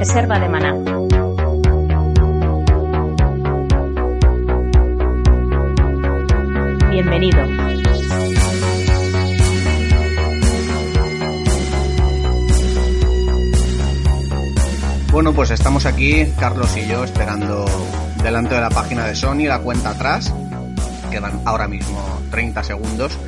Reserva de Maná. Bienvenido. Bueno, pues estamos aquí, Carlos y yo, esperando delante de la página de Sony la cuenta atrás. Quedan ahora mismo 30 segundos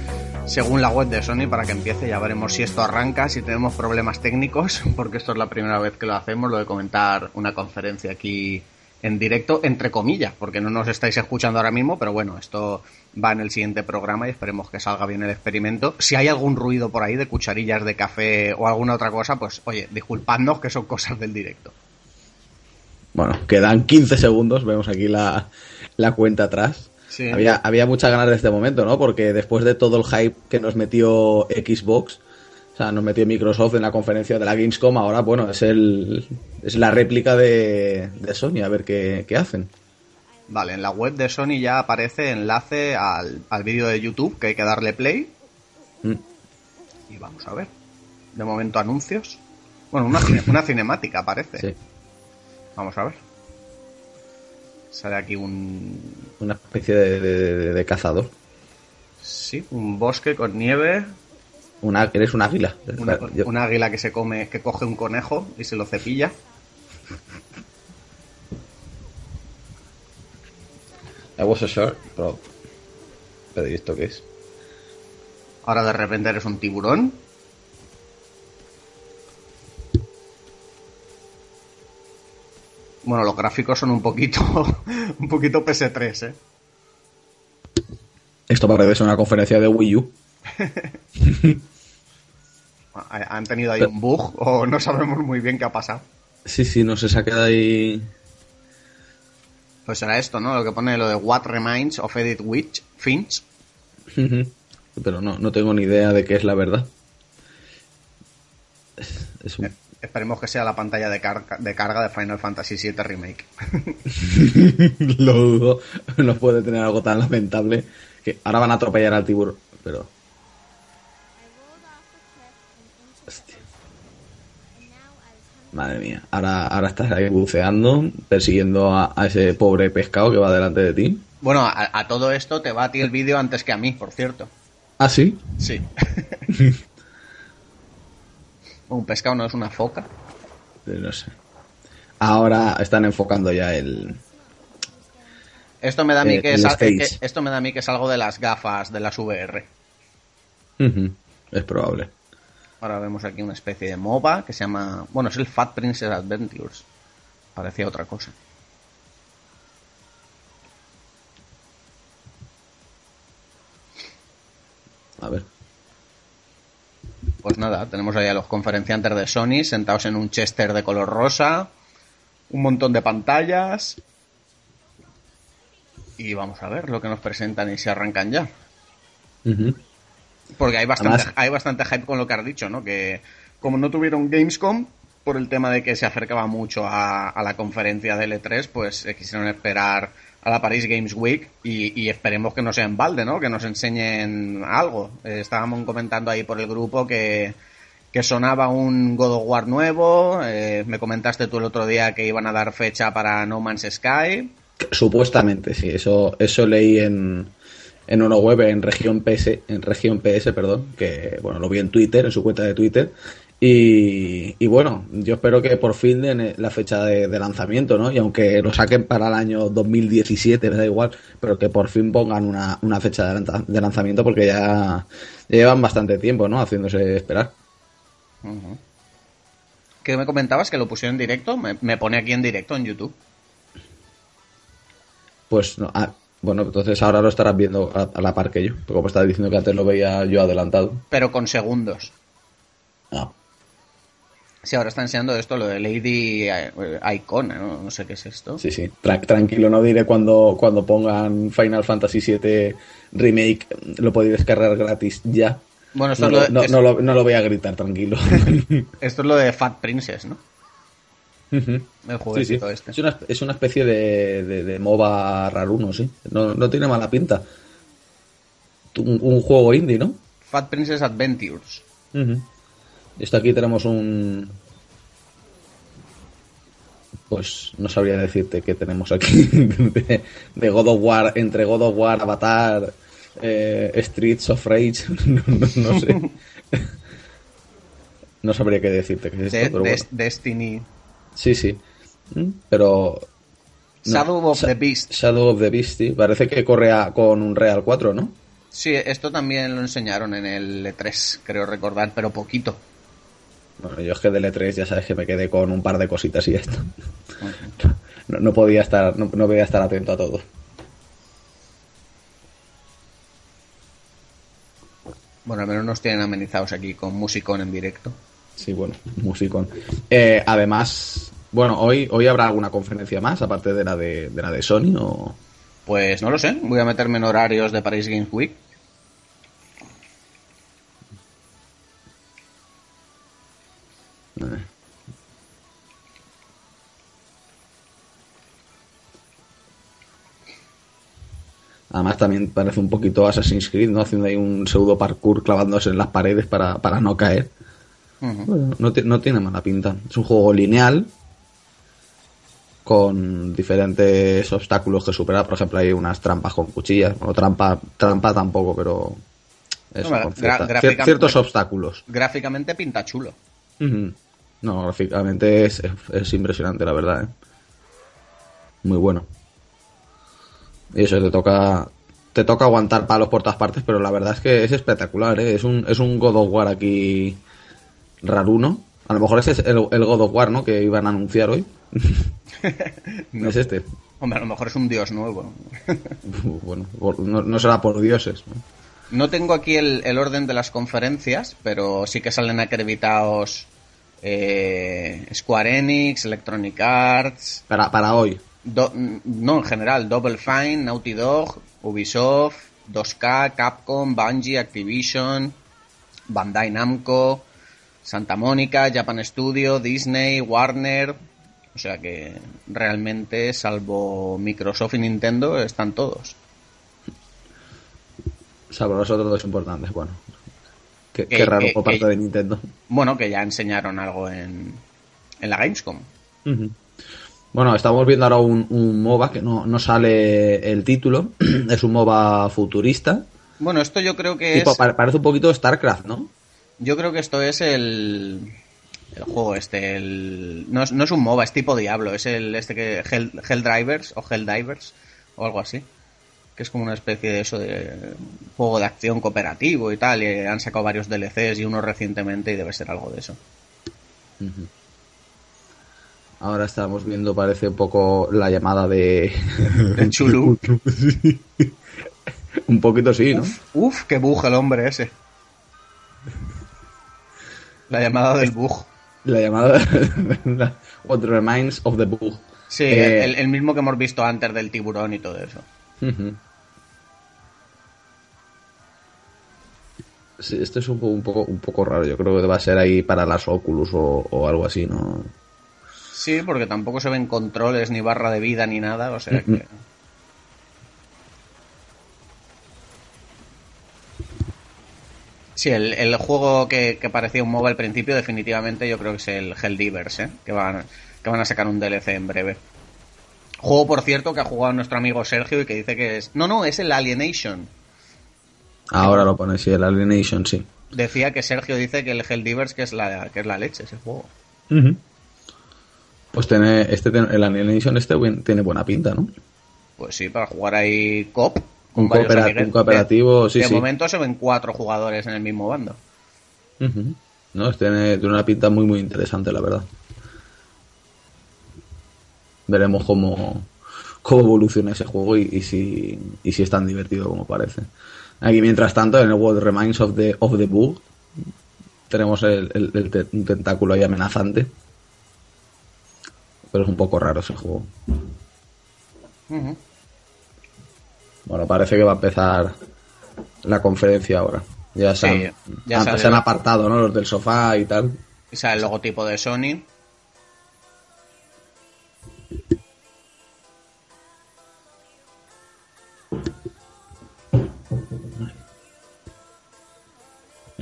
según la web de Sony para que empiece. Ya veremos si esto arranca, si tenemos problemas técnicos, porque esto es la primera vez que lo hacemos, lo de comentar una conferencia aquí en directo, entre comillas, porque no nos estáis escuchando ahora mismo, pero bueno, esto va en el siguiente programa y esperemos que salga bien el experimento. Si hay algún ruido por ahí de cucharillas de café o alguna otra cosa, pues oye, disculpadnos que son cosas del directo. Bueno, quedan 15 segundos, vemos aquí la, la cuenta atrás. Había, había muchas ganas de este momento, ¿no? Porque después de todo el hype que nos metió Xbox, o sea, nos metió Microsoft en la conferencia de la Gamescom, ahora, bueno, es el es la réplica de, Sony, a ver qué, hacen. Vale, en la web de Sony ya aparece enlace al, al vídeo de YouTube, que hay que darle play. Mm. Y vamos a ver. De momento anuncios. Bueno, una, una cinemática aparece. Sí. Vamos a ver. Sale aquí un... Una especie de, cazador. Sí, un bosque con nieve. Una, eres un águila. Un águila que se come, que coge un conejo y se lo cepilla. I was a shark, pero... Pero ¿y esto qué es? Ahora de repente eres un tiburón. Bueno, los gráficos son un poquito, un poquito PS3, ¿eh? Esto parece ser una conferencia de Wii U. Han tenido ahí un bug o no sabemos muy bien qué ha pasado. Sí, sí, no sé, se ha quedado ahí... Pues será esto, ¿no? Lo que pone lo de What Remains of Edith Witch, Finch. Pero no, no tengo ni idea de qué es la verdad. Es un... Esperemos que sea la pantalla de, carga de carga de Final Fantasy VII Remake. Lo dudo. No puede tener algo tan lamentable que ahora van a atropellar al tiburón. Pero. Hostia. Madre mía. Ahora, ahora estás ahí buceando, persiguiendo a, ese pobre pescado que va delante de ti. Bueno, a, a todo esto te va a ti el vídeo antes que a mí, por cierto. ¿Ah, sí? Sí. Un pescado no es una foca. No sé. Ahora están enfocando ya el. Esto me da a mí que es, esto me da a mí que es algo de las gafas de las VR. Es probable. Ahora vemos aquí una especie de MOBA que se llama. Bueno, es el Fat Princess Adventures. Parecía otra cosa. A ver. Pues nada, tenemos ahí a los conferenciantes de Sony sentados en un Chester de color rosa, un montón de pantallas. Y vamos a ver lo que nos presentan y se arrancan ya. Porque hay bastante, hay bastante hype con lo que has dicho, ¿no? Que como no tuvieron Gamescom, por el tema de que se acercaba mucho a, la conferencia de L3, pues eh, quisieron esperar a la Paris Games Week y, esperemos que no sea en balde, ¿no? Que nos enseñen algo. Eh, estábamos comentando ahí por el grupo que, sonaba un God of War nuevo. Eh, me comentaste tú el otro día que iban a dar fecha para No Man's Sky. Supuestamente, sí. Eso, eso leí en, en una web en región PS, en región PS, perdón, que bueno, lo vi en Twitter, en su cuenta de Twitter, y, bueno, yo espero que por fin den la fecha de, lanzamiento, ¿no? Y aunque lo saquen para el año 2017, me da igual, pero que por fin pongan una, una fecha de, lanzamiento porque ya, llevan bastante tiempo, ¿no? Haciéndose esperar. ¿Qué me comentabas? ¿Que lo pusieron en directo? Me, pone aquí en directo en YouTube. Pues no, ah, bueno, entonces ahora lo estarás viendo a, la par que yo, porque como estaba diciendo que antes lo veía yo adelantado. Pero con segundos. Ah. Sí, ahora está enseñando esto, lo de Lady Icon, ¿no? sé qué es esto. Sí, sí, tranquilo, no diré cuando, cuando pongan Final Fantasy VII Remake, lo podéis descargar gratis ya. Bueno, esto no, es lo, no, no, lo, voy a gritar, tranquilo. esto es lo de Fat Princess, ¿no? El jueguecito este. Es una, es una especie de, de, MOBA raruno, sí. No, no tiene mala pinta. Un, juego indie, ¿no? Fat Princess Adventures. Esto aquí tenemos un pues no sabría decirte qué tenemos aquí de, de God of War, entre God of War, Avatar, eh, Streets of Rage, no, no- no sé. no sabría qué decirte qué es esto, De- pero Des- bueno. Destiny. Sí, sí. Mm, Pero... no. Shadow of Sa- the Beast. Shadow of the Beast, sí. Parece que corre a- con un Real 4, ¿no? Sí, esto también lo enseñaron en el E3, creo recordar, pero poquito. Bueno, yo es que del E3 ya sabes que me quedé con un par de cositas y ya está. No, no podía estar, no, no podía estar atento a todo. Bueno, al menos nos tienen amenizados aquí con musicón en directo. Sí, bueno, musicón. Eh, además, bueno, hoy, hoy habrá alguna conferencia más, aparte de la de, de la de Sony, o. Pues no lo sé, voy a meterme en horarios de Paris Games Week. Eh. Además también parece un poquito Assassin's Creed, ¿no? Haciendo ahí un pseudo parkour clavándose en las paredes para, para no caer. Bueno, no, no tiene mala pinta. Es un juego lineal con diferentes obstáculos que superar. Por ejemplo, hay unas trampas con cuchillas. Bueno, trampa, trampa tampoco, pero eso, No, con cierta- ciertos obstáculos. Gráficamente pinta chulo. No, gráficamente es, es- es impresionante, la verdad. ¿eh? Muy bueno. Y eso te toca te toca aguantar palos por todas partes, pero la verdad es que es espectacular. ¿eh? Es un es un God of War aquí raruno. A lo mejor ese es el, el God of War, ¿no? Que iban a anunciar hoy. no es este. Hombre, a lo mejor es un dios nuevo. bueno, no, no será por dioses. ¿no? No tengo aquí el, el orden de las conferencias, pero sí que salen acreditados eh, Square Enix, Electronic Arts, Para, para hoy. Do- no, en general, Double Fine, Naughty Dog, Ubisoft, 2K, Capcom, Bungie, Activision, Bandai Namco, Santa Mónica, Japan Studio, Disney, Warner. O sea que realmente, salvo Microsoft y Nintendo, están todos. Salvo los otros dos importantes. Bueno. Qué, Que- qué raro que- por parte que- de Nintendo. Bueno, que ya enseñaron algo en, en la Gamescom. Bueno, estamos viendo ahora un, un MOBA que no, no sale el título. es un MOBA futurista. Bueno, esto yo creo que Tipo, es. pa- parece un poquito StarCraft, ¿no? Yo creo que esto es el. El juego este, el. No es, no es un MOBA, es tipo Diablo, es el este que. Hell, Helldivers o Helldivers o algo así. Que es como una especie de eso de juego de acción cooperativo y tal. Y han sacado varios DLCs y uno recientemente y debe ser algo de eso. Ahora estamos viendo, parece un poco la llamada de. El Chulu. un poquito sí, ¿no? Uf, uf, qué bug el hombre ese. La llamada del bug. La llamada. la- What reminds of the bug. Sí, Eh, el, el mismo que hemos visto antes del tiburón y todo eso. Sí, esto es un poco, un poco, un poco raro. Yo creo que va a ser ahí para las Oculus o, o algo así, ¿no? Sí, porque tampoco se ven controles ni barra de vida ni nada, o sea que... Sí, el, el juego que, que parecía un MOBA al principio definitivamente yo creo que es el Helldivers, ¿eh? que, van, que van a sacar un DLC en breve. Juego, por cierto, que ha jugado nuestro amigo Sergio y que dice que es... No, no, es el Alienation. Ahora lo pone, sí, el Alienation, sí. Decía que Sergio dice que el Helldivers que es la, que es la leche ese juego. Pues tiene, este, el Alienation este tiene buena pinta, ¿no? Pues sí, para jugar ahí cop. Un cooperativo, de, sí, De sí. momento se ven cuatro jugadores en el mismo bando. No, este tiene, tiene una pinta muy, muy interesante, la verdad. Veremos cómo, cómo evoluciona ese juego y, y si, y si es tan divertido como parece. Aquí, mientras tanto, en el What Reminds of the, of the Bug, tenemos el, el- el te- un tentáculo ahí amenazante. Pero es un poco raro ese juego. Bueno, parece que va a empezar la conferencia ahora. Ya se, Sí, han, ya han- se han apartado, ¿no? Los del sofá y tal. Y sale el logotipo de Sony.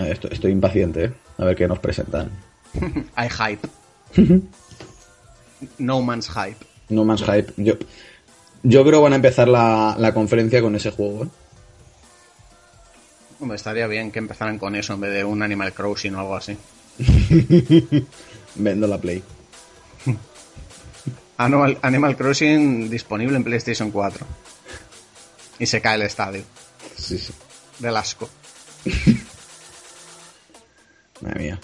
Estoy, estoy impaciente, ¿eh? A ver qué nos presentan. Hay hype. No Man's Hype. No Man's Hype. Yo, yo creo que van a empezar la, la conferencia con ese juego. ¿eh? Hombre, estaría bien que empezaran con eso en vez de un Animal Crossing o algo así. Vendo la Play. Animal, Animal Crossing disponible en PlayStation 4. Y se cae el estadio. Sí, sí. Del asco. Madre mía.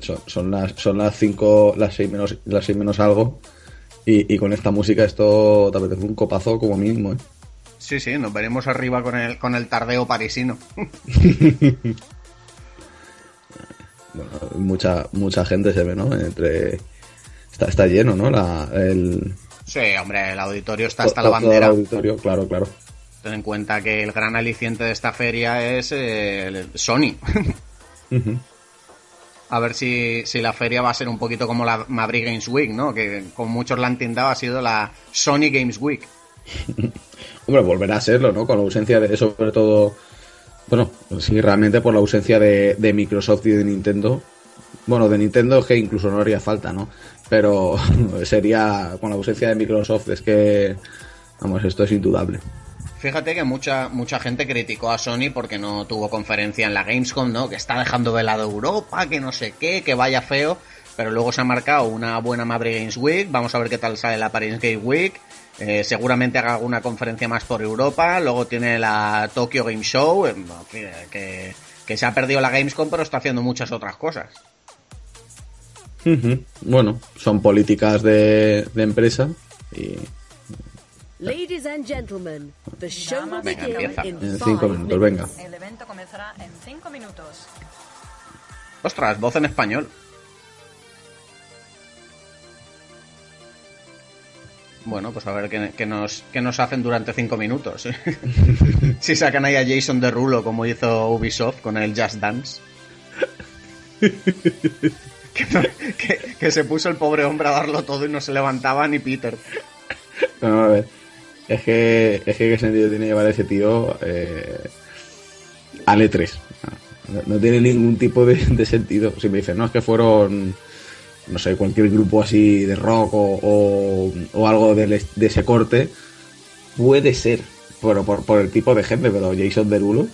Son, son las son las 5, las 6 menos, las seis menos algo. Y, y con esta música esto te apetece un copazo como mínimo, ¿eh? Sí, sí, nos veremos arriba con el, con el tardeo parisino. Bueno, mucha, mucha gente se ve, ¿no? Entre. Está, está lleno, ¿no? La, el, Sí, hombre, el auditorio está hasta la bandera. el auditorio, claro, claro. Ten en cuenta que el gran aliciente de esta feria es eh, el Sony. Ujú. A ver si, si la feria va a ser un poquito como la Madrid Games Week, ¿no? Que con muchos la han ha sido la Sony Games Week. Hombre, volverá a serlo, ¿no? Con la ausencia de, sobre todo, bueno, sí, realmente por la ausencia de, de Microsoft y de Nintendo. Bueno, de Nintendo es que incluso no haría falta, ¿no? Pero sería, con la ausencia de Microsoft es que, vamos, esto es indudable. Fíjate que mucha, mucha gente criticó a Sony porque no tuvo conferencia en la Gamescom, ¿no? Que está dejando de lado Europa, que no sé qué, que vaya feo. Pero luego se ha marcado una buena Madrid Games Week. Vamos a ver qué tal sale la Paris Game Week. Eh, seguramente haga alguna conferencia más por Europa. Luego tiene la Tokyo Game Show. en fin, que, que se ha perdido la Gamescom, pero está haciendo muchas otras cosas. Bueno, son políticas de, de empresa y Ladies and gentlemen, the show will begin empieza. in en five cinco minutos, venga. El evento comenzará en 5 minutos. Ostras, voz en español. Bueno, pues a ver qué, qué nos, qué nos hacen durante cinco minutos. si sacan ahí a Jason Derulo como hizo Ubisoft con el Just Dance. que, no- que- que se puso el pobre hombre a darlo todo y no se levantaba ni Peter. No, a ver. Es que, es que qué sentido tiene llevar a ese tío eh, al E3. No, no tiene ningún tipo de, de sentido. Si me dicen, no, es que fueron, no sé, cualquier grupo así de rock o, o, o algo es- de, ese corte, puede ser, pero por, por el tipo de gente, pero Jason Derulo,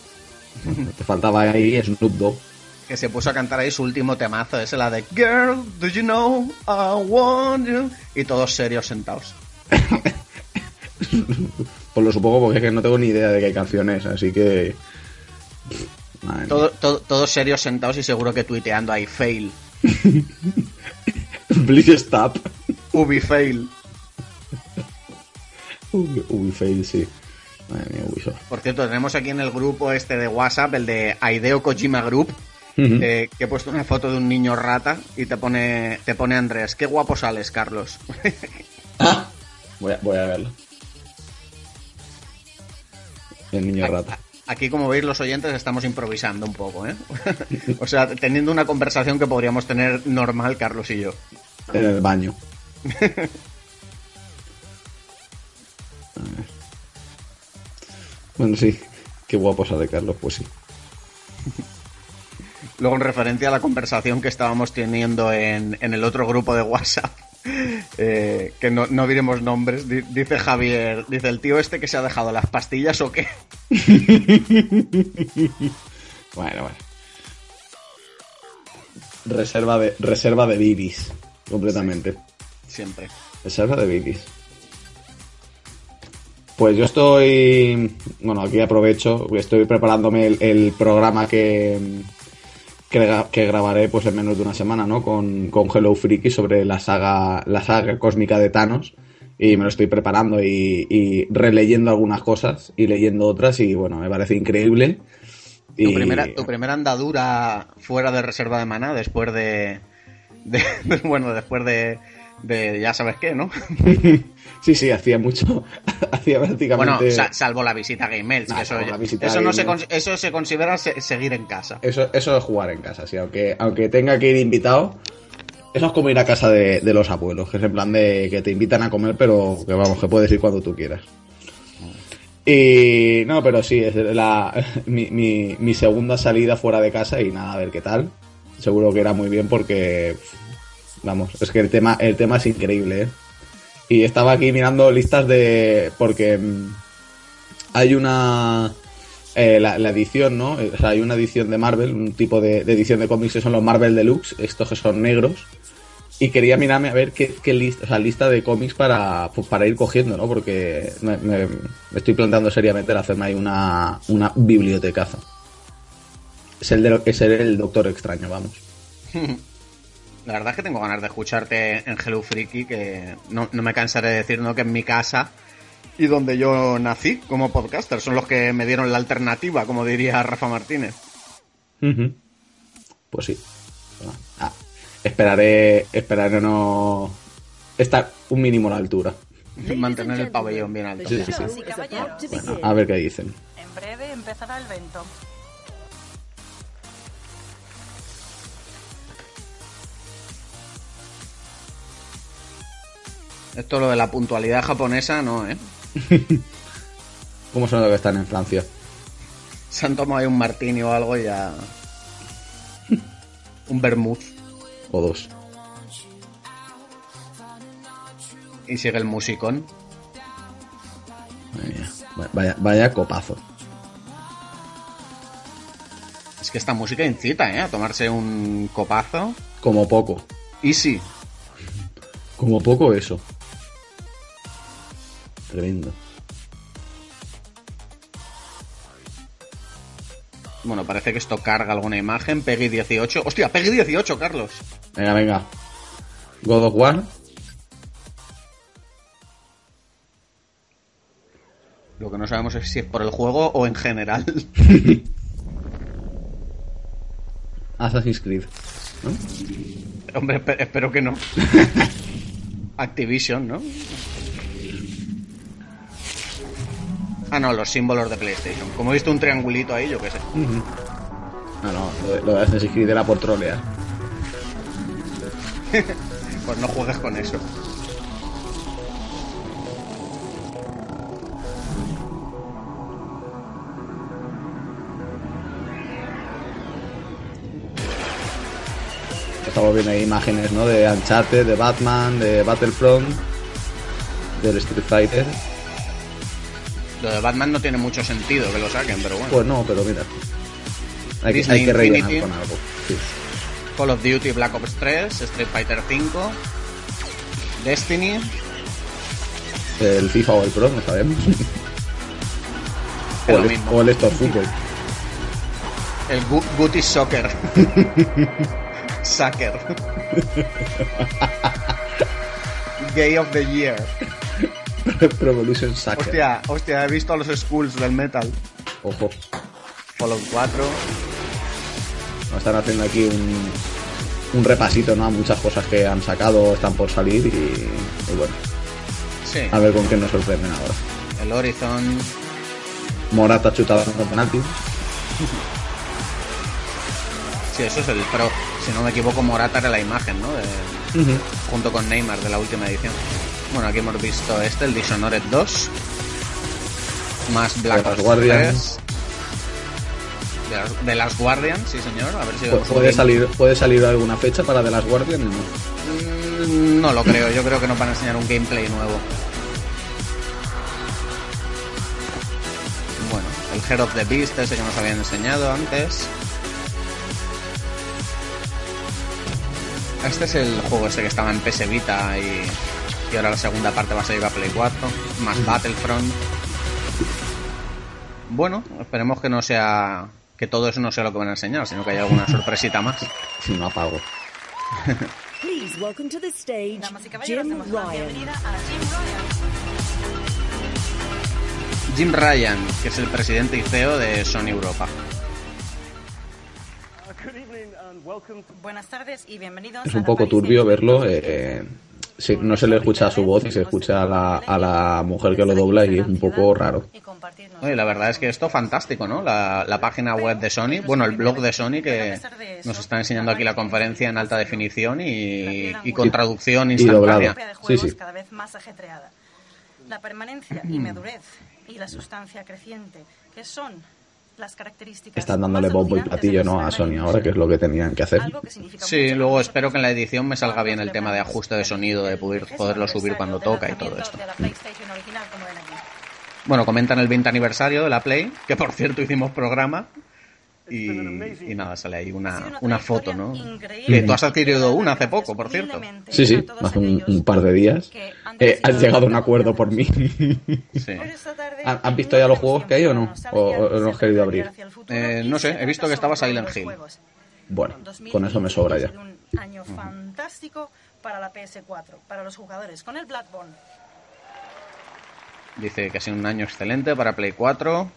te faltaba ahí Snoop Dogg. Que se puso a cantar ahí su último temazo, ese la de Girl, do you know I want you? Y todos serios sentados. Pues lo supongo porque es que no tengo ni idea de qué canción es, así que... Todo- todo- todos serios sentados y seguro que tuiteando ahí, fail. Please stop. Ubi fail. Fail, sí. Madre mía, Ubisoft. Por cierto, tenemos aquí en el grupo este de WhatsApp, el de Aideo Kojima Group, eh, que he puesto una foto de un niño rata y te pone, te pone Andrés, qué guapo sales, Carlos. Voy a, voy a verlo. El niño rata. Aquí, como veis los oyentes, estamos improvisando un poco, ¿eh? o sea, teniendo una conversación que podríamos tener normal, Carlos y yo. En el baño. A ver. Bueno, sí. Qué guapo sale Carlos, pues sí. Luego, en referencia a la conversación que estábamos teniendo en, en el otro grupo de WhatsApp, eh, que no, no diremos nombres, di- dice Javier, dice el tío este que se ha dejado las pastillas o qué. Bueno, bueno. Reserva de, reserva de bibis. Completamente. Siempre. Reserva de bibis. Pues yo estoy. Bueno, aquí aprovecho. Estoy preparándome el, el programa que. Que, gra- que grabaré pues en menos de una semana, ¿no? Con, con Hello Freaky sobre la saga, la saga cósmica de Thanos. Y me lo estoy preparando y, y releyendo algunas cosas y leyendo otras. Y bueno, me parece increíble. Tu, Y- primera, tu primera andadura fuera de reserva de maná después de. de- de- bueno, después de, de. Ya sabes qué, ¿no? Sí, sí, hacía mucho. hacía Bueno, prácticamente. sa- salvo la visita a Game Elch, que Ah, eso, eso no se, eso se considera se- seguir en casa. Eso, eso es jugar en casa, sí. Aunque, aunque tenga que ir invitado, eso es como ir a casa de, de los abuelos, que es en plan de que te invitan a comer, pero que vamos, que puedes ir cuando tú quieras. Y no, pero sí, es la, mi, mi, mi segunda salida fuera de casa y nada, a ver qué tal. Seguro que era muy bien porque, vamos, es que el tema, el tema es increíble, ¿eh? Y estaba aquí mirando listas de. Porque mm, hay una. eh, la, la edición, ¿no? O sea, hay una edición de Marvel, un tipo de, edición de cómics que son los Marvel Deluxe, estos que son negros. Y quería mirarme a ver qué, qué lista, o sea, lista de cómics para, pues, para ir cogiendo, ¿no? Porque me, estoy planteando seriamente el hacerme ahí una, una bibliotecaza. Es el, de, es el Doctor Extraño, vamos. La verdad es que tengo ganas de escucharte en Hello Freaky, que no, no me cansaré de decir ¿no? que en mi casa y donde yo nací como podcaster son los que me dieron la alternativa, como diría Rafa Martínez. Pues sí. Ah, esperaré, esperaré no estar un mínimo a la altura. Mantener el pabellón bien alto. Sí, sí, sí. A ver qué dicen. En breve empezará el evento. Esto lo de la puntualidad japonesa, no, ¿eh? ¿Cómo son los que están en Francia? Se han tomado ahí un martini o algo y ya... un vermouth. O dos. Y sigue el musicón. Vaya, vaya copazo. Es que esta música incita, ¿eh? A tomarse un copazo. Como poco. Easy. Como poco eso. Tremendo. Bueno, parece que esto carga alguna imagen. Peggy 18. ¡Hostia! Peggy 18, Carlos. Venga, venga. God of War. Lo que no sabemos es si es por el juego o en general. Assassin's Creed. ¿no? Hombre, espe- espero que no. Activision, ¿no? Ah, no, los símbolos de PlayStation. Como he visto un triangulito ahí, yo qué sé. No, no, lo de, lo de Assassin's Creed era por trolear. Pues no juegues con eso. Estamos viendo ahí imágenes, ¿no? De Uncharted, de Batman, de Battlefront, del Street Fighter. Lo de Batman no tiene mucho sentido que lo saquen, pero bueno. Pues no, pero mira. Hay Disney hay que rellenar Infinity. con algo. Sí. Call of Duty Black Ops 3, Street Fighter 5, Destiny, El FIFA o el Pro, no sabemos. O, el, mismo. o el Store Football. el Gu- Guti Soccer. Sucker. Gay of the Year. Pro Evolution Soccer. Hostia, hostia, he visto a los schools del metal. Ojo. Fallout 4. Nos están haciendo aquí un, un repasito, ¿no? A muchas cosas que han sacado, están por salir y, y bueno, Sí. a ver con qué nos sorprenden ahora. El Horizon. Morata chutado con penalti. Sí, eso es el Pro. Si no me equivoco, Morata era la imagen, ¿no? De- junto con Neymar de la última edición. Bueno, aquí hemos visto este, el Dishonored 2. Más Black De Ops Guardian. 3. De las, de Last Guardian, sí señor. A ver si ¿Puede salir, ¿Puede salir alguna fecha para The Last Guardian? No. Mm, No lo creo, yo creo que nos van a enseñar un gameplay nuevo. Bueno, el Head of the Beast, ese que nos habían enseñado antes. Este es el juego ese que estaba en PS Vita y, y ahora la segunda parte va a salir a Play 4, más Battlefront. Bueno, esperemos que no sea que todo eso no sea lo que van a enseñar, sino que haya alguna sorpresita más. Si no apago. Please welcome to the stage Jim Ryan. Jim Ryan. Que es el presidente y CEO de Sony Europa. Buenas tardes y bienvenidos Es un poco turbio verlo. Week. eh, sí, no se le escucha su voz y se escucha a la, a la mujer que lo dobla y es un poco raro. Oye, la verdad es que esto fantástico, ¿no? La, la página web de Sony, bueno, el blog de Sony que nos está enseñando aquí la conferencia en alta definición y, y con traducción instantánea. Sí, juegos sí. cada vez más ajetreada. La permanencia y madurez y la sustancia creciente, que son las características Están dándole bombo y platillo ¿no? a Sony ahora, que es lo que tenían que hacer. Sí, luego espero que en la edición me salga bien el tema de ajuste de sonido, de poder, poderlo subir cuando toca y todo esto. Bueno, comentan el 20 aniversario de la Play, que por cierto hicimos programa. Y, y nada, sale ahí una, una foto, ¿no? increíble. Que tú has adquirido una hace poco, por cierto. Sí, sí, hace un, un par de días. Eh, has llegado a un acuerdo por mí. Sí. Por esta tarde, ¿Han- han visto ya los juegos que hay o no? ¿O- o no has querido abrir? Eh, no sé, se he visto que estaba Silent Hill. bueno, 2020 con eso me sobra ya. un año fantástico para la PS4, para los jugadores, con el Bloodborne. Dice que ha sido un año excelente para Play 4.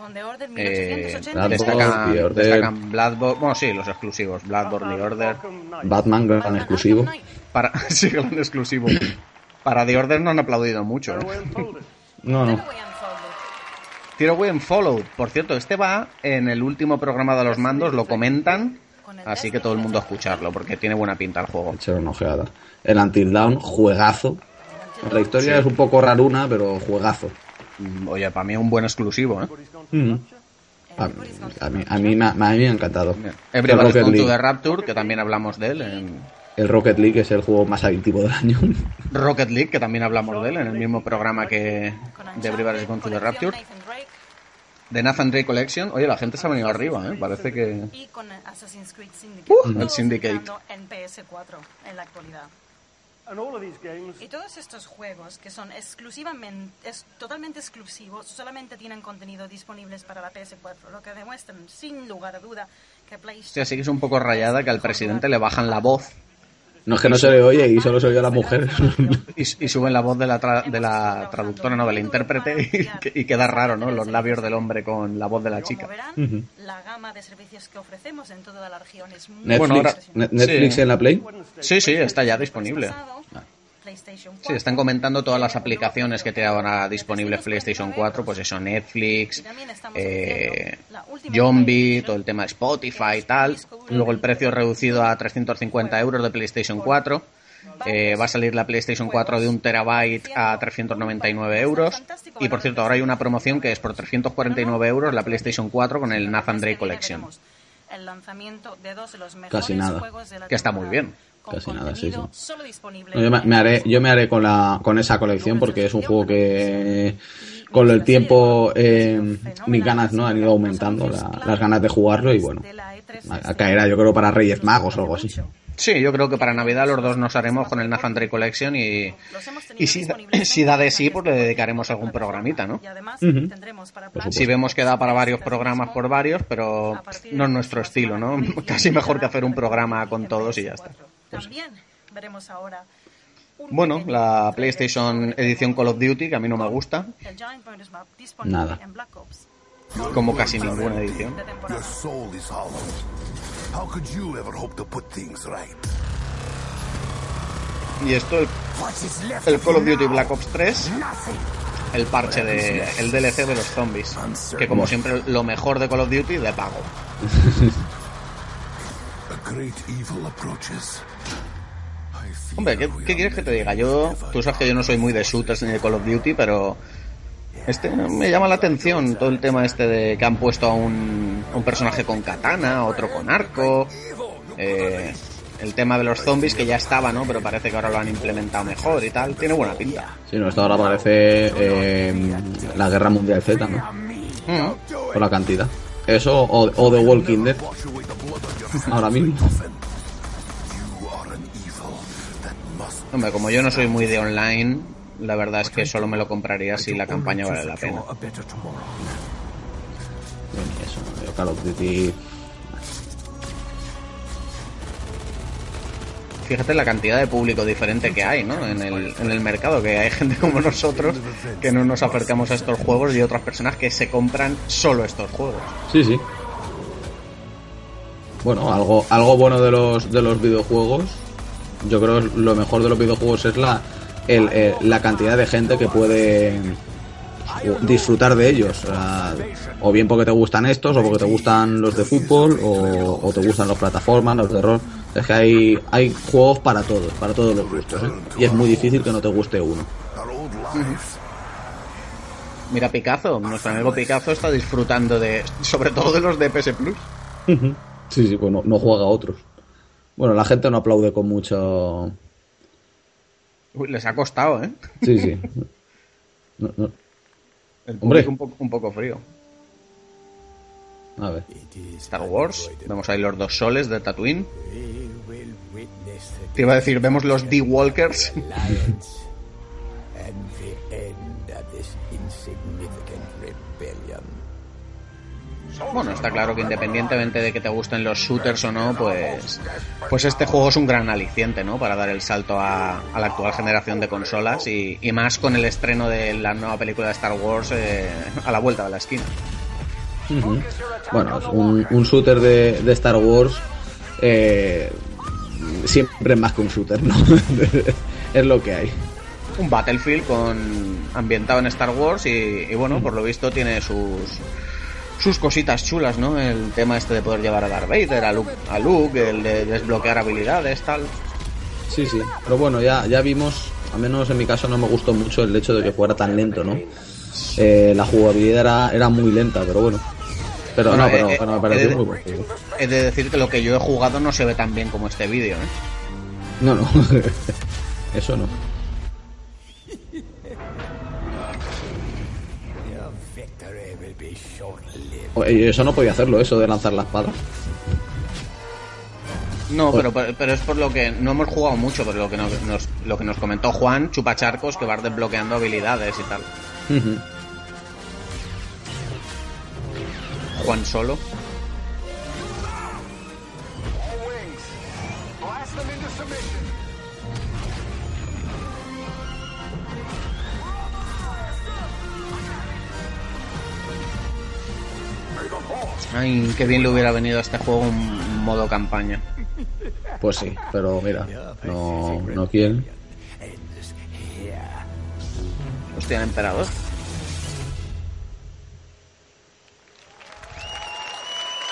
Con The Order Eh, 1880 Bloodborne, The destacan, Order. destacan Bloodborne, bueno, sí, los exclusivos, Bloodborne y Order. Batman, gran exclusivo. Para, sí, gran exclusivo. Para The Order no han aplaudido mucho. ¿eh? No, no. Tiro en Follow. Por cierto, este va en el último programa de los mandos, lo comentan. Así que todo el mundo a escucharlo, porque tiene buena pinta el juego. Echar una ojeada. El Until Dawn, juegazo. La historia es un poco raruna, pero juegazo. Mm, Oye, para mí es un buen exclusivo, ¿eh? Mm. A, a mí, a, mí, me ha- a mí me ha encantado. Bien. El Everybody's Rocket, Gone to League. the Rapture, que también hablamos de él. En el Rocket League es el juego más adictivo del año. Rocket League, que también hablamos de él en el mismo programa que de Everybody's Gone to the Rapture. De Nathan Drake Collection. Oye, la gente se ha venido arriba, ¿eh? Parece que... Y con Assassin's Creed Syndicate. Uh, el Syndicate. en PS4 en la actualidad. Y todos estos juegos que son exclusivamente, es totalmente exclusivos, solamente tienen contenido disponibles para la PS4, lo que demuestran sin lugar a duda que PlayStation... Sí que es un poco rayada que al presidente le bajan la voz No es que no se le oye y solo se oye a la mujer. y, y suben la voz de la, tra- de la traductora, no, del intérprete y, que- y queda raro, ¿no? Los labios del hombre con la voz de la chica. Como verán, la gama de servicios que ofrecemos en toda la región es muy Netflix, Bueno, ahora- Ne- Netflix sí. en la Play. Sí, sí, está ya disponible. PlayStation 4, Sí, están comentando todas las aplicaciones que tiene ahora disponibles PlayStation 4, pues eso, Netflix, eh, Zombie, todo el tema de Spotify y tal. Luego el precio reducido a 350 euros de PlayStation 4. Eh, va a salir la PlayStation 4 de un terabyte a 399 euros. Y por cierto, ahora hay una promoción que es por 349 euros la PlayStation 4 con el Nathan Drake Collection. El lanzamiento de dos de los mejores Casi nada. juegos de la Que está muy bien. Casi nada, sí, sí. solo disponible No, yo me, me haré, yo me haré con la con esa colección porque es un juego que con el tiempo eh, mis ganas no han ido aumentando la- las ganas de jugarlo y bueno de la E3 a- a caerá yo creo para Reyes Magos o algo así. Sí, yo creo que para Navidad los dos nos haremos con el Nathan Drake Collection y, y si, si da de sí, pues le dedicaremos algún programita, ¿no? Y además Ujú. tendremos para supuesto. Si vemos que da para varios programas por varios, pero no es nuestro estilo, ¿no? Casi mejor que hacer un programa con todos y ya está. También veremos ahora un Bueno, la PlayStation edición Call of Duty, que a mí no me gusta, Nada. como casi ninguna edición. De temporada. Your soul is hollow. How could you ever hope to put things right? Y esto, el, el Call of Duty Black Ops 3, el parche de el DLC de los zombies, que como siempre lo mejor de Call of Duty de pago. Hombre, ¿qué, qué quieres que te diga? Yo, tú sabes que yo no soy muy de shooters ni de Call of Duty, pero este me llama la atención todo el tema este de que han puesto a un, un personaje con katana, otro con arco, eh, el tema de los zombies que ya estaba, ¿no? Pero parece que ahora lo han implementado mejor y tal. Tiene buena pinta. Sí, no, esto ahora parece eh, la Guerra Mundial Z, ¿no? Mm. Por la cantidad. Eso o, o The Walking Dead. Ahora mismo. Hombre, como yo no soy muy de online, la verdad es que solo me lo compraría si la campaña vale la pena. eso. Yo Call Fíjate la cantidad de público diferente que hay, ¿no? En el, en el mercado, que hay gente como nosotros que no nos acercamos a estos juegos y otras personas que se compran solo estos juegos. Sí, sí. Bueno, algo, algo bueno de los, de los videojuegos, yo creo que lo mejor de los videojuegos es la, el, eh, la cantidad de gente que puede disfrutar de ellos. O, bien porque te gustan estos, o porque te gustan los de fútbol, o, o te gustan las plataformas, los de rol. Es que hay, hay juegos para todos, para todos los gustos. ¿eh? Y es muy difícil que no te guste uno. Mira Picazo, nuestro amigo Picazo está disfrutando de, sobre todo de los de PS Plus. Sí, sí, pues no, no juega a otros. Bueno, la gente no aplaude con mucho. Uy, les ha costado, ¿eh? Sí, sí. No, no. El Hombre. un, poco- un poco frío. A ver. Star Wars, vemos ahí los dos soles de Tatooine. Te iba a decir, vemos los D-Walkers. Bueno, está claro que independientemente de que te gusten los shooters o no, pues, pues este juego es un gran aliciente, ¿no? Para dar el salto a, a la actual generación de consolas y, y más con el estreno de la nueva película de Star Wars eh, a la vuelta de la esquina. Bueno, un, un shooter de, de Star Wars eh, siempre es más que un shooter, ¿no? es lo que hay. Un Battlefield con ambientado en Star Wars y, y bueno, por lo visto tiene sus sus cositas chulas, ¿no? El tema este de poder llevar a Darth Vader, a Luke, a Luke el de desbloquear habilidades, tal. Sí, sí. Pero bueno, ya, ya vimos, al menos en mi caso no me gustó mucho el hecho de que fuera tan lento, ¿no? Eh, la jugabilidad era, era muy lenta, pero bueno. Pero Bueno, no, pero, eh, pero me eh, pareció eh, muy de decir que lo que yo he jugado no se ve tan bien como este vídeo, ¿eh? No, no. Eso no. Eso no podía hacerlo, eso de lanzar la espada. No, pero, pero es por lo que no hemos jugado mucho, por lo que nos, nos- lo que nos comentó Juan, chupacharcos, que vas desbloqueando habilidades y tal. Juan solo. Ay, qué bien le hubiera venido a este juego un modo campaña. Pues sí, pero mira, no, no quieren. Hostia, el emperador.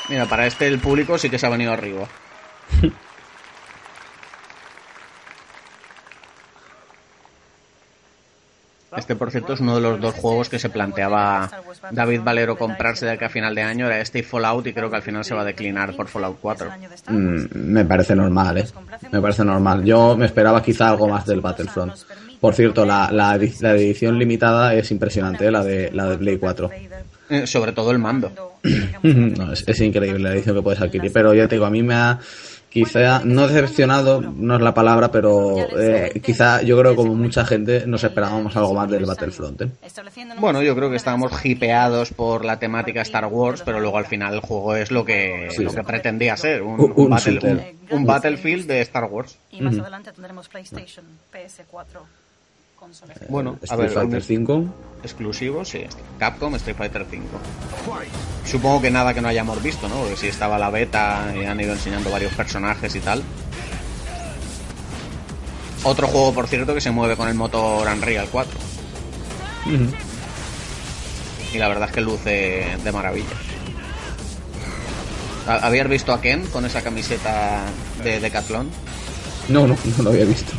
Mira, para este el público sí que se ha venido arriba. Este, por cierto, es uno de los dos juegos que se planteaba David Valero comprarse de aquí a final de año. Era este y Fallout y creo que al final se va a declinar por Fallout 4. Mm, me parece normal, ¿eh? Me parece normal. Yo me esperaba quizá algo más del Battlefront. Por cierto, la, la, edi- la edición limitada es impresionante, ¿eh? la de, la de Play 4. Eh, sobre todo el mando. No, es, es increíble la edición que puedes adquirir, pero ya te digo, a mí me ha quizá, no decepcionado, no es la palabra, pero eh, quizá yo creo que como mucha gente nos esperábamos algo más del Battlefront. ¿eh? Bueno, yo creo que estábamos hipeados por la temática Star Wars, pero luego al final el juego es lo que, Sí. lo que pretendía ser, un, Un- un un battle- shooter. un- un Battlefield de Star Wars. Y más adelante tendremos PlayStation, PS4, consolas. Bueno, a Street ver, Fighter un- 5. exclusivo, sí. Capcom, Street Fighter 5. Supongo que nada que no hayamos visto, ¿no? Porque si estaba la beta y han ido enseñando varios personajes y tal. Otro juego, por cierto, que se mueve con el motor Unreal 4. Y la verdad es que luce de maravilla. ¿Ha- ¿Habías visto a Ken con esa camiseta de Decathlon? No, no, no lo había visto.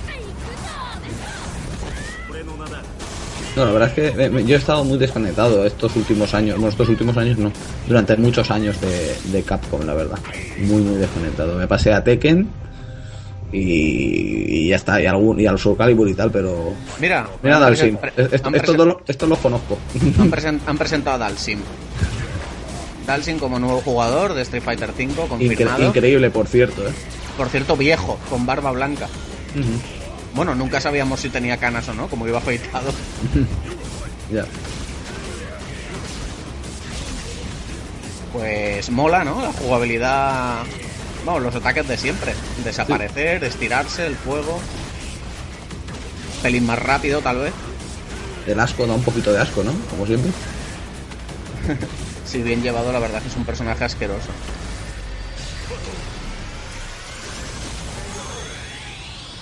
No, la verdad es que eh, yo he estado muy desconectado estos últimos años, bueno, estos últimos años no, durante muchos años de, de Capcom, la verdad. Muy, muy desconectado. Me pasé a Tekken y, y ya está, y, algún, y al Soul Calibur y tal, pero... Mira, Mira han Dalsim, esto- estos lo- estos los conozco. Han, presen- han presentado a Dalsim. Dalsim como nuevo jugador de Street Fighter V, Incre- confirmado. increíble, por cierto, ¿eh? Por cierto, viejo, con barba blanca. Bueno, nunca sabíamos si tenía canas o no, como iba afeitado. Ya. Pues mola, ¿no? La jugabilidad. Vamos, los ataques de siempre. Desaparecer, estirarse, el fuego. Pelín más rápido, tal vez. El asco da un poquito de asco, ¿no? Como siempre. Si bien llevado, la verdad es que es un personaje asqueroso.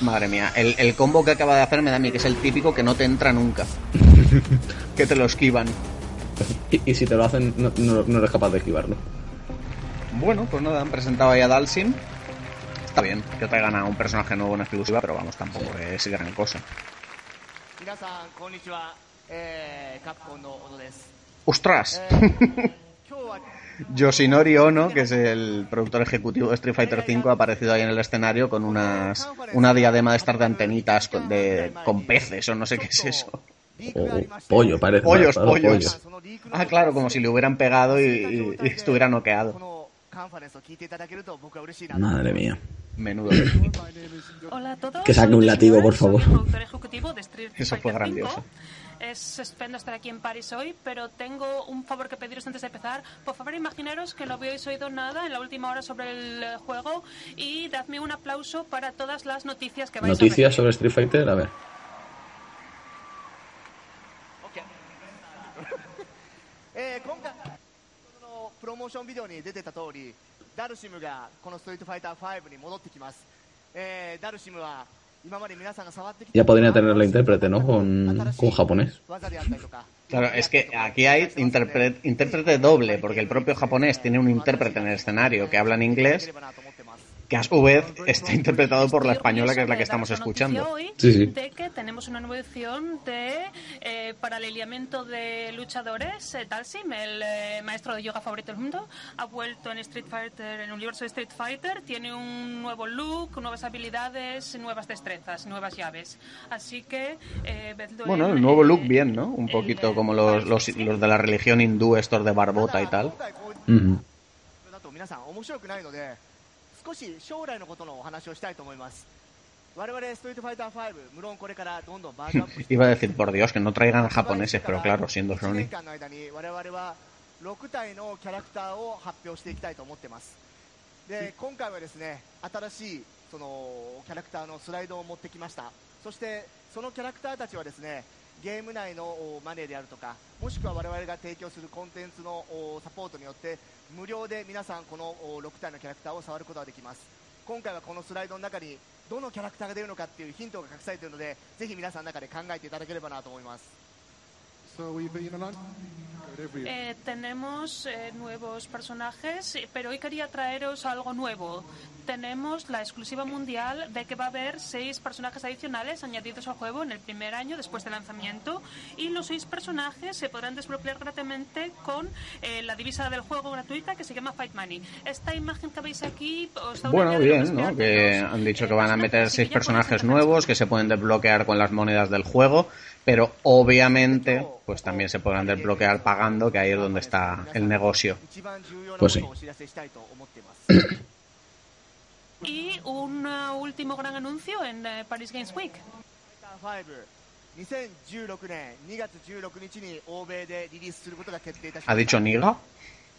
Madre mía, el, el combo que acaba de hacer me da a mí que es el típico que no te entra nunca. que te lo esquivan. Y, y si te lo hacen, no, no- no eres capaz de esquivarlo. Bueno, pues nada, han presentado ahí a Dalsim. Está bien que traigan a un personaje nuevo en exclusiva, pero vamos, tampoco es gran cosa. ¡Ostras! Yoshinori Ono, que es el productor ejecutivo de Street Fighter V, ha aparecido ahí en el escenario con unas, una diadema de estas de antenitas con, de, con peces o no sé qué es eso. O pollo, parece. Pollos, claro, pollos. Ah, claro, como si le hubieran pegado y, y- y estuviera noqueado. Madre mía. Menudo. Hola a todos. Que saque un Yoshimura, por favor. Eso fue grandioso. 5. Es estupendo estar aquí en París hoy, pero tengo un favor que pediros antes de empezar. Por favor, imaginaros que no habéis oído nada en la última hora sobre el eh, juego y dadme un aplauso para todas las noticias que vais Noticias a sobre Street Fighter, a ver. Ya podría tener la intérprete, ¿no? Con, con japonés. Claro, es que aquí hay intérprete doble, porque el propio japonés tiene un intérprete en el escenario que habla en inglés que a su vez está interpretado por la española, que es la que estamos escuchando. hoy Sí, sí. De que tenemos una nueva edición de eh, paraleliamiento de luchadores. Eh, Dalsim, el eh, maestro de yoga favorito del mundo, ha vuelto en Street Fighter, en el universo de Street Fighter. Tiene un nuevo look, nuevas habilidades, nuevas destrezas, nuevas llaves. Así que eh, Bueno, en, el nuevo eh, look bien, ¿no? Un poquito como los, los, los de la religión hindú, estos de barbota y tal. 少し将来のことのお話をしたいと思います。我々ストリートファイター5無論これからどんどんバージョンアップして Iba a decir, por Dios, que no traigan a japoneses, pero claro, siendo 1 Sony. 年間の間に我々は6体のキャラクターを発表していきたいと思ってます。で今回はですね新しいそのキャラクターのスライドを持ってきました。そしてそのキャラクターたちはですねゲーム内のおマネーであるとかもしくは我々が提供するコンテンツのおサポートによって無料で皆さんこの6体のキャラクターを触ることができます。今回はこのスライドの中にどのキャラクターが出るのかっていうヒントが隠されているのでぜひ皆さんの中で考えていただければなと思います。So Eh, tenemos eh, nuevos personajes, eh, pero hoy quería traeros algo nuevo. Tenemos la exclusiva mundial de que va a haber seis personajes adicionales añadidos al juego en el primer año después del lanzamiento y los seis personajes se podrán desbloquear gratuitamente con eh, la divisa del juego gratuita que se llama Fight Money. Esta imagen que veis aquí os da Bueno, bien, ¿no? Que han dicho eh, que van a meter seis personajes nuevos que se pueden desbloquear con las monedas del juego, pero obviamente, pues también se podrán desbloquear pagando, que ahí es donde está el negocio. 一番重要な Pues こ sí. とをお知らせしたいと思っています。 Y un uh, último gran anuncio en eh, Paris Games Week. 5 2016年2月16日に欧米でリリースすることが決定いたしま ¿Ha した。 dicho Niga?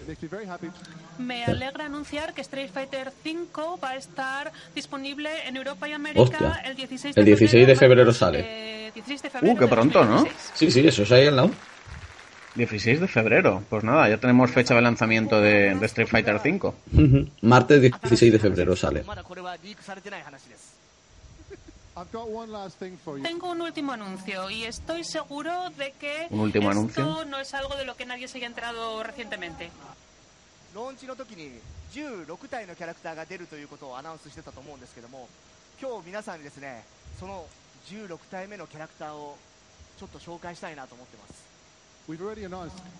It makes me very happy. Me alegra anunciar que Street Fighter V va a estar disponible en Europa y América Hostia. el 16 de El 16 de febrero martes, sale. eh, 16 de febrero Uh, qué de pronto, ¿no? 2016. Sí, sí, eso es ahí al lado. 16 de febrero. Pues nada, ya tenemos fecha de lanzamiento de, Street Fighter V. Martes 16 de febrero sale. Tengo un último anuncio y estoy seguro de que esto no es algo de lo que nadie se haya enterado recientemente.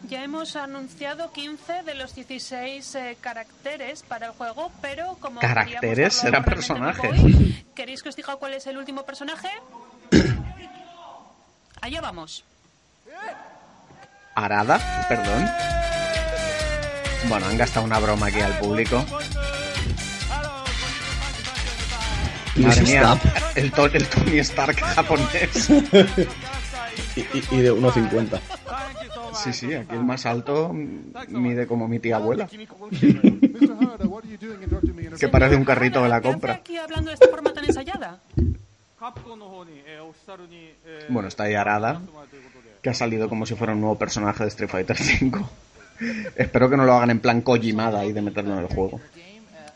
Ya hemos anunciado 15 de los 16 eh, caracteres para el juego, pero como ¿Caracteres? realmente personajes. hoy, ¿Queréis que os diga cuál es el último personaje? Allá vamos. ¿Arada? Perdón. Bueno, han gastado una broma aquí al público. Madre mía, el, to- el Tony Stark japonés. Y, y- y de 1.50. Sí, sí, aquí el más alto mide como mi tía abuela. Que parece un carrito de la ¿Qué hace compra. aquí hablando de esta forma tan ensayada? Bueno, está ahí Arada, que ha salido como si fuera un nuevo personaje de Street Fighter V. Espero que no lo hagan en plan Kojimada y de meterlo en el juego.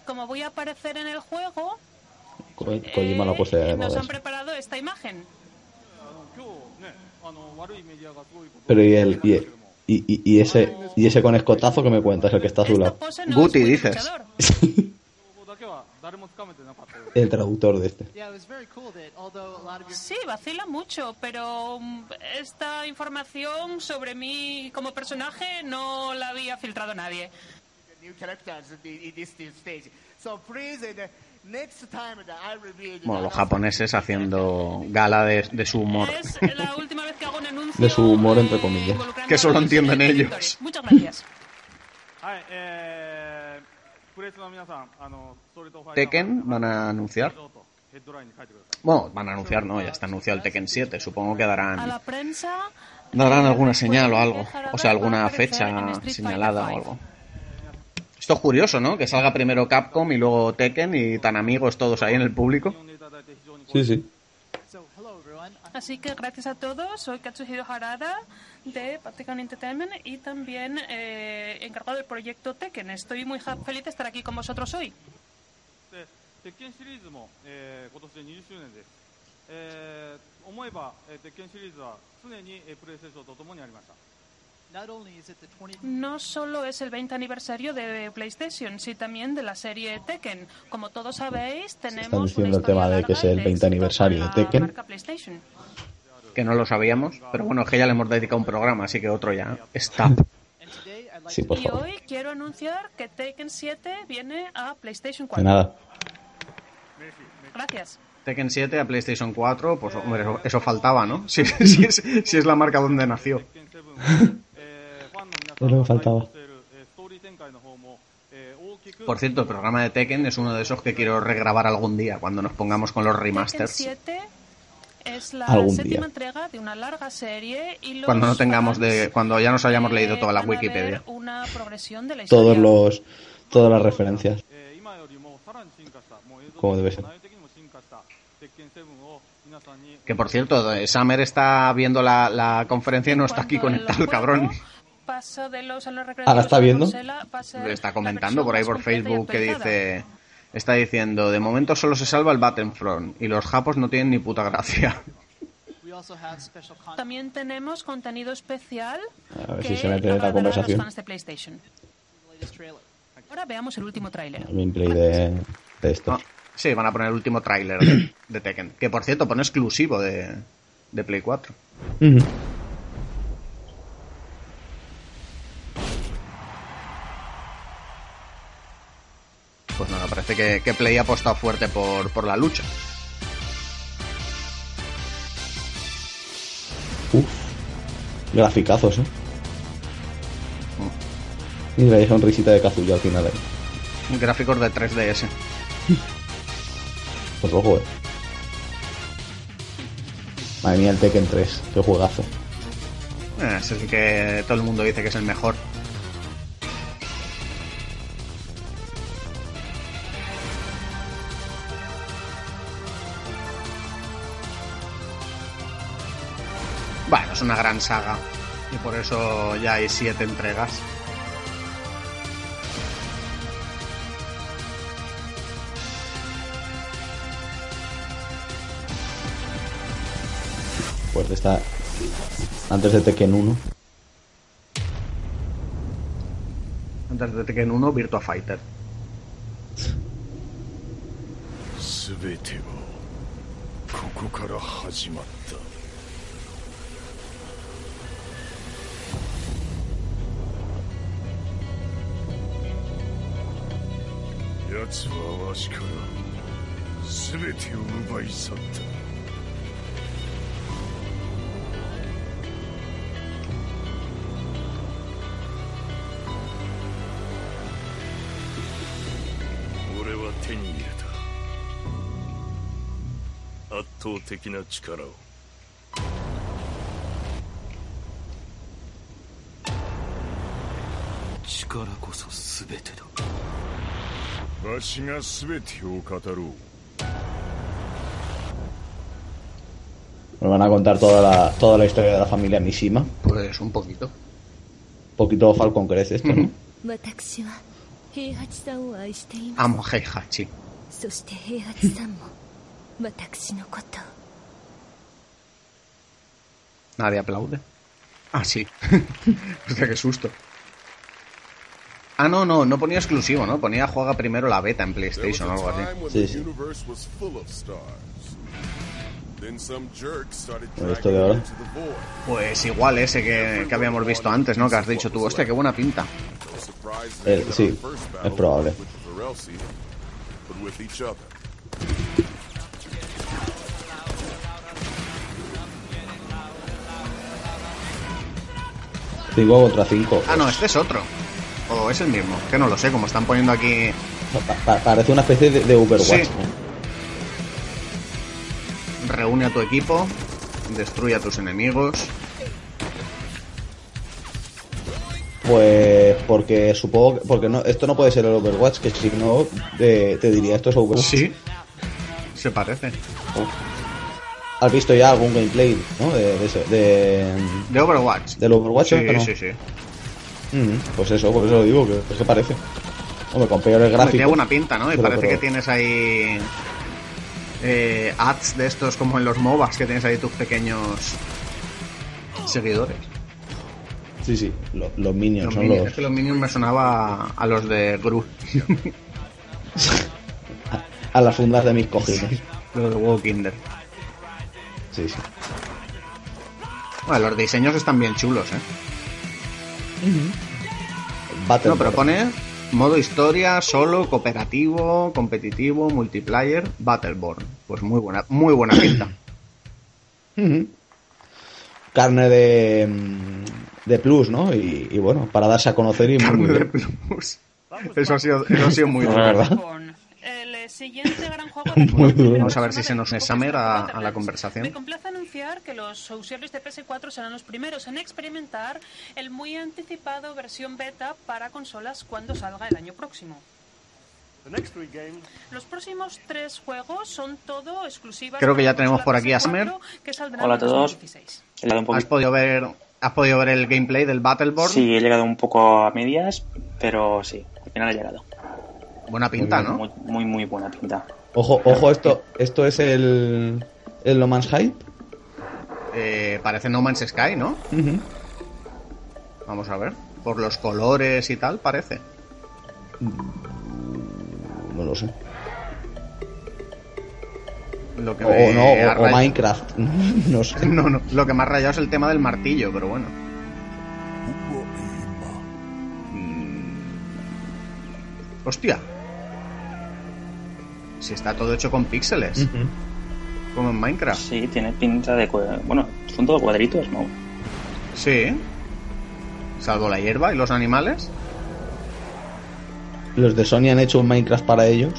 Como voy a aparecer en el juego, Ko- Kojima lo posee eh, de nos moda han preparado esta imagen. Pero y el y, y, y- y ese y ese con escotazo que me cuentas el que está a su lado. no Guti, dices. El traductor de este. Sí, vacila mucho, pero mm, esta información sobre mí como personaje no la había filtrado nadie. Bueno, los japoneses haciendo gala de, de su humor. Es la última vez que hago un anuncio. De su humor, entre comillas. Que solo entienden ellos. Muchas gracias. Tekken van a anunciar. Bueno, van a anunciar, no, ya está anunciado el Tekken 7. Supongo que A darán, la prensa. darán eh, alguna después señal o algo. O sea, alguna fecha señalada o algo. Esto es curioso, ¿no? Que salga primero Capcom y luego Tekken y tan amigos todos ahí en el público. Sí, sí. Así que gracias a todos, soy Katsuhiro Harada de Patagon Entertainment y también eh, encargado del proyecto Tekken. Estoy muy feliz de estar aquí con vosotros hoy. No solo es el 20 aniversario de PlayStation, sino también de la serie Tekken. Como todos sabéis, tenemos Están una diciendo el tema de que es el larga 20 éxito aniversario de la Tekken. marca PlayStation. Que no lo sabíamos. Pero bueno, es que ya le hemos dedicado un programa, así que otro ya está. Sí, por Y favor. hoy quiero anunciar que Tekken 7 viene a PlayStation De 4. nada. Gracias. Tekken 7 a PlayStation 4, pues hombre, eso, eso faltaba, ¿no? Si, si es, si es la marca donde nació. Por cierto, el programa de Tekken es uno de esos que quiero regrabar algún día cuando nos pongamos con los remasters. Tekken algún día. cuando no tengamos de cuando ya nos hayamos leído toda la Wikipedia. Todos los todas las referencias. Como debe ser. Que por cierto, eh, Summer está viendo la, la conferencia y no está aquí conectado, el cabrón. Paso de los Ah, ¿la recreativos está a viendo? Le está comentando por ahí por Facebook que dice, está diciendo, de momento solo se salva el Battlefront y los japos no tienen ni puta gracia. También tenemos contenido especial A ver que si se mete en la a los conversación. fans de PlayStation. Ahora veamos el último tráiler. Gameplay de, de esto. Ah, sí, van a poner el último tráiler de, de Tekken. Que por cierto, pone exclusivo de, de Play 4. Ujú. Pues nada, parece que, que Play ha apostado fuerte por, por la lucha. Uf. Graficazos, eh. Y la sonrisita de Kazuya al final ahí. Gráficos de 3DS. Pues ojo, eh. Madre mía, el Tekken 3. Qué juegazo. Eh, Ese es el que todo el mundo dice que es el mejor. Gran saga. Y por eso ya hay siete entregas. Pues está antes de Tekken 1. Antes de Tekken 1, Virtua Fighter. 奴はわしから全てを奪い去った。俺は手に入れた。圧倒的な力を。力こそ全てだ。わしが全てを語ろう Nos van a contar toda la, toda la historia de la familia Mishima. Pues un poquito. poquito Falcon Crest esto, ¿no? 私は平八さんを愛しています Amo Heihachi. そして平八さんも私のことを Nadie aplaude. Ah, sí. Hostia, qué susto. Ah, no, no, no ponía exclusivo, ¿no? Ponía juega primero la beta en PlayStation o algo así. Sí, sí. universe was full of stars. Then some jerk started Bueno, esto de ahora. Pues igual ese que, que habíamos visto antes, ¿no? Que has dicho tú, hostia, qué buena pinta. Eh, sí, es probable. Cinco contra 5. Ah, no, este es otro. Es el mismo, que no lo sé, como están poniendo aquí... parece una especie de, de Overwatch. Sí. ¿no? Reúne a tu equipo, destruye a tus enemigos. Pues porque supongo que- porque no esto no puede ser el Overwatch, que si no te, te diría esto es Overwatch. Sí. Se parece. ¿Has visto ya algún gameplay, no? De, de, de- De Overwatch. del Overwatch, Sí, ¿no? sí, sí. Mm, pues eso, por eso lo digo, que es que parece. Hombre, con peores Hombre, gráficos. tiene buena pinta, ¿no? Y pero- parece pero- que tienes ahí eh, ads de estos como en los MOBAs, que tienes ahí tus pequeños seguidores. Sí, sí, lo- los minions Los son minions. los... Es que los minions me sonaba a los de Gru. a las fundas de mis cojines. los de WoW Kinder. Sí, sí. Bueno, los diseños están bien chulos, ¿eh? Battle No, pero pone modo historia, solo, cooperativo, competitivo, multiplayer, Battleborn. Pues muy buena, muy buena pinta. Carne de, mm, de plus, ¿no? Y, y bueno, para darse a conocer y muy, muy Carne de bien. plus. Eso ha sido, eso ha sido muy La duro. verdad. Siguiente gran juego duro. Vamos a ver si se nos Summer a, la conversación. Me complace anunciar que los usuarios de PS4 serán los primeros en experimentar el muy anticipado versión beta para consolas cuando salga el año próximo. Los próximos tres juegos son todo exclusivas. Creo que ya tenemos por aquí a Summer. PS4, que saldrán Hola a todos. 2016. He llegado un poco- ¿Has podido ver, has podido ver el gameplay del Battleborn? Sí, he llegado un poco a medias, pero sí, al final he llegado. Buena pinta, ¿no? Muy, muy, muy buena pinta. Ojo, ojo, esto, esto es el, el No Man's Hype. Eh, parece No Man's Sky, ¿no? Vamos a ver. Por los colores y tal, parece. No lo sé. Lo que O, me no, ha o- rayado- Minecraft. no sé. No, no. Lo que me ha rayado es el tema del martillo, pero bueno. Mm. Hostia. Si está todo hecho con píxeles. Como en Minecraft. Sí, tiene pinta de... Bueno, son todo cuadritos, ¿no? Sí. Salvo la hierba y los animales. Los de Sony han hecho un Minecraft para ellos.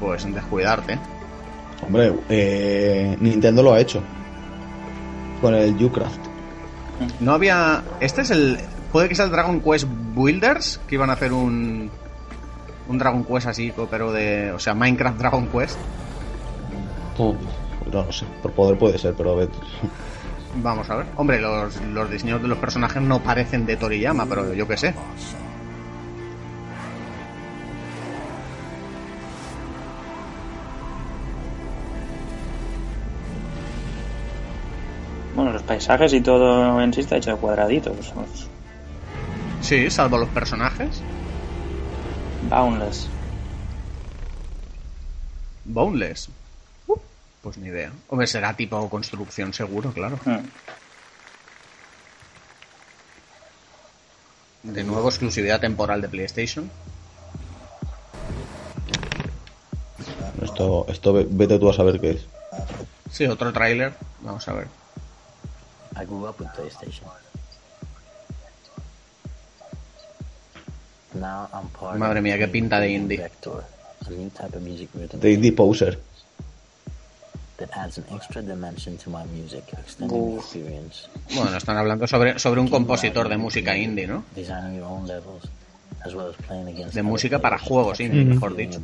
Pues descuidarte. Hombre, eh, Nintendo lo ha hecho. Con el Ucraft. No había. Este es el. Puede que sea el Dragon Quest Builders. Que iban a hacer un. Un Dragon Quest así, pero de. O sea, Minecraft Dragon Quest. Oh, no lo sé. Por poder puede ser, pero a ver. Vamos a ver. Hombre, los, los diseños de los personajes no parecen de Toriyama, pero yo qué sé. Bueno, los paisajes y todo en sí está hecho de cuadraditos. Sí, salvo los personajes. Boundless. Boneless. Uh, Pues ni idea. Hombre, será tipo construcción seguro, claro. Hmm. De nuevo, exclusividad temporal de PlayStation. Esto, esto ve- vete tú a saber qué es. Sí, otro tráiler. Vamos a ver. I Madre mía, qué pinta de indie. Vector, a new type of music rhythm De Indie Poser. that adds an extra dimension to my music, extending the experience. Bueno, están hablando sobre, sobre un compositor de música indie, ¿no? Designing your own levels, as well as playing against De música para juegos indie, the mejor dicho.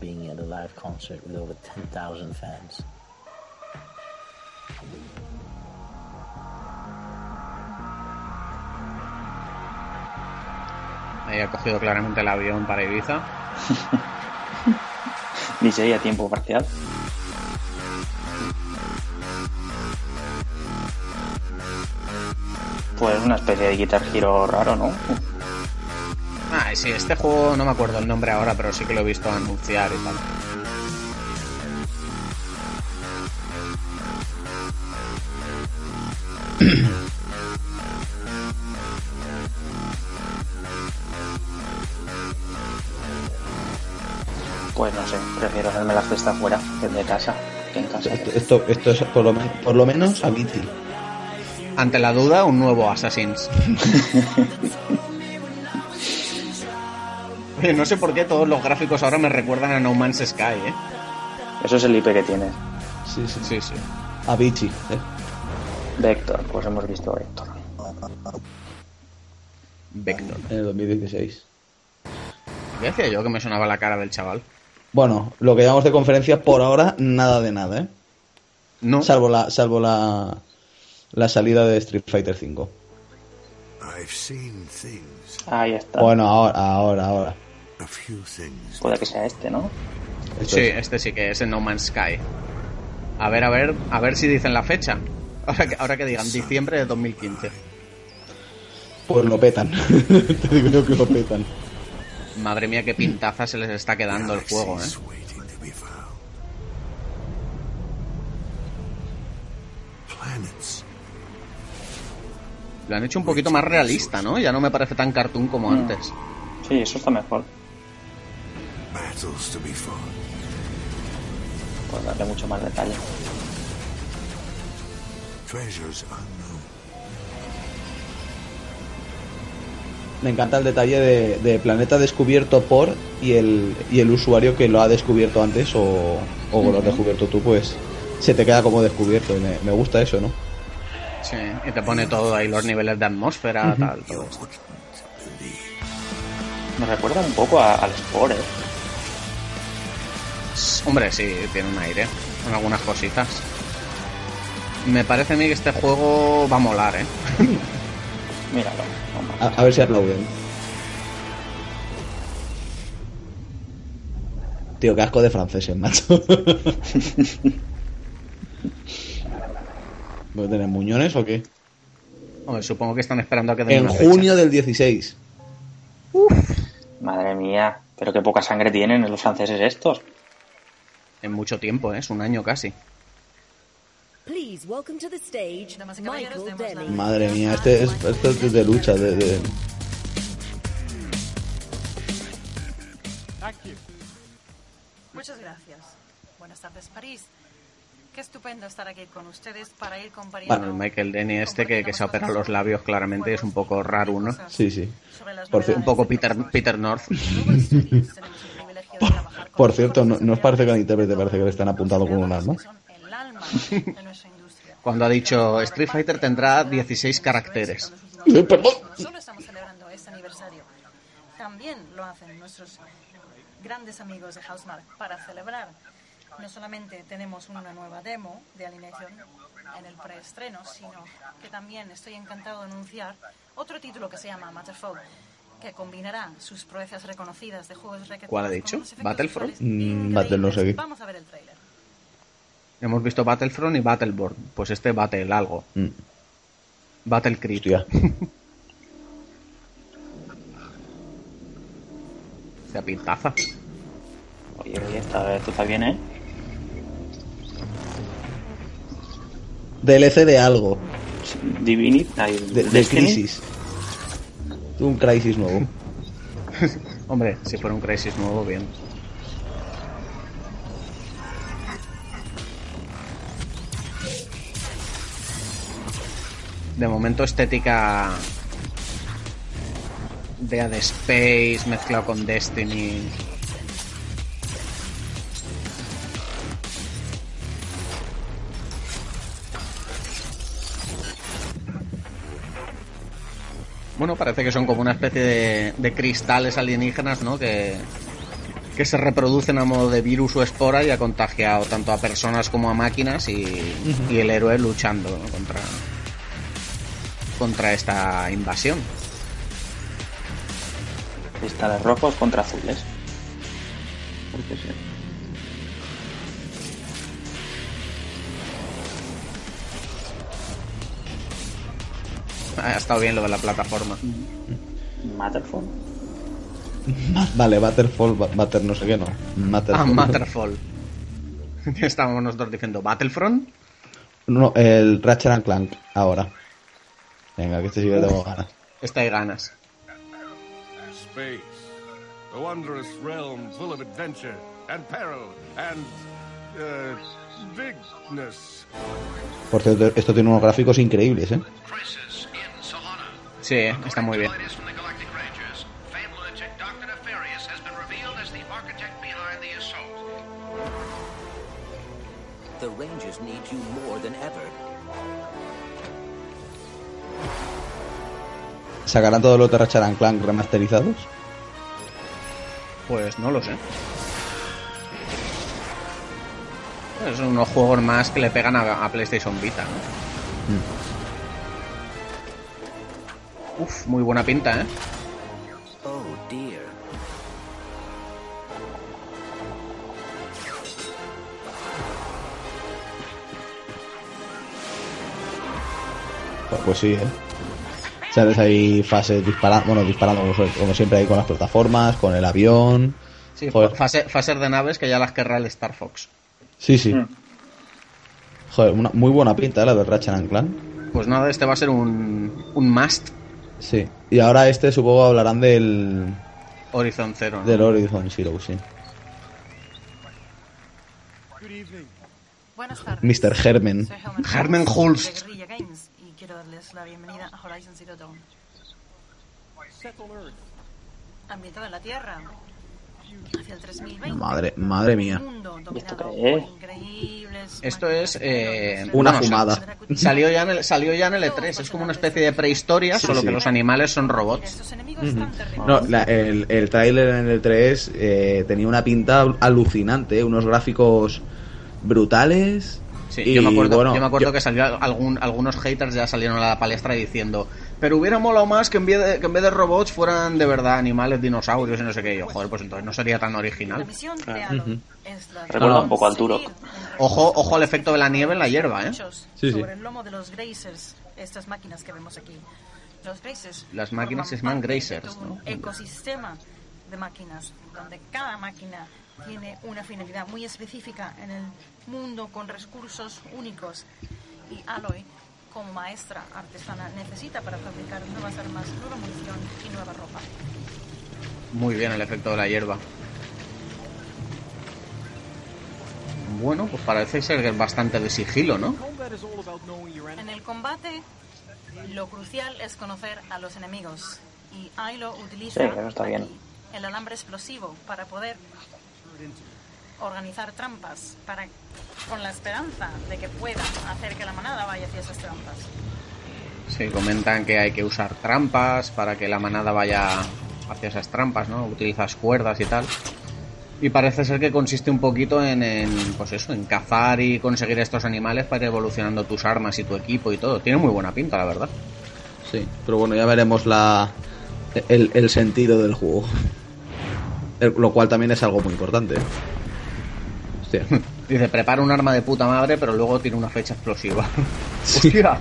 Ha cogido claramente el avión para Ibiza. DJ a tiempo parcial. Pues una especie de Guitar Hero raro, ¿no? Ah, sí, este juego no me acuerdo el nombre ahora, pero sí que lo he visto anunciar y tal. Pues no sé, prefiero hacerme la fiesta fuera que de casa, que en casa. Esto, esto, esto es por lo, men- por lo menos Avicii. Ante la duda, un nuevo Assassin's. No sé por qué todos los gráficos ahora me recuerdan a No Man's Sky, ¿eh? Eso es el IP que tienes. Sí, sí. Sí, sí. Avicii. ¿eh? Vector, pues hemos visto Vector. Vector. En el 2016. ¿Qué decía yo que me sonaba la cara del chaval? Bueno, lo que llamamos de conferencia por ahora, nada de nada, ¿eh? No. Salvo la, salvo la, la salida de Street Fighter V. I've seen things, Ahí está. Bueno, ahora, ahora, ahora. a few things. Puede que sea este, ¿no? Esto Sí, es. este sí que es en No Man's Sky. A ver, a ver, a ver si dicen la fecha. Ahora que, ahora que digan diciembre de 2015. Pues lo petan. Te digo yo que lo petan. Madre mía, qué pintaza se les está quedando el juego, ¿eh? Lo han hecho un poquito más realista, ¿no? Ya no me parece tan cartoon como Mm. antes. Sí, eso está mejor. Battles to be fought. Pues darle mucho más detalle. Treasures Me encanta el detalle de, de planeta descubierto por y el, y el usuario que lo ha descubierto antes o, o lo has descubierto tú, pues se te queda como descubierto. y Me, me gusta eso, ¿no? Sí, y te pone todo ahí, los niveles de atmósfera, tal, todo esto. Me recuerda un poco a- al Spore, ¿eh? Hombre, sí, tiene un aire, con algunas cositas. Me parece a mí que este juego va a molar, ¿eh? Míralo. A, a ver si aplauden. Tío, qué asco de franceses, macho. ¿Voy a tener muñones o qué? Hombre, supongo que están esperando a que den En una fecha. junio del 16. Madre mía, pero qué poca sangre tienen los franceses estos. En mucho tiempo, ¿eh? Es un año casi. Please welcome to the stage Michael Denny. Madre mía, este es, esto es de lucha. De, de- Muchas gracias. Buenas tardes, París. Qué estupendo estar aquí con ustedes para ir compartiendo Bueno, el Michael Denny este que, que se ha operado los labios claramente es un poco raro, ¿no? Sí, sí. sobre las Por, Un poco Peter, Peter North. Por cierto, ¿no, ¿no os parece que al intérprete parece que le están apuntando con un arma? Cuando ha dicho Street Fighter tendrá 16 caracteres. Eh, perdón. No solo estamos celebrando este aniversario, también lo hacen nuestros grandes amigos de Housemark para celebrar. No solamente tenemos una nueva demo de Alineación en el preestreno, sino que también estoy encantado de anunciar otro título que se llama Matterfall, que combinará sus proezas reconocidas de juegos requetados ¿Cuál ha dicho? ¿Battlefront? Mm. Battle no sé qué. Vamos a ver el tráiler. Hemos visto Battlefront y Battleborn. Pues este Battle algo. Mm, Battle Creed. hostia. Se pintaza. Oye, oye, está, esto está bien, ¿eh? DLC de algo. Divinity, De, de. Crisis. Un Crisis nuevo. Hombre, si fuera un Crisis nuevo, bien. De momento estética de Dead Space mezclado con Destiny. Bueno, parece que son como una especie de, de cristales alienígenas, ¿no? Que, que se reproducen a modo de virus o espora y ha contagiado tanto a personas como a máquinas y, y el héroe luchando ¿no? contra, contra esta invasión. Cristales rojos contra azules. Porque sí. Ha estado bien lo de la plataforma. Matterfall. Vale, Battlefall, Batter no sé qué, no. Matterfall. Ah, Matterfall. Estábamos nosotros diciendo Battlefront. No, el Ratchet and Clank, ahora. Venga, que este sí que tengo ganas. Esta hay ganas. Space, a wondrous realm full of adventure and peril and uh, bigness. Por cierto, esto tiene unos gráficos increíbles, ¿eh? Sí, está muy bien. The Rangers need you ¿Sacarán todos los de Ratchet Clank remasterizados? Pues no lo sé. Son unos juegos más que le pegan a, a PlayStation Vita, ¿no? Uf, muy buena pinta, ¿eh? Oh dear. Pues, pues sí, ¿eh? ¿Sabes? Hay fases disparando, bueno, disparando como, como siempre hay con las plataformas, con el avión. Sí, Joder. fase, fases de naves que ya las querrá el Star Fox. Sí, sí. Joder, una muy buena pinta ¿eh? la de Ratchet and Clank. Pues nada, este va a ser un, un must Sí. Y ahora este supongo hablarán del, Horizon Zero. ¿no? del Horizon Zero, sí. Buenas tardes. Mr. Herman. Herman, Herman La bienvenida a Horizon Zero Dawn. Ambientado en la Tierra. Hacia el 3020. Madre, madre mía. Un mundo ¿Y esto qué es? Esto es eh, Una bueno, fumada. sa- Salió ya, en el, salió ya en el E3. Es como una especie de prehistoria, Sí, solo sí. que los animales son robots. No, la- el, el tráiler en el 3 eh, tenía una pinta alucinante, unos gráficos brutales. Sí, y yo me acuerdo, bueno, yo me acuerdo yo- que salió algún, algunos haters ya salieron a la palestra diciendo pero hubiera molado más que en vez de, que en vez de robots fueran de verdad animales, dinosaurios y no sé qué. Y yo, joder, pues entonces no sería tan La original. misión Ah. la de Recuerda un poco al Turok. Ojo, ojo al efecto de la nieve en la hierba, ¿eh? Sí, sí. sobre el lomo de los Grazers, estas máquinas que vemos aquí. Los Grazers. Las máquinas se llaman Grazers, todo un ¿no? ecosistema de máquinas, donde cada máquina tiene una finalidad muy específica en el mundo con recursos únicos. Y Aloy, como maestra artesana, necesita para fabricar nuevas armas, nueva munición y nueva ropa. Muy bien el efecto de la hierba. Bueno, pues parece ser que es bastante de sigilo, ¿no? En el combate, lo crucial es conocer a los enemigos. Y Ailo utiliza Sí, eso está bien. el alambre explosivo para poder organizar trampas, para con la esperanza de que pueda hacer que la manada vaya hacia esas trampas. Sí, comentan que hay que usar trampas para que la manada vaya hacia esas trampas, ¿no? Utilizas cuerdas y tal. Y parece ser que consiste un poquito en, en, pues eso, en cazar y conseguir estos animales para ir evolucionando tus armas y tu equipo y todo. Tiene muy buena pinta, la verdad. Sí, pero bueno, ya veremos la el, el sentido del juego. El- lo cual también es algo muy importante. ¿Eh? Hostia. Dice, prepara un arma de puta madre, pero luego tiene una fecha explosiva. Hostia.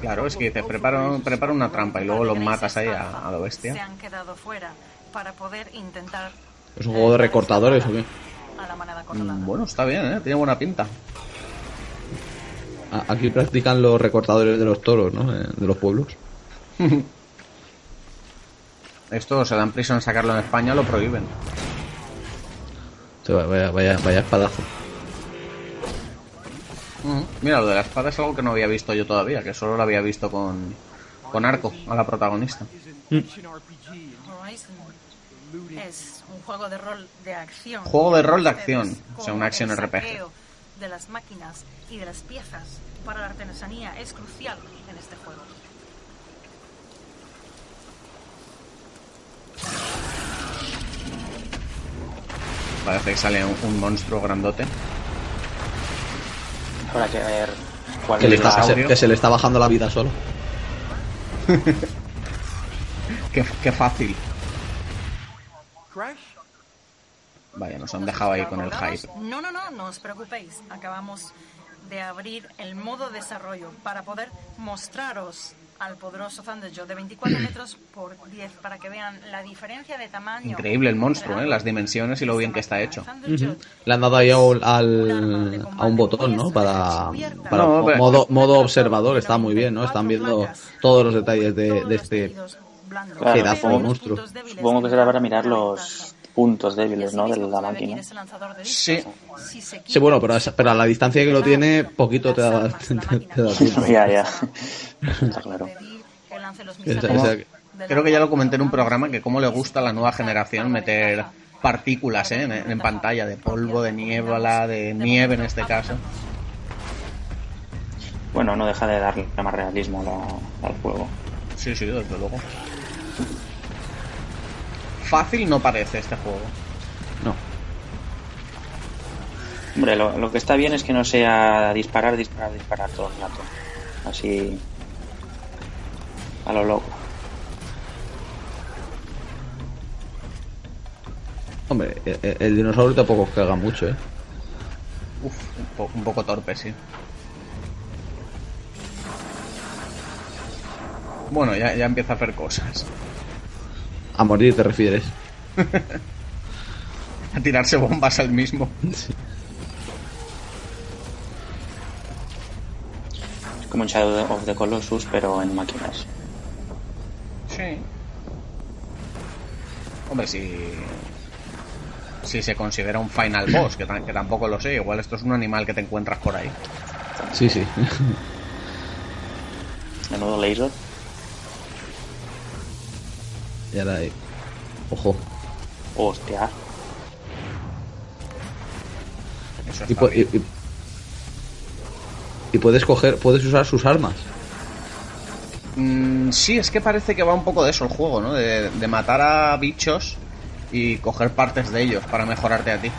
Claro, es que dice, prepara, prepara una trampa y luego los matas ahí a, a lo Se bestia. han quedado fuera para poder intentar ¿Es un juego de recortadores o qué? a la manada. Mm, Bueno, está bien, ¿eh? Tiene buena pinta. Aquí practican los recortadores de los toros, ¿no? Eh, De los pueblos. Esto se dan prisa en sacarlo en España, lo prohíben. Vaya, vaya, vaya espadazo. Mira, lo de la espada es algo que no había visto yo todavía, que solo lo había visto con, con Arco, a la protagonista. Horizon es un juego de rol de acción. Juego de rol de acción, o sea, una acción RPG. de las máquinas y de las piezas para la artesanía es crucial en este juego. Parece que sale un, un monstruo grandote. Habrá que ver cuál Que, le es está- se- que se le está bajando la vida solo. Qué, qué fácil. Vaya, nos han dejado ahí con el hype. No, no, no, no os preocupéis. Acabamos de abrir el modo desarrollo para poder mostraros al poderoso Thunder Joe de 24 metros por 10 para que vean la diferencia de tamaño. Increíble el monstruo, ¿eh? las dimensiones y lo bien que está hecho. Ujú. Le han dado ahí a un, al- a un botón, ¿no? Para, para No, pero- modo, modo observador, está muy bien, ¿no? Están viendo todos los detalles de, de este Claro, pedazo de monstruo. supongo que será para mirar los puntos débiles, ¿no? De la máquina. Sí. Sí, bueno, pero, a esa- pero a la distancia que lo tiene, poquito te da, te, te da tiempo. ya, ya. Está claro. Creo que ya lo comenté en un programa que cómo le gusta a la nueva generación meter partículas ¿eh? en, en pantalla de polvo, de niebla, de nieve en este caso. Bueno, no deja de darle más realismo al juego. Sí, sí, desde luego. Fácil no parece este juego. No. Hombre, lo, lo que está bien es que no sea disparar, disparar, disparar todo el rato. Así. a lo loco. Hombre, el, el- el dinosaurio tampoco caga mucho, ¿eh? Uf, un, po- un poco torpe, sí. Bueno, ya, ya empieza a hacer cosas. A morir te refieres. A tirarse bombas al mismo. Es como un Shadow of the Colossus, pero en máquinas. Sí. Hombre, si. Si se considera un final boss, que, que tampoco lo sé, igual esto es un animal que te encuentras por ahí. Sí, sí. Menudo laser. Y ahora ahí. Ojo. Hostia. Eso Y, pu- y- y- y puedes coger, puedes usar sus armas. Mm, sí, es que parece que va un poco de eso el juego, ¿no? De, de matar a bichos y coger partes de ellos para mejorarte a ti.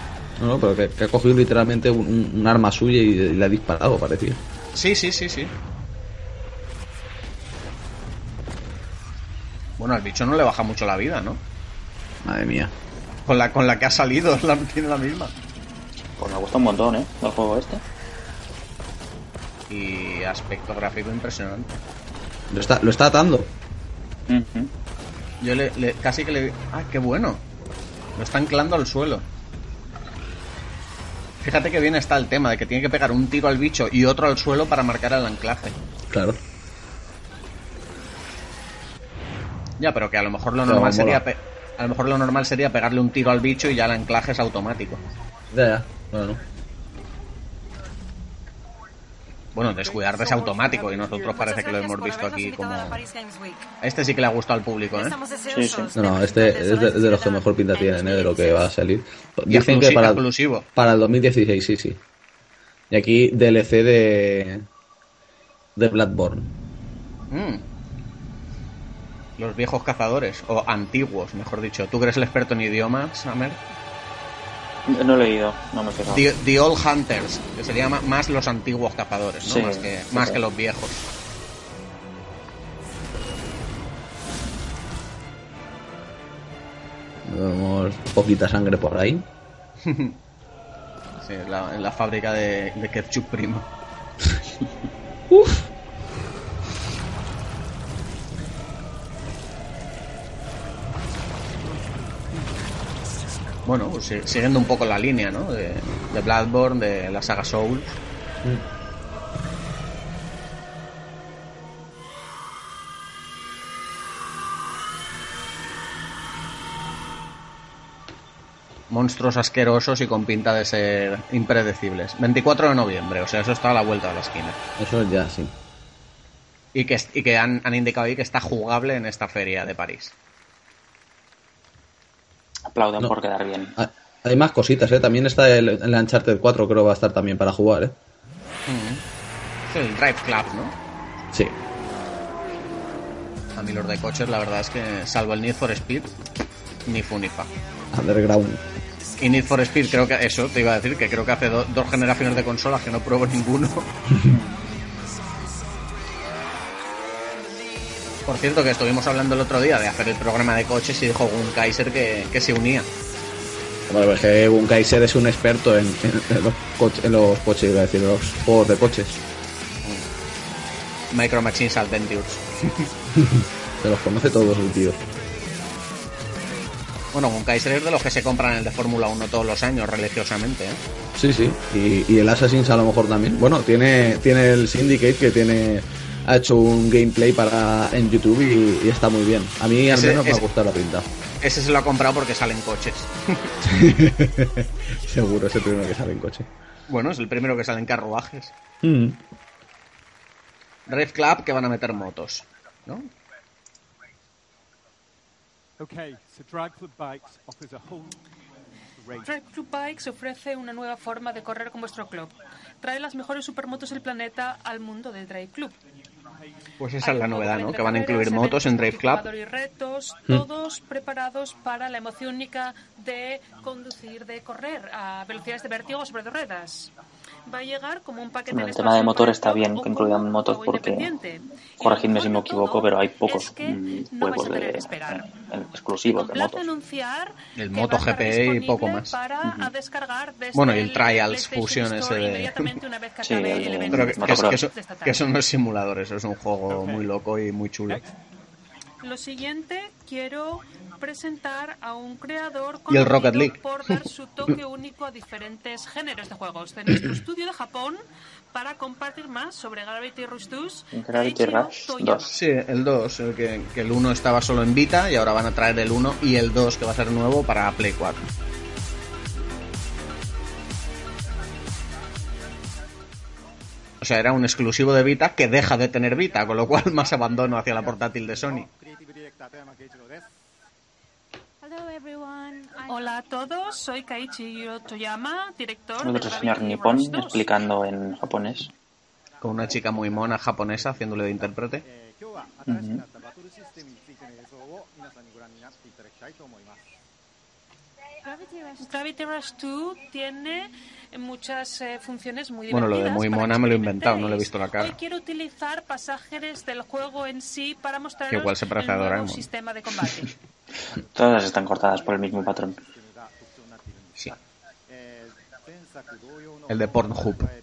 No, no, pero que, que ha cogido literalmente un, un- un arma suya y, y le ha disparado, parecía. Sí, sí, sí, sí. Bueno, al bicho no le baja mucho la vida, ¿no? Madre mía. Con la, con la que ha salido, la, tiene la misma. Pues me gusta un montón, ¿eh? El juego este. Y aspecto gráfico impresionante. Lo está, lo está atando. Yo le, le- casi que le... ¡Ah, qué bueno! Lo está anclando al suelo. Fíjate que bien está el tema de que tiene que pegar un tiro al bicho y otro al suelo para marcar el anclaje. Claro. Ya, pero que a lo mejor lo Pero normal sería pe- a lo mejor lo normal sería pegarle un tiro al bicho y ya el anclaje es automático. Ya, ya. Bueno. Bueno, descuidarte es automático y nosotros parece que lo hemos visto aquí como... Este sí que le ha gustado al público, ¿eh? Estamos deseosos No, no, este es de, de los que mejor pinta tienen, ¿eh? De lo que va a salir. Dicen que para, exclusivo. para el 2016, sí, sí. Y aquí DLC de. de Bloodborne. Mm. Los viejos cazadores, o antiguos, mejor dicho. ¿Tú eres el experto en idiomas, Samer? No he leído, no me he fijado. The, the Old Hunters, que sería más los antiguos cazadores, ¿no? Sí, más que, sí, más sí. que los viejos. Vemos poquita sangre por ahí. Sí, en la, en la fábrica de, de ketchup primo. Bueno, pues si- siguiendo un poco la línea, ¿no? De, de Bloodborne, de la saga Souls. Monstruos asquerosos y con pinta de ser impredecibles. 24 de noviembre, o sea, eso está a la vuelta de la esquina. Eso ya, sí. Y que, y que han, han indicado ahí que está jugable en esta feria de París. Aplauden No. por quedar bien. Ah, Hay más cositas, ¿eh? También está el, el Uncharted 4, creo va a estar también para jugar, ¿eh? Es el Drive Club, ¿no? Sí. A mí los de coches, la verdad es que, salvo el Need for Speed, ni fu ni fa. Underground. Y Need for Speed, creo que eso te iba a decir, que creo que hace do- dos generaciones de consolas que no pruebo ninguno. Por cierto, que estuvimos hablando el otro día de hacer el programa de coches y dijo Gun Kaiser que, que se unía. Bueno, es que un Kaiser es un experto en, en- en los coches, en los coches, iba a decir, en los juegos de coches. Micro Machines Adventures. Se los conoce todos el tío. Bueno, con Kaiser es de los que se compran el de Fórmula 1 todos los años religiosamente, ¿eh? Sí, sí. Y, y el Assassin's a lo mejor también. Bueno, tiene, tiene el Syndicate que tiene ha hecho un gameplay para en YouTube y, y está muy bien. A mí al Ese- menos me ese- ha gustado la pinta. Ese se lo ha comprado porque salen coches. Seguro, es el primero que sale en coche. Bueno, es el primero que salen carruajes. Mm. Drive Club que van a meter motos, ¿no? Okay, so Drag Club Bikes offers a whole. Drive Club Bikes ofrece una nueva forma de correr con vuestro club. Trae las mejores supermotos del planeta al mundo del Drive Club. Pues esa es la novedad, ¿no? Que van a incluir motos en Drive Club. y retos, Mm. todos preparados para la emoción única de conducir, de correr a velocidades de vértigo sobre dos ruedas. Va a llegar como un paquete el tema de motor está bien que incluyan motos porque, corregidme si me equivoco, pero hay pocos es que mm, juegos de, exclusivos de motos. anunciar El Moto GP y poco más. Para Ujú. a descargar desde Bueno, y el Trials Fusion ese de... Sí. Pero que eso no es simulador, eso es un juego muy loco y muy chulo. Lo siguiente, quiero presentar a un creador Y el Rocket League. por dar su toque único a diferentes géneros de juegos de nuestro estudio de Japón para compartir más sobre Gravity Rush 2. Gravity Rush 2. Sí, el 2, el que, que el 1 estaba solo en Vita y ahora van a traer el 1 y el 2 que va a ser nuevo para Play 4. Sea, era un exclusivo de Vita que deja de tener Vita, con lo cual más abandono hacia la portátil de Sony. Hola a todos, soy Kaichi Toyama, director El de otro señor 2. explicando en japonés. Con una chica muy mona japonesa haciéndole de intérprete. Gravity Rush 2 tiene muchas eh, funciones muy Bueno, lo de muy mona me lo he inventado, no le he visto la cara. Hoy quiero utilizar pasajes del juego en sí para mostrar Que igual se parece a el nuevo sistema de combate. Todas están cortadas por el mismo patrón. Sí. El de Pornhub.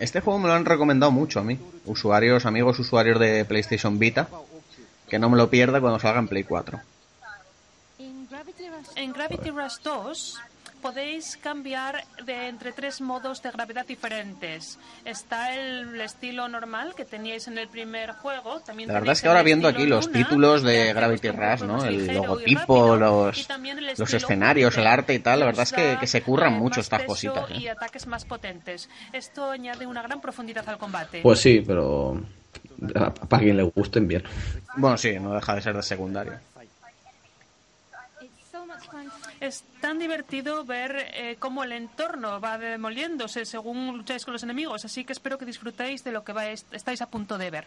Este juego me lo han recomendado mucho a mí. Usuarios, amigos usuarios de PlayStation Vita. Que no me lo pierda cuando salga en Play 4. En Gravity Rush 2 podéis cambiar de entre tres modos de gravedad diferentes. Está el estilo normal que teníais en el primer juego. También La verdad es que ahora el viendo aquí los Luna, títulos de Gravity Rush, El y logotipo, rápido. los, Y el escenarios, el arte y tal. La verdad es que, se curran mucho estas cositas. Y ¿eh? ataques más potentes. Esto añade una gran profundidad al combate. Pues sí, pero para quien le gusten bien. Bueno, sí, no deja de ser de secundario. Es tan divertido ver eh, cómo el entorno va demoliéndose según lucháis con los enemigos, así que espero que disfrutéis de lo que vais- estáis a punto de ver.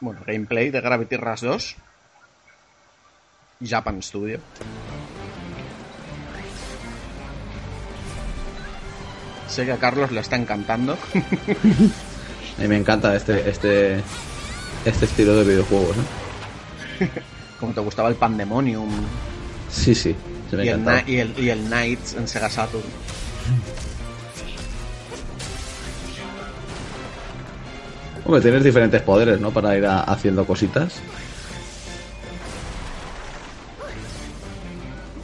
Bueno, gameplay de Gravity Rush 2. Japan Studio. Sé que a Carlos le está encantando. A mí me encanta este este este estilo de videojuegos. ¿eh? Como te gustaba el Pandemonium Sí, sí, se me y el, y, el, y el Knights en Sega Saturn. Hombre, tienes diferentes poderes, ¿no? Para ir a- haciendo cositas.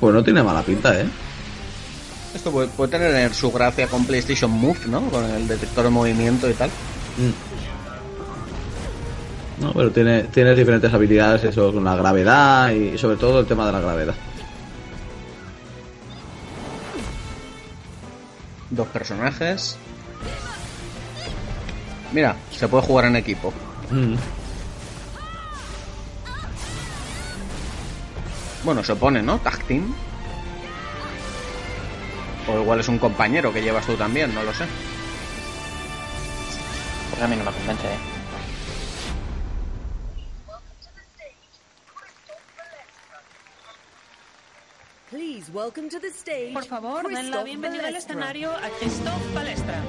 Pues no tiene mala pinta, ¿eh? Esto puede, puede tener su gracia con PlayStation Move, ¿no? Con el detector de movimiento y tal. No, pero tiene, tienes diferentes habilidades, eso, con la gravedad y sobre todo el tema de la gravedad. Dos personajes. Mira, se puede jugar en equipo. Mm. Bueno, se pone, ¿no? Tag Team. O igual es un compañero que llevas tú también, no lo sé. Pues a mí no me convence, ¿eh? Please welcome to the stage. Por favor, den la bienvenida al escenario a Christoph Balestra.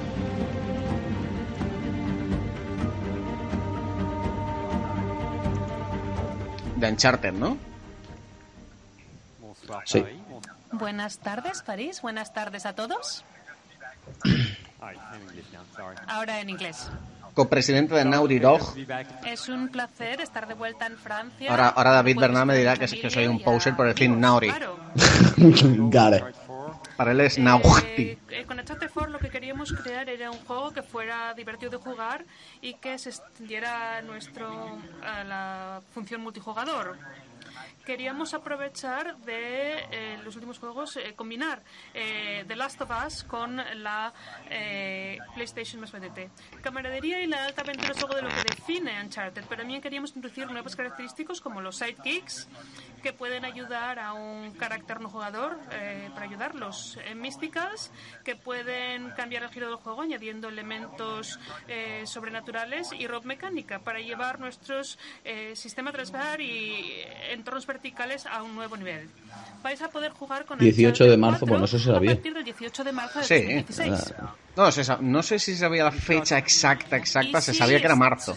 de Uncharted, ¿no? Sí. Buenas tardes, París. Buenas tardes a todos. Ahora en inglés. Copresidente de Naughty Dog. Es un placer estar de vuelta en Francia. Ahora, ahora David Bernal me dirá que, que soy un poser por decir Naughty. Got it. Para él es Naughty. Eh, con Uncharted 4 lo que queríamos crear era un juego que fuera divertido de jugar y que se extendiera nuestro a la función multijugador. Queríamos aprovechar de eh, los últimos juegos, eh, combinar eh, The Last of Us con la eh, PlayStation más VTT. Camaradería y la alta aventura es algo de lo que define Uncharted, pero también queríamos introducir nuevos característicos como los sidekicks, que pueden ayudar a un carácter no jugador eh, para ayudarlos. Mysticals, que pueden cambiar el giro del juego añadiendo elementos sobrenaturales. Y Rob Mecánica, para llevar nuestros eh, sistemas transfer y entornos verticales a un nuevo nivel. Vais a poder jugar con 18 de marzo, Uncharted bueno, eso se 4 sabía. A partir del 18 de marzo de Sí. 2016. No, se no sé si sabía la fecha exacta, exacta, se sabía que era marzo.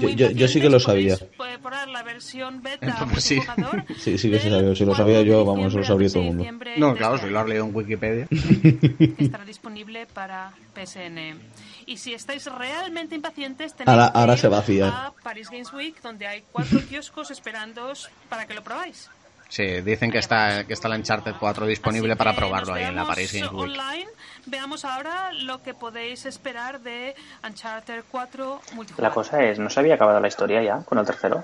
Yo, yo, yo sí que lo sabía. Puede poner la versión beta Entonces sí. Sí, sí que se sabía. Si lo sabía yo, vamos, eso lo sabría todo el mundo. No, claro, si lo has leído en Wikipedia. estará disponible para PSN. Y si estáis realmente impacientes, tenéis Ahora- que ahora ir se vacía. a Paris Games Week, donde hay cuatro kioscos esperándoos para que lo probáis. Sí, dicen que está, que está la Uncharted 4 disponible para probarlo ahí en la Paris Games Week. online. Veamos ahora lo que podéis esperar de Uncharted 4 La multijugador. cosa es, ¿no se había acabado la historia ya con el tercero?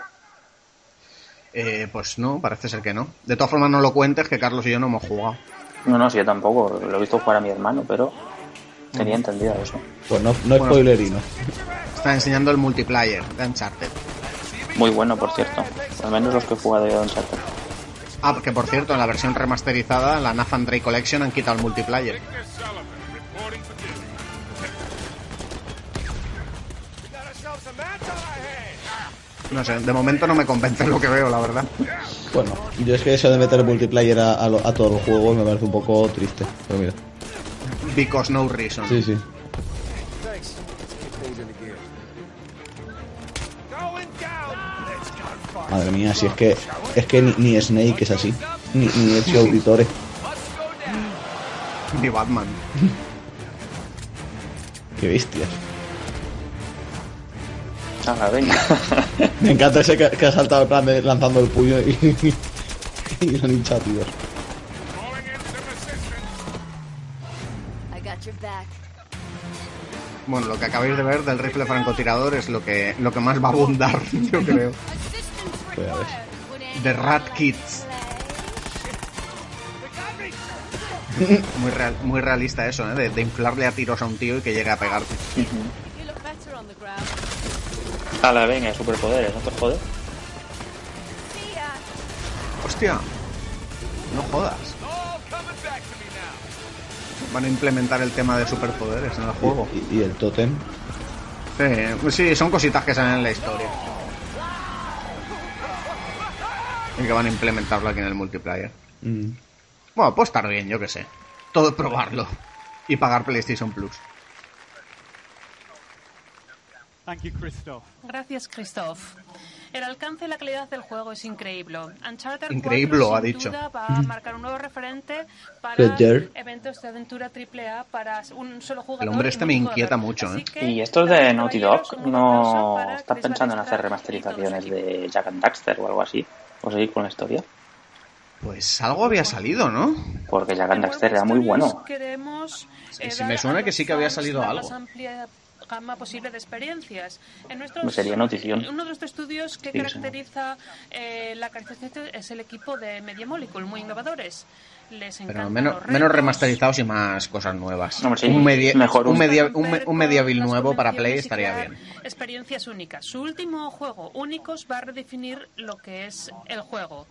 Eh, pues no, parece ser que no. De todas formas, no lo cuentes, que Carlos y yo no hemos jugado. No, no, sí, yo tampoco. Lo he visto jugar a mi hermano, pero tenía entendido eso. Pues no, no Bueno. spoilerino. Está enseñando el multiplayer de Uncharted. Muy bueno, por cierto. Al menos los que he jugado yo de Uncharted. Ah, que por cierto, en la versión remasterizada, la Nathan Drake Collection, han quitado el multiplayer. No sé, de momento no me convence lo que veo, la verdad. Bueno, yo es que eso de meter multiplayer a, a, lo- a todos los juegos me parece un poco triste. Pero mira. Because no reason. Sí, sí. Madre mía, si es que es que ni, ni Snake es así, ni, ni Ezio Auditore. Ni Batman. Qué bestias. Ah, venga. Me encanta ese que, que ha saltado en plan de lanzando el puño y, y lo han hinchado, tíos. Bueno, lo que acabáis de ver del rifle francotirador es lo que, lo que más va a abundar, yo creo. The Rat Kids. Muy, real- muy realista eso, ¿eh? De, de inflarle a tiros a un tío y que llegue a pegarte. A la venga, superpoderes, ¿no te jodes? Hostia. No jodas. Van a implementar el tema de superpoderes en el juego. Y, y el tótem. Sí, pues sí, son cositas que salen en la historia. Y que van a implementarlo aquí en el multiplayer. Mm. Bueno, puede estar bien, yo que sé. Todo es probarlo. Y pagar PlayStation Plus. Thank you, Christoph. Gracias, Christoph. El alcance y la calidad del juego es increíble. Uncharted Increíble, 4, ha sin dicho. duda, va a marcar un nuevo referente para Roger. eventos de aventura AAA para un solo jugador. El hombre este me inquieta mucho, ¿eh? Y estos de Naughty Dog no están pensando en hacer remasterizaciones de Jack and Daxter o algo así. O seguir con la historia. Pues algo había salido, ¿no? Porque Jack and Daxter era muy bueno. Queremos eh, sí dar me suena que sí que había salido algo. Gama posible de experiencias. En nuestros, sería notición. Uno de los estudios que Sí, caracteriza eh, la caracterización es el equipo de Media Molecule, muy innovadores. Les Pero menos, remasterizados y más cosas nuevas. Sí, un, media, mejor un, media, un, me- un con Medieval las nuevo para Play estaría bien. Experiencias únicas. Su último juego, Únicos, va a redefinir lo que es el juego.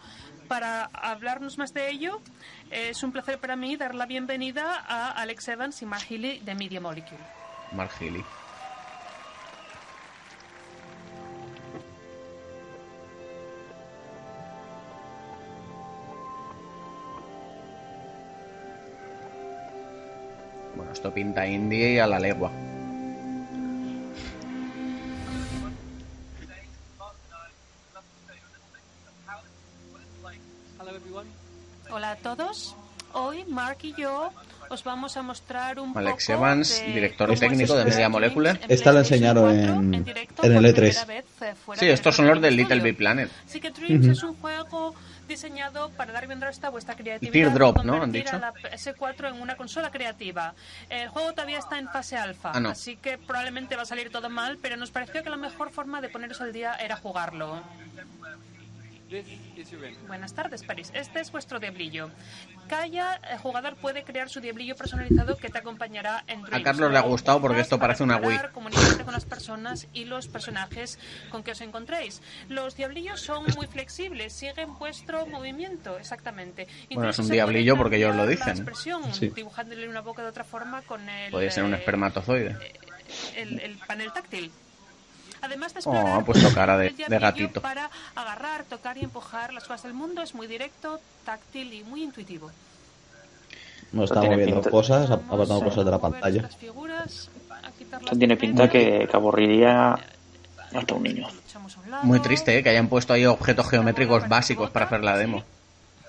Para hablarnos más de ello, es un placer para mí dar la bienvenida a Alex Evans y Mark Healy de Media Molecule. Mark Healy. Esto pinta indie y a la legua. Hola a todos. Hoy Mark y yo os vamos a mostrar un Alex poco Evans, de director técnico de Media en Esta la enseñaron 4 en, directo en el por E3. primera vez, eh, Sí, estos son los del. Little Big Planet. Así que Dreams Ujú. es un juego diseñado para dar bien a vuestra creatividad Teardrop, y ¿no? Han dicho. a la PS4 en una consola creativa. El juego todavía está en fase alfa, Ah, no. así que probablemente va a salir todo mal, pero nos pareció que la mejor forma de poneros al día era jugarlo. Buenas tardes, París. Este es vuestro diablillo. Cada eh, jugador puede crear su diablillo personalizado que te acompañará en A Dreams. Carlos le ha gustado porque esto Para parece una Wii. comunicarte con las personas y los personajes con que os encontréis. Los diablillos son muy flexibles, siguen vuestro movimiento, exactamente. Bueno, Incluso es un diablillo porque ellos lo dicen. expresión, Sí. dibujándole una boca de otra forma con el, Podría ser un eh, espermatozoide. el, el panel táctil. Además de Oh, explorar, ha puesto cara de- de gatito. Para agarrar, tocar y empujar las cosas del mundo es muy directo, táctil y muy intuitivo. No está tiene moviendo pinta- cosas, apartando cosas de la pantalla. Las figuras, Esto tiene pinta que, que aburriría hasta un niño. Muy triste, ¿eh? Que hayan puesto ahí objetos geométricos básicos para hacer la demo.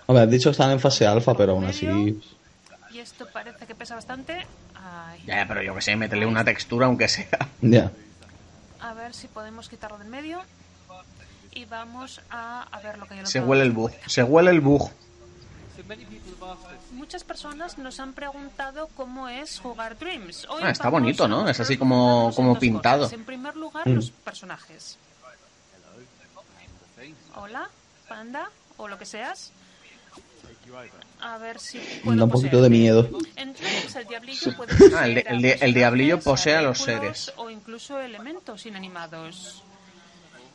Hombre, han dicho que están en fase alfa, pero aún así. Y esto parece que pesa bastante. Ay, Ya, pero yo que sé, meterle una textura aunque sea. Ya. A ver si podemos quitarlo del medio. Y vamos a, a ver lo que hay al Se huele el bug. Se huele el bug. Muchas personas nos han preguntado cómo es jugar Dreams. Hoy Ah, está bonito, ¿no? Es así como, como cosas. pintado. En primer lugar, Mm. los personajes. Hola, panda, o lo que seas. A ver si puedo da un poquito poseerte. de miedo. En Dreams el diablillo puede Ah, el, poseer el di- el diablillo posee a los seres. O incluso elementos inanimados.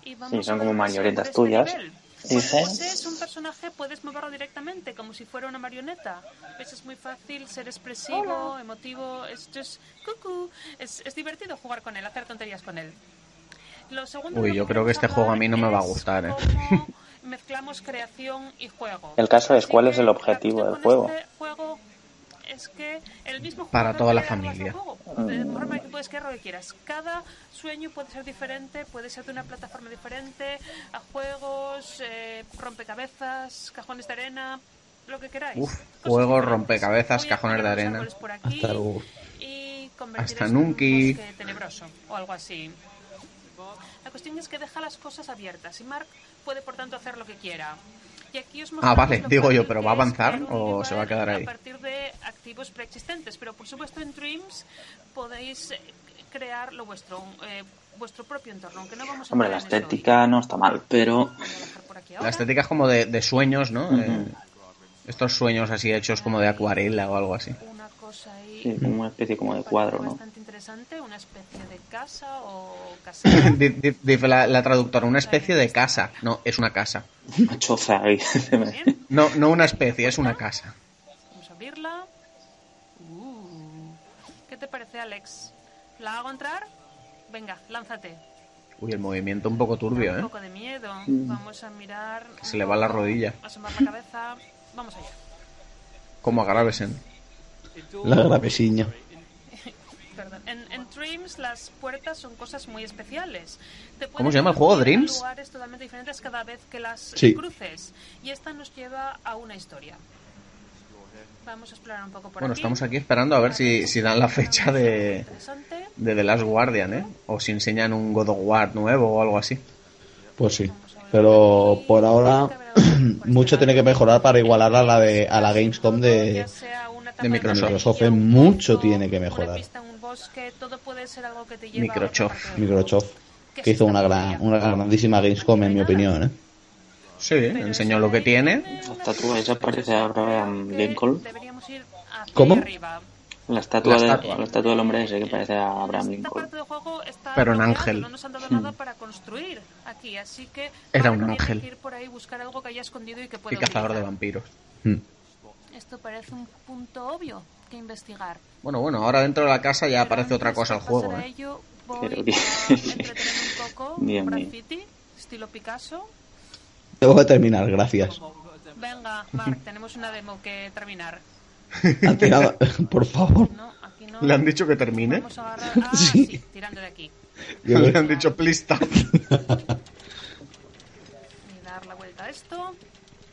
Y Sí, vamos son a como ver si marionetas este tuyas. Cuando Dices. posees un personaje puedes moverlo directamente, como si fuera una marioneta. Pues es muy fácil ser expresivo, emotivo, es just cucú. Es, es divertido jugar con él, hacer tonterías con él. Lo segundo Uy, yo creo que este juego a mí no me va a gustar, ¿eh? Mezclamos creación y juego. El caso es cuál es el objetivo del juego. Este juego es que el mismo Para jugador toda la familia. juego, De forma que puedes crear lo que quieras. Cada sueño puede ser diferente, puede ser de una plataforma diferente, a juegos, eh, rompecabezas, cajones de arena, lo que queráis. Uf, juegos, rompecabezas, cajones de arena. aquí Hasta luego. y convertir Hasta bosque tenebroso o algo así. La cuestión es que deja las cosas abiertas y Mark puede por tanto hacer lo que quiera. Y aquí os Ah, vale, digo yo, ¿pero va a avanzar o se va a quedar ahí? A partir de activos preexistentes, pero por supuesto en Dreams podéis eh, crear lo vuestro, eh, vuestro propio entorno, aunque no vamos a Hombre, la estética no está mal, pero La estética es como de, de sueños, ¿no? Ujú. Eh, estos sueños así hechos como de acuarela o algo así. Una cosa ahí sí, como una especie como de cuadro, ¿no? bastante interesante, una especie de casa o di- Dice la, la traductora, una especie de casa. No, es una casa. Una choza ahí. No, no una especie, es una casa. Vamos a abrirla. Uh. ¿Qué te parece, Alex? ¿La hago entrar? Venga, lánzate. Uy, el movimiento un poco turbio, Un ¿eh? poco de miedo. Mm. Vamos a mirar. Se le va la rodilla. Asomar la cabeza. Vamos allá. Como a Gravesen. La gravesiña. Perdón. En, en Dreams las puertas son cosas muy especiales. Te ¿Cómo se llama el juego? ¿Dreams? lugares totalmente diferentes cada vez que las Sí. cruces. Y esta nos lleva a una historia. Vamos a explorar un poco por Bueno, aquí. estamos aquí esperando a ver si, si dan la fecha de, de The Last Guardian, ¿eh? O si enseñan un God of War nuevo o algo así. Pues sí. Pero por ahora mucho tiene que mejorar para igualar a la de a la Gamescom de, De Microsoft. Microsoft. Mucho tiene que mejorar. Un todo puede ser algo que te lleva a Microsoft. Microsoft. Que hizo una gran, una grandísima Gamescom en mi opinión, ¿eh? Sí, enseñó lo que tiene. La estatua esa parece a Abraham Lincoln. Deberíamos ir hacia ¿Cómo? arriba. La estatua, La de- estatua. la estatua del hombre ese que parece a Abraham Esta Lincoln. parte del juego está Pero bloqueado, ángel. No nos han dado Hmm. nada para construir aquí, así que Era un ángel. que ir por ahí buscar algo que haya escondido y que pueda Y cazador de vampiros. Esto parece un punto obvio que investigar. Bueno, bueno, ahora dentro de la casa ya aparece otra cosa al juego, ¿eh? ello, voy Pero a entretenerme un poco Dios con mío. graffiti, estilo Picasso. Tengo que terminar, gracias. Venga, Mark, tenemos una demo que terminar. Tirado- por favor. No, aquí no. ¿Le han dicho que termine? Vamos a agarrar... Ah, sí. tirando de aquí. Yo Le han dicho please stop. Y dar la vuelta a esto.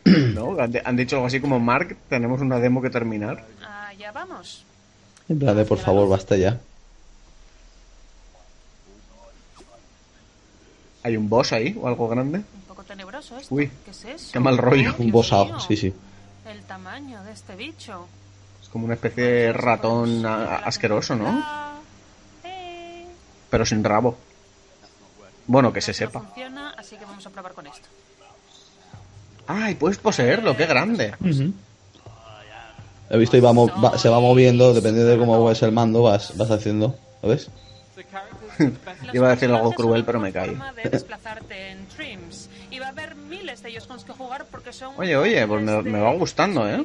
¿No? Han, han dicho algo así como, Mark, tenemos una demo que terminar. Allá vamos. En plan de, por favor, basta ya. ¿Hay un boss ahí o algo grande? Un poco tenebroso esto. Uy, ¿Qué es eso? qué mal rollo. Un bosao, sí, sí. El tamaño de este bicho. Es como una especie de ratón asqueroso, ¿no? Pero sin rabo. Bueno, que se sepa. funciona, así que vamos a probar con esto. ¡Ay, puedes poseerlo! ¡Qué grande! He visto y va va- se va moviendo, dependiendo de cómo es el mando, vas, vas haciendo. ¿Lo ves? Iba a decir algo cruel, pero me caí. Oye, oye, pues me, me va gustando, ¿eh?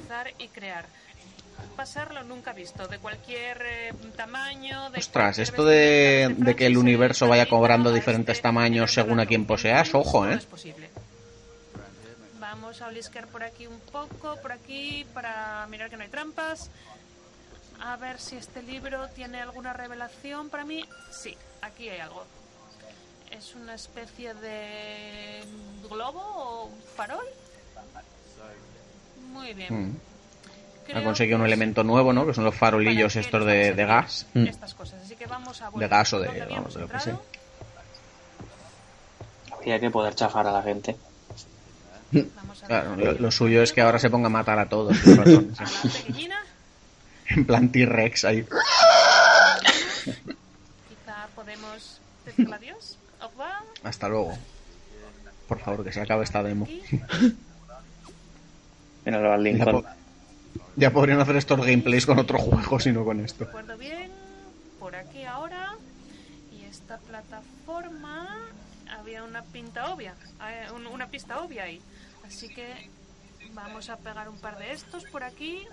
nunca visto, de cualquier eh, tamaño, de Ostras, esto de, de que el universo vaya cobrando diferentes tamaños según a quien poseas, ojo, ¿eh? posible. Vamos a olisquear por aquí un poco, por aquí, para mirar que no hay trampas. A ver si este libro tiene alguna revelación para mí. Sí, aquí hay algo. Es una especie de globo o farol. Muy bien. Mm. Creo Ha conseguido un elemento nuevo, ¿no? Que son los farolillos estos de, de gas. Mm. estas cosas. Así que vamos a De volver gas o de, vamos, de lo que sea. Habría que poder chafar a la gente. Claro, lo, lo suyo es que ahora se ponga a matar a todos ratones. ¿eh? En plan T-Rex ahí. quizá podemos decirle adiós. Hasta luego. Por favor, que se acabe esta demo. Míralo al Ya, po- ya podrían hacer estos gameplays con otro juego, si no con esto. recuerdo bien, por aquí ahora. Y esta plataforma había una pinta obvia, eh, un- una pista obvia ahí. Así que vamos a pegar un par de estos por aquí.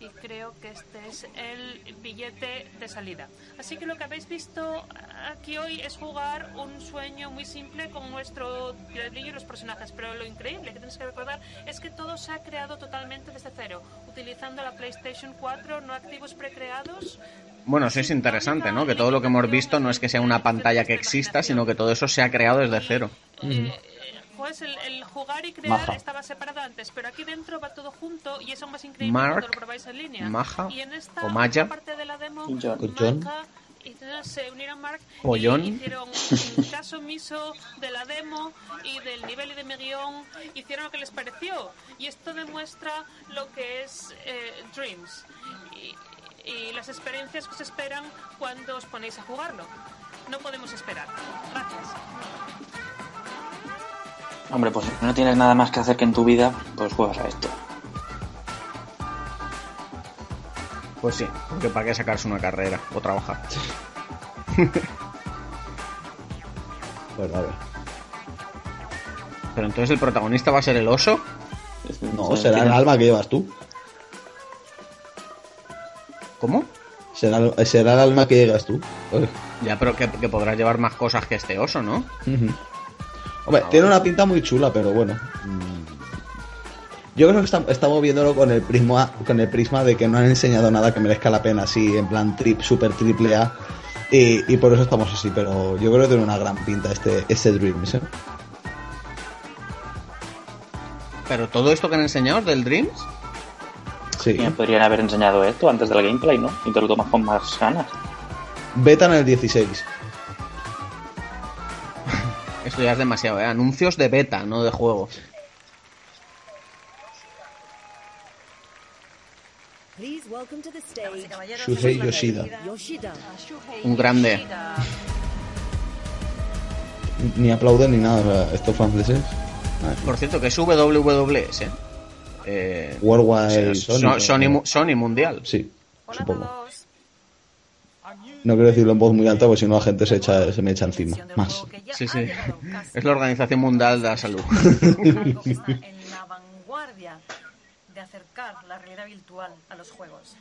Y creo que este es el billete de salida. Así que lo que habéis visto aquí hoy es jugar un sueño muy simple con nuestro diablillo y los personajes. Pero lo increíble que tienes que recordar es que todo se ha creado totalmente desde cero, utilizando la PlayStation 4, no activos precreados, Bueno, eso es interesante, ¿no? Que todo lo que hemos visto no es que sea una pantalla que exista, sino que todo eso se ha creado desde cero. Pues el, el jugar y crear Maja. estaba separado antes, pero aquí dentro va todo junto y es aún más increíble Mark, cuando lo probáis en línea. Maja, y en esta o Maya, parte de la demo, John. John. Maja y se unieron Mark O y John. hicieron un caso omiso de la demo y del nivel y de mi guion, hicieron lo que les pareció. Y esto demuestra lo que es eh, Dreams y, y las experiencias que os esperan cuando os ponéis a jugarlo. No podemos esperar. Gracias. Hombre, pues si no tienes nada más que hacer que en tu vida, pues juegas a esto. Pues sí, porque para qué sacarse una carrera o trabajar. Bueno, a ver. Pero entonces el protagonista va a ser el oso. No, será el alma que llevas tú. ¿Cómo? Será, el- será el alma que llevas tú. Ya, pero que, que podrás llevar más cosas que este oso, ¿no? Hombre, tiene una pinta muy chula, pero bueno. Yo creo que está- estamos viéndolo con el prisma con el prisma de que no han enseñado nada que merezca la pena así, en plan trip, super triple A. Y, y por eso estamos así, pero yo creo que tiene una gran pinta este, este Dreams, ¿eh? Pero todo esto que han enseñado del Dreams. Sí. Podrían haber enseñado esto antes del gameplay, ¿no? Y te lo tomas con más ganas. Beta en el 16. Esto ya es demasiado, ¿eh? Anuncios de beta, no de juego. Shuhei Yoshida. Un grande. Ni aplauden ni nada, estos franceses. Por cierto, que es WWS. Eh, Worldwide o sea, Sony, So- Sony, Sony Mundial. Sí, supongo. No quiero decirlo en voz muy alta porque si no la gente se, echa, se me echa encima. Más. Sí, sí. Es la Organización Mundial de la Salud. en la vanguardia de acercar la realidad virtual a los juegos.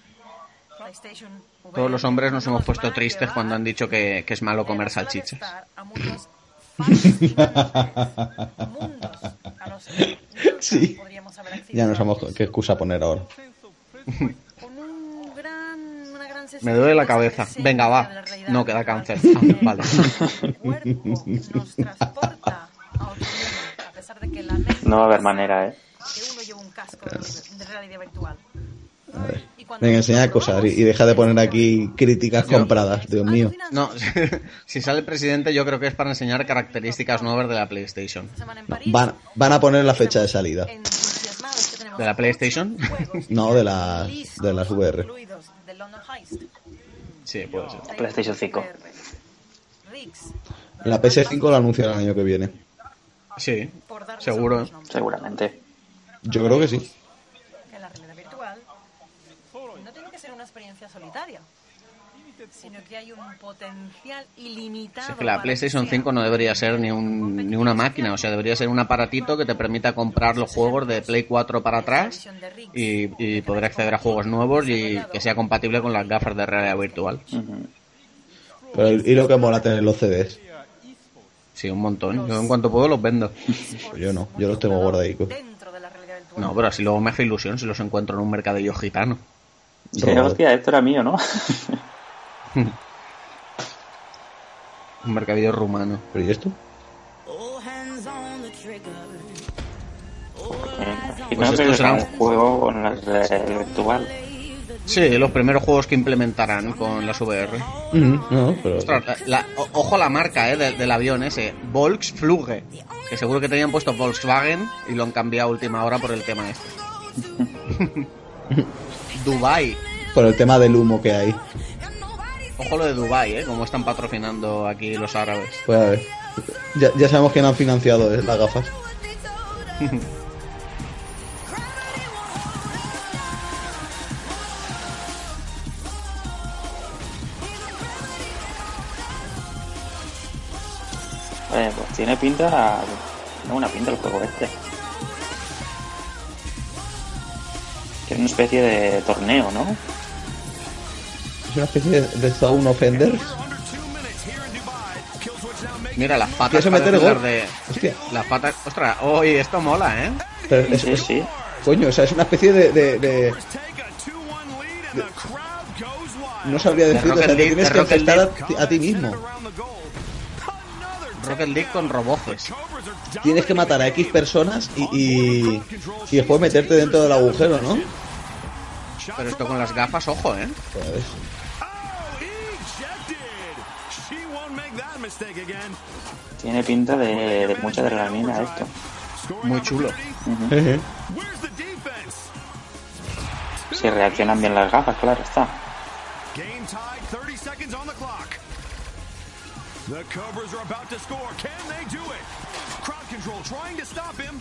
Todos los hombres nos hemos puesto tristes cuando han dicho que, que es malo comer salchichas. Sí. podríamos haber accedido Ya no sabemos qué excusa poner ahora. con un gran, una gran Me duele la de cabeza. Venga, va. No, que da virtual. cáncer. Ah, vale. No va a haber manera, ¿eh? A ver. Venga, enseña cosas y y deja de poner aquí críticas compradas, Dios mío. No, si sale el presidente yo creo que es para enseñar características nuevas de la PlayStation. Van, van a poner la fecha de salida. ¿De la PlayStation? No, de las, de las VR. Sí, puede ser. PlayStation 5. La PS5 la anunciarán el año que viene. Sí, seguro. Seguramente. Yo creo que sí. Que la realidad virtual no tiene que ser una experiencia solitaria, sino que hay un potencial ilimitado. Es que la PlayStation que sea 5 no debería ser ni, un, ni una máquina, o sea, debería ser un aparatito que te permita comprar los juegos de Play 4 para atrás y, y poder acceder a juegos nuevos y que sea compatible con las gafas de realidad virtual. Pero y lo que mola tener los CDs. Sí, un montón. Yo en cuanto puedo los vendo. Yo no, yo los tengo guardadicos. No, pero así luego me hace ilusión si los encuentro en un mercadillo gitano. Sí, hostia, esto era mío, ¿no? Un mercadillo rumano. ¿Pero y esto? Y Pues no esto que será un un- juego con la realidad virtual. Sí, los primeros juegos que implementarán con las VR. Ujú, no, pero... Ostras, la- la- o- ojo la marca eh, de- del avión ese, Volksfluge, que seguro que tenían puesto Volkswagen y lo han cambiado a última hora por el tema este. Dubai, Por el tema del humo que hay. Ojo lo de Dubai, eh, como están patrocinando aquí los árabes. Pues a ver. Ya, ya sabemos quién han financiado eh, las gafas. Eh, pues tiene pinta. Tiene una pinta el juego este. Que es una especie de torneo, ¿no? Es una especie de, de Zone Offenders. Mira, las patas meter gol. de... Hostia. Las patas... Ostras, oye, esto mola, ¿eh? Pero es- Sí, es- sí. Coño, o sea, es una especie de... de- de- de- no sabría De decirlo, o sea, Rocket te tienes de que enfrentar a, ti- a ti mismo. Rocket League con roboces. Tienes que matar a X personas y, y, y después meterte dentro del agujero, ¿no? Pero esto con las gafas, ojo, ¿eh? Pues, Tiene pinta de, de mucha adrenalina esto. Muy chulo. Ujú. Si reaccionan bien las gafas, claro está. Game tied, 30 seconds on the clock. The Cobras are about to score. Can they do it? Crowd control trying to stop him.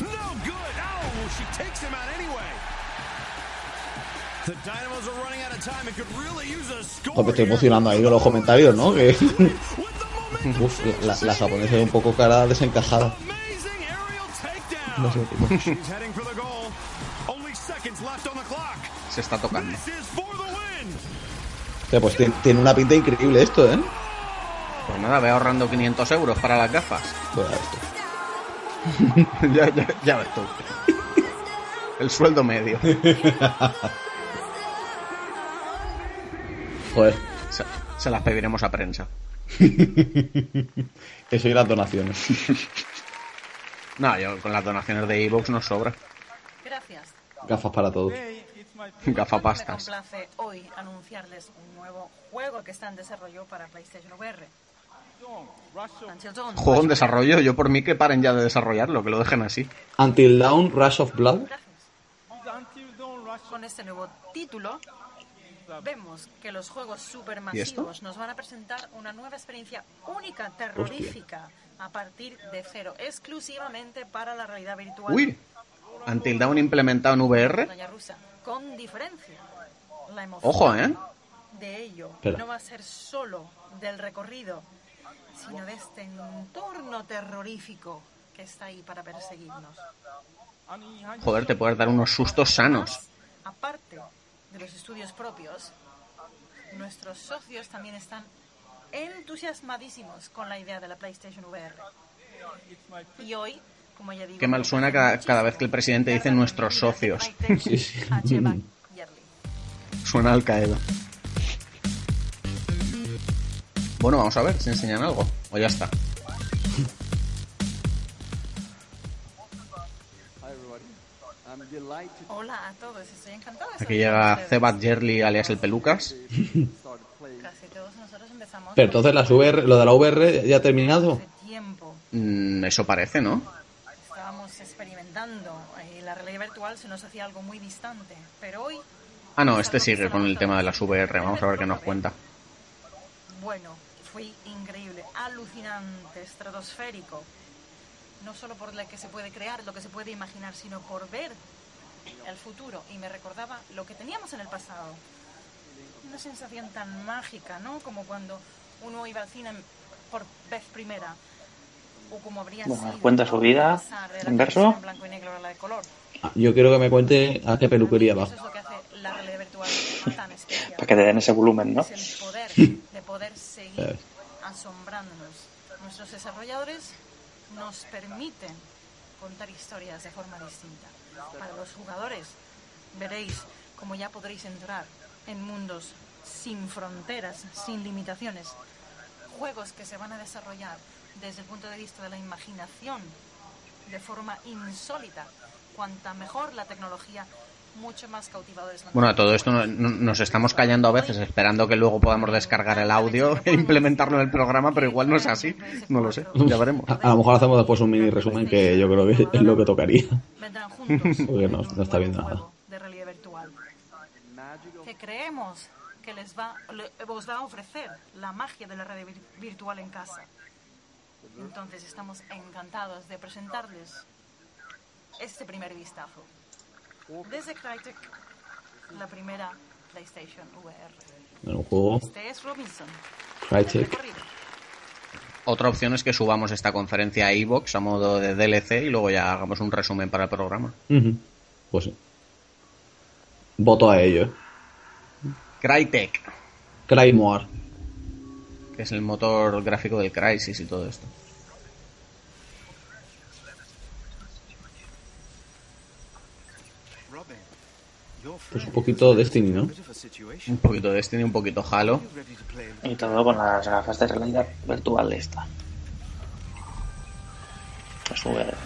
No good. Oh, she takes him out anyway. The Dynamos are running out of time and could really use a score. Joder, me estoy emocionando ahí con los comentarios, ¿no? Que... Uf, la, la japonesa es un poco cara desencajada. No sé. Se está tocando. Win. Hostia, pues tiene, tiene una pinta increíble esto, ¿eh? Pues nada, ve ahorrando 500 euros para las gafas. Pues esto. ya, ya, ya ves tú. El sueldo medio. Joder. Se, se las pediremos a prensa. Eso y las donaciones. No, yo con las donaciones de Evox nos sobra. Gracias. Gafas para todos. Me Gafapastas. complace hoy anunciarles un nuevo juego que está en desarrollo para PlayStation VR. Until Dawn. Juego en desarrollo, yo por mí que paren ya de desarrollarlo, que lo dejen así. Until Dawn, Rush of Blood. Con este nuevo título, vemos que los juegos supermasivos nos van a presentar una nueva experiencia única, terrorífica, a partir de cero, exclusivamente para la realidad virtual. Uy, Until Dawn implementado en VR. rusa, con diferencia. La emoción Ojo, ¿eh? de ello Espera. no va a ser solo del recorrido, sino de este entorno terrorífico que está ahí para perseguirnos. Joder, te puedes dar unos sustos sanos. Aparte de los estudios propios, nuestros socios también están entusiasmadísimos con la idea de la PlayStation VR. Y hoy, como ya digo, Qué mal suena cada, cada vez que el presidente dice nuestros socios. Sí, sí. Suena al Qaeda. Bueno, vamos a ver si enseñan algo. O ya está. Hola a todos, estoy encantada. Aquí llega. Cebat Jerly alias el Pelucas. Casi todos nosotros empezamos Pero entonces las VR, lo de la VR ya ha terminado. tiempo. Mm, eso parece, ¿no? Estábamos experimentando y la realidad virtual se nos hacía algo muy distante. Pero hoy, Ah, no, este sigue con el tema de las VR. Vamos a ver qué nos cuenta. bueno, fue increíble, alucinante, estratosférico. No solo por lo que se puede crear, lo que se puede imaginar, sino por ver el futuro. Y me recordaba lo que teníamos en el pasado. Una sensación tan mágica, ¿no? Como cuando uno iba al cine por vez primera. O como habría Bueno, sido cuenta su vida en verso. en blanco y negro a la de color. Yo quiero que me cuente a qué peluquería va. Eso es lo que hace la realidad virtual tan especial. Para que te den ese volumen, ¿no? Es el poder de poder seguir asombrándonos. Nuestros desarrolladores nos permiten contar historias de forma distinta. Para los jugadores, veréis cómo ya podréis entrar en mundos sin fronteras, sin limitaciones. Juegos que se van a desarrollar desde el punto de vista de la imaginación de forma insólita. Cuanta mejor la tecnología, mucho más cautivadores. Bueno, a todo esto no- no- nos estamos callando a veces esperando que luego podamos descargar el audio e implementarlo en el programa, pero igual no es así. No lo sé, ya veremos. A, a lo mejor hacemos después un mini resumen que yo creo que es lo que tocaría. vendrán juntos Porque no, no está viendo nada. de realidad virtual que creemos que les va le- os va a ofrecer la magia de la vir- virtual en casa. Entonces estamos encantados de presentarles este primer vistazo. Desde Crytek, la primera PlayStation VR. Un juego. Este es Robinson. Crytek. Otra opción es que subamos esta conferencia a iVoox a modo de DLC y luego ya hagamos un resumen para el programa. Ujú. Pues sí. Voto a ello. Crytek, Crymoar. que es el motor gráfico del Crysis y todo esto. Pues un poquito Destiny, ¿no? Un poquito Destiny, un poquito Halo. Y todo con las gafas de realidad virtual de esta.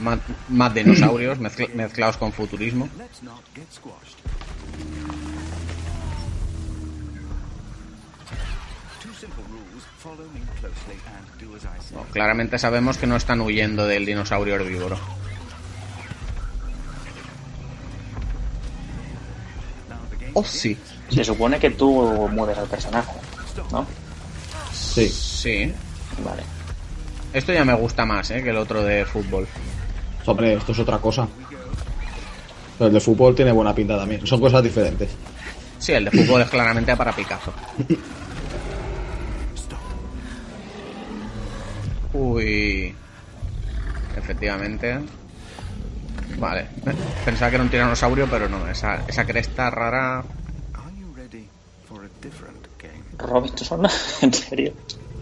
Más, más dinosaurios mezcla- mezclados con futurismo. Let's not get squashed. Two simple rules. Follow me closely and do as I say. No, claramente sabemos que no están huyendo del dinosaurio herbívoro. Oh, sí. Se supone que tú mueves al personaje, ¿no? Sí. Sí. Vale. Esto ya me gusta más ¿eh? que el otro de fútbol. Hombre, esto es otra cosa. Pero el de fútbol tiene buena pinta también. Son cosas diferentes. Sí, el de fútbol es claramente para Picasso. Uy. Efectivamente. Vale. Pensaba que era un tiranosaurio, pero no. Esa, esa cresta rara. Robinson, en serio.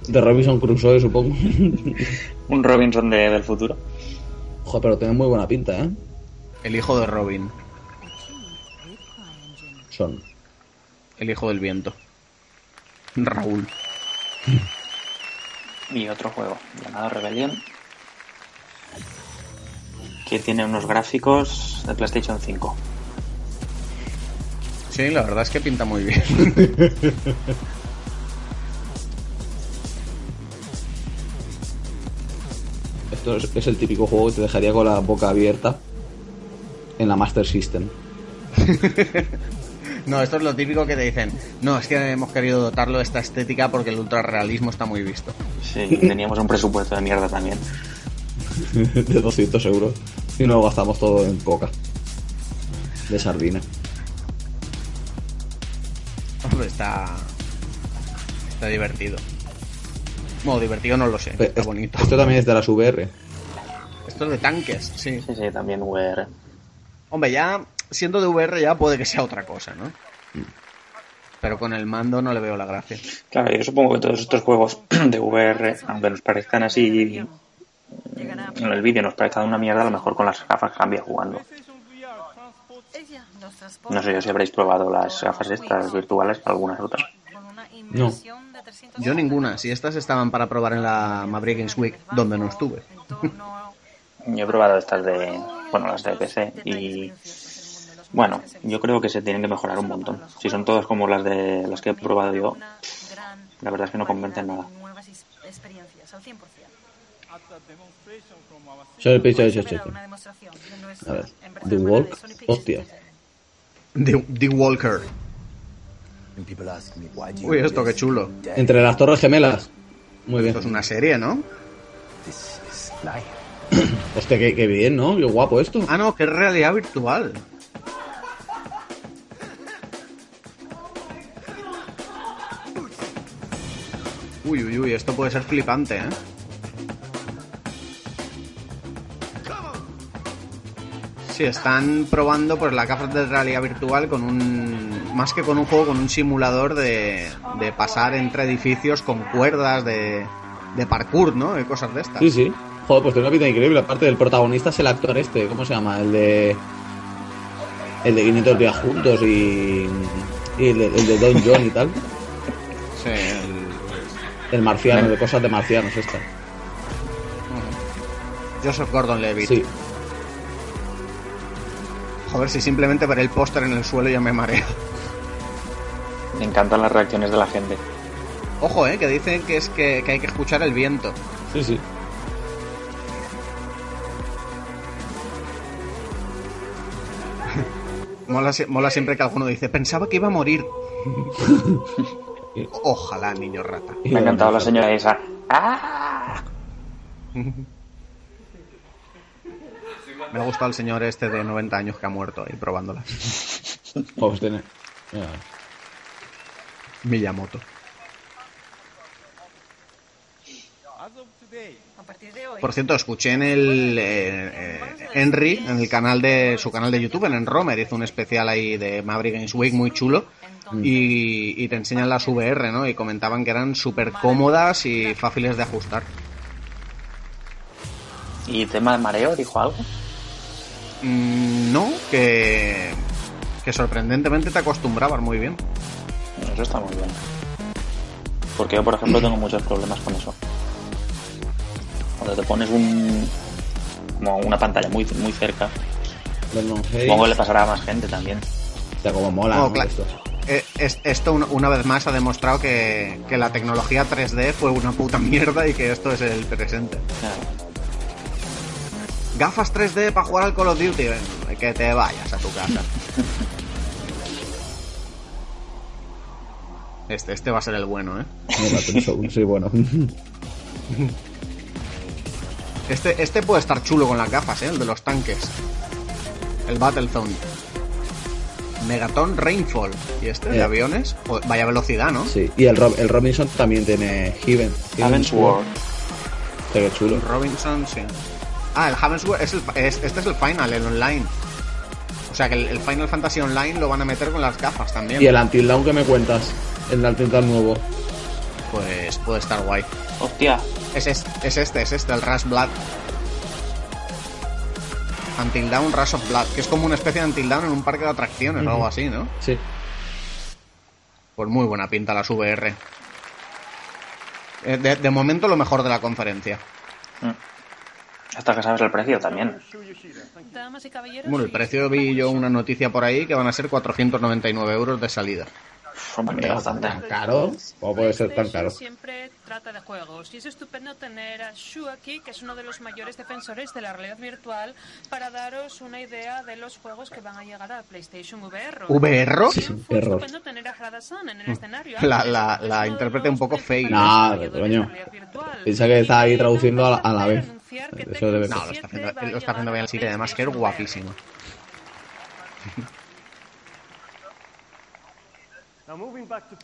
De Robinson Crusoe, supongo. Un Robinson de- del futuro. Joder, pero tiene muy buena pinta, ¿eh? El hijo de Robin. Son. El hijo del viento. Raúl. Y otro juego llamado Rebellion. Que tiene unos gráficos de PlayStation 5. Sí, la verdad es que pinta muy bien. Esto es, es el típico juego que te dejaría con la boca abierta en la Master System. No, esto es lo típico que te dicen. No, es que hemos querido dotarlo de esta estética porque el ultrarrealismo está muy visto. Sí, teníamos un presupuesto de mierda también. de 200 euros. Y nos lo gastamos todo en coca. De sardina. Hombre, está. Está divertido. Bueno, divertido no lo sé. Pero Está es- bonito. Esto también es de las VR. Esto es de tanques, sí. Sí, sí, también VR. Hombre, ya siendo de VR ya puede que sea otra cosa, ¿no? Pero con el mando no le veo la gracia. Claro, yo supongo que todos estos juegos de VR, aunque nos parezcan así el vídeo, nos parezcan una mierda, a lo mejor con las gafas cambia jugando. No sé yo si habréis probado las gafas estas virtuales, algunas otras. No. inversión de 300 Yo ninguna. Si estas estaban para probar en la Maverick Games Week, donde no estuve. Yo he probado estas de, bueno, las de PC y bueno, yo creo que se tienen que mejorar un montón. Si son todas como las de las que he probado yo, la verdad es que no convencen nada. experiencias al 100%. Soy el piso de A ver, The Walk, hostia. The, The Walker. Uy, esto qué chulo. Entre las torres gemelas. Muy bien. Esto es una serie, ¿no? Hostia, qué, qué bien, ¿no? Qué guapo esto. Ah, no, que es realidad virtual. Uy, uy, uy, esto puede ser flipante, ¿eh? Sí, están probando pues las gafas de realidad virtual con un... Más que con un juego, con un simulador de, de pasar entre edificios con cuerdas de, de parkour, ¿no? Y cosas de estas. Sí, sí. Joder, pues tiene una pinta increíble. Aparte del protagonista es el actor este, ¿cómo se llama? El de. El de 500 días juntos y. Y el de, el de Don John y tal. Sí, el... El marciano, de cosas de marcianos esta. Joseph Gordon-Levitt. Sí. Joder, si simplemente ver el póster en el suelo ya me mareo. Me encantan las reacciones de la gente. Ojo, eh, que dicen que es que, que hay que escuchar el viento. Sí, sí. Mola siempre que alguno dice, pensaba que iba a morir. Ojalá, niño rata. Me ha encantado la señora esa. ¡Ah! Me ha gustado el señor este de 90 años que ha muerto ahí probándolas. Pues tiene. Mira. Miyamoto. Por cierto, escuché en el eh, eh, Henry, en el canal de su canal de YouTube, en el Romer, hizo un especial ahí de Maverick Games Week muy chulo y, y te enseñan las VR, ¿no? Y comentaban que eran súper cómodas y fáciles de ajustar. ¿Y tema de mareo? ¿Dijo algo? Mm, no, que, que sorprendentemente te acostumbrabas muy bien. Eso está muy bien. Porque yo, por ejemplo, tengo muchos problemas con eso. Cuando te pones un como una pantalla muy muy cerca, supongo que le pasará a más gente también. Hostia, como mola, No, ¿no? claro. Esto. Eh, es- esto una, una vez más ha demostrado que, que la tecnología 3D fue una puta mierda y que esto es el presente. Gafas 3D para jugar al Call of Duty, ven, que te vayas a tu casa. Este, este va a ser el bueno, ¿eh? Soy- soy bueno. Este, este puede estar chulo con las gafas, ¿eh? El de los tanques. El Battlezone. Megaton Rainfall. ¿Y este? ¿De Eh. aviones? Joder, vaya velocidad, ¿no? Sí, y el, Rob- el Robinson también tiene Heaven. Heaven's Ward. Qué chulo. Robinson, sí. Ah, el Heavensward es el, es- este es el final, el online. O sea que el, el Final Fantasy Online lo van a meter con las gafas también. Y el Until Dawn que me cuentas. El Until Dawn nuevo. Pues puede estar guay. Hostia. Es, es, es este, es este, el Rush Blood. Until Dawn Rush of Blood, que es como una especie de Until Dawn en un parque de atracciones o algo así, ¿no? Sí. Pues muy buena pinta las VR. Eh, De, de momento lo mejor de la conferencia. Hasta que sabes el precio también. Bueno, el precio vi yo una noticia por ahí que van a ser 499 euros de salida. Hombre, bastante. ¿Caro? ¿Cómo puede ser tan caro? siempre trata de juegos y es estupendo tener a Shu aquí, que es uno de los mayores defensores de la realidad virtual, para daros una idea de los juegos que van a llegar a PlayStation VR. ¿VR? Fue Error. estupendo tener a Harada-san en el escenario. La, la, la intérprete un poco fake. Nah, coño. Piensa que está ahí traduciendo a la, a la vez. Eso debe No, lo está haciendo, él lo está haciendo bien así, que además que es guapísimo.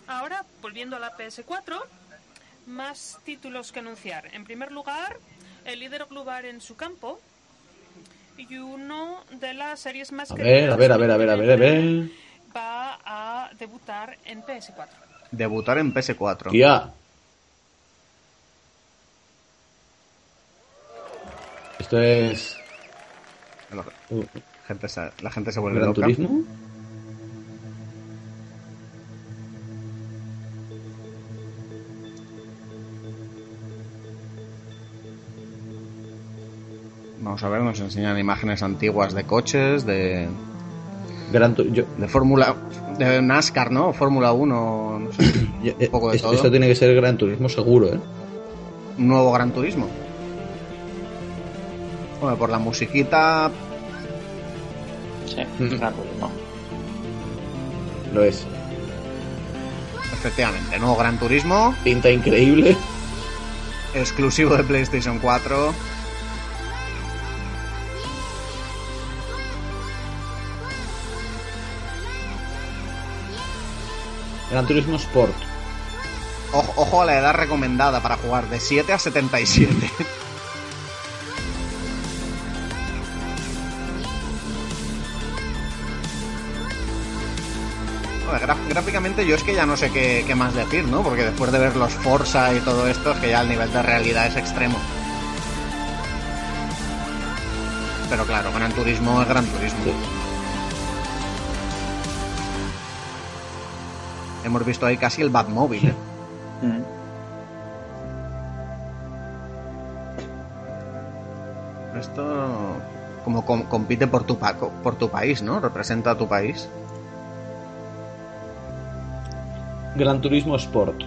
Ahora, volviendo a la PS4, más títulos que anunciar. En primer lugar, el líder global en su campo y uno de las series más A ver, a ver, a ver, a ver, a ver, a ver. va a debutar en PS4. Debutar en PS4. Tía. Esto es. La gente se, la gente se vuelve ¿Gran loca. Turismo? Vamos a ver, nos enseñan imágenes antiguas de coches, de. Gran yo- de Fórmula. de NASCAR, ¿no? Fórmula 1, no sé, un poco de esto, todo. esto tiene que ser Gran Turismo seguro, ¿eh? Un nuevo Gran Turismo. Bueno, por la musiquita. Sí, Gran Turismo. Lo es. Efectivamente, nuevo Gran Turismo. Pinta increíble. Exclusivo de PlayStation 4. Gran Turismo Sport. Ojo, ojo a la edad recomendada para jugar, de 7 a 77. Gráficamente yo es que ya no sé qué, qué más decir, ¿no? Porque después de ver los Forza y todo esto, es que ya el nivel de realidad es extremo. Pero claro, Gran Turismo es Gran Turismo. Hemos visto ahí casi el Batmóvil, ¿eh? Esto como com- compite por tu, pa- por tu país, ¿no? Representa a tu país. Gran Turismo Sport.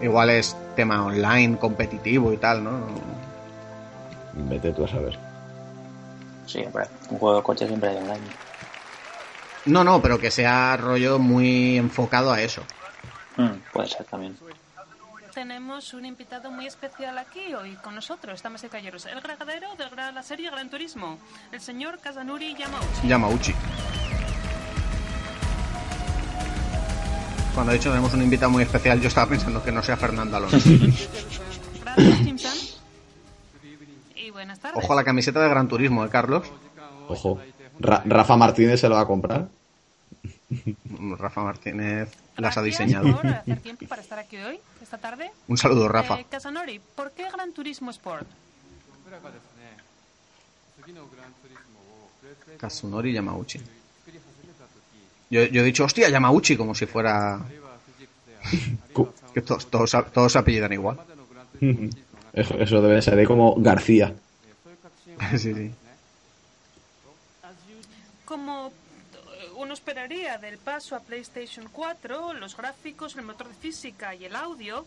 Igual es tema online, competitivo y tal, ¿no? Vete tú a saber. Sí, hombre, un juego de coche siempre hay online. No, no, pero que sea rollo muy enfocado a eso. Mm, puede ser también. Tenemos un invitado muy especial aquí hoy con nosotros, damas y caballeros. El gregadero de la serie Gran Turismo, el señor Kazanuri Yamauchi. Yamauchi. Cuando he dicho tenemos un invitado muy especial, yo estaba pensando que no sea Fernando Alonso. Gracias, Jim-san. Y buenas tardes. Ojo a la camiseta de Gran Turismo, ¿eh, Carlos? Ojo. Ra- Rafa Martínez se lo va a comprar. Rafa Martínez las ha diseñado. por hacer tiempo para estar aquí hoy, esta tarde. Un saludo, Rafa. Eh, Kazanori, ¿por qué Gran Turismo Sport? Kazunori Yamauchi. Yo, yo he dicho, hostia, Yamauchi, como si fuera... que todos, todos, todos se apellidan igual. Eso, eso debe ser como García. sí, sí. Como eh, uno esperaría del paso a PlayStation 4, los gráficos, el motor de física y el audio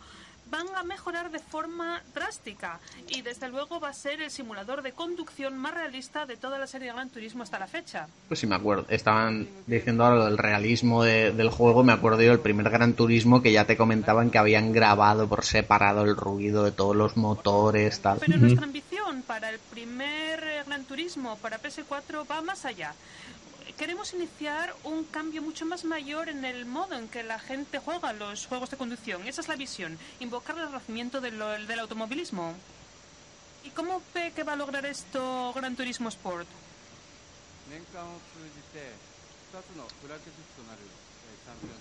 van a mejorar de forma drástica y desde luego va a ser el simulador de conducción más realista de toda la serie de Gran Turismo hasta la fecha. Pues sí, me acuerdo. Estaban diciendo ahora lo del realismo de- del juego. Me acuerdo yo del primer Gran Turismo que ya te comentaban que habían grabado por separado el ruido de todos los motores, tal. Pero nuestra ambición para el primer eh, Gran Turismo para PS4 va más allá queremos iniciar un cambio mucho más mayor en el modo en que la gente juega los juegos de conducción. Esa es la visión, invocar el renacimiento del, del automovilismo. ¿Y cómo ve que va a lograr esto Gran Turismo Sport?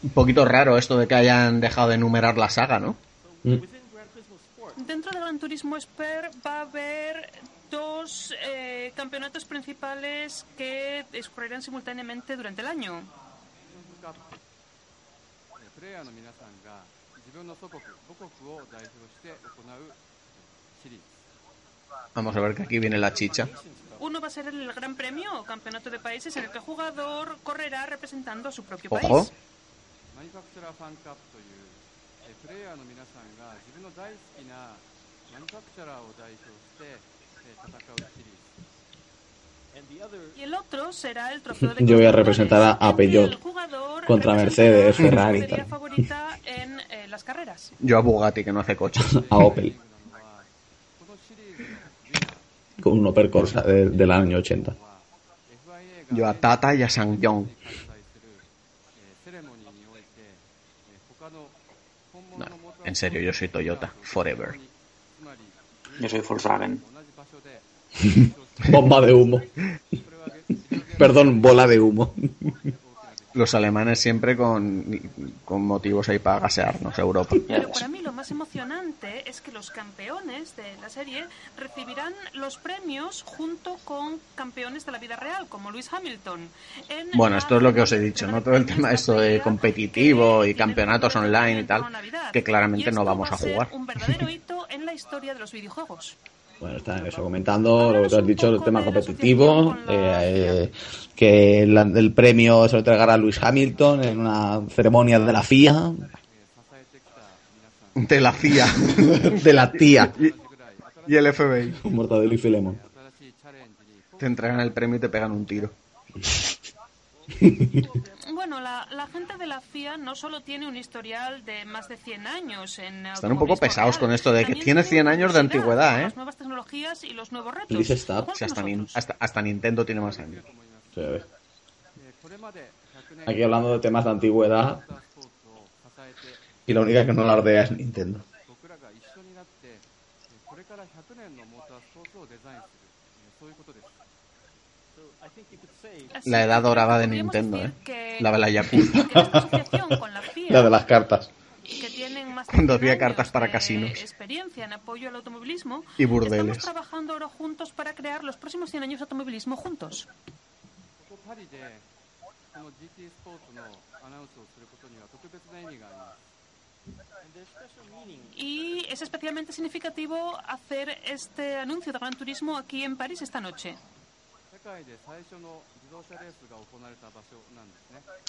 Un poquito raro esto de que hayan dejado de enumerar la saga, ¿no? Mm. Dentro de Gran Turismo Sport va a haber dos eh, campeonatos principales que discurrirán simultáneamente durante el año. Vamos a ver que aquí viene la chicha. Uno va a ser el Gran Premio o Campeonato de Países en el que el jugador correrá representando a su propio país. Ojo. Y el otro será el trofeo de Yo voy a representar a, a Peugeot contra Mercedes, Ferrari y tal. favorita en eh, las carreras. Yo a Bugatti, que no hace coches. a Opel. Con un Opel Corsa de, del año 80. Yo a Tata y a Sang Yong. No, en serio, yo soy Toyota, forever. Yo soy Volkswagen. Bomba de humo. Perdón, bola de humo. Los alemanes siempre con, con motivos ahí para gasearnos, Europa. Pero para mí lo más emocionante es que los campeones de la serie recibirán los premios junto con campeones de la vida real, como Lewis Hamilton. En Bueno, esto es lo que os he dicho, ¿no? Todo el tema esto de competitivo y campeonatos online y tal, que claramente no vamos a jugar. un verdadero hito en la historia de los videojuegos. Bueno, están eso comentando lo que tú has dicho, el tema competitivo, eh, eh, que el, el premio se lo entregará a Luis Hamilton en una ceremonia de la FIA. De la CIA. de la tía. Y, y el FBI. Un mortadelo y filemón. Te entregan el premio y te pegan un tiro. Bueno, la, la gente de la FIA no solo tiene un historial de más de 100 años en Están un poco pesados con esto de que tiene 100 años de antigüedad, ¿eh? las nuevas tecnologías y los nuevos retos. Dice Stab. Sí, hasta, Nin- hasta, hasta Nintendo tiene más años. Sí, a ver. Aquí hablando de temas de antigüedad. Y la única que no lardea es Nintendo. la edad dorada de Nintendo, ¿eh? La de la Yakuza. la de las cartas. Que tienen más Cuando había cartas para casinos. Experiencia en apoyo al automovilismo. Y burdeles. Estamos trabajando ahora juntos para crear los próximos 100 años de automovilismo juntos. Y es especialmente significativo hacer este anuncio de Gran Turismo aquí en París esta noche.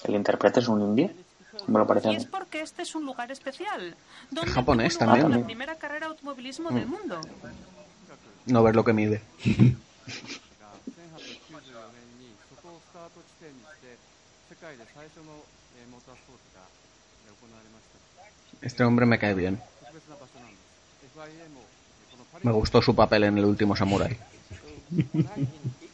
¿El intérprete es un indio? ¿Cómo lo parece? Y es porque este es un lugar especial. Donde japonés también. La primera carrera automovilismo mm. del mundo. No ver lo que mide. Este hombre me cae bien. Me gustó su papel en el último samurai.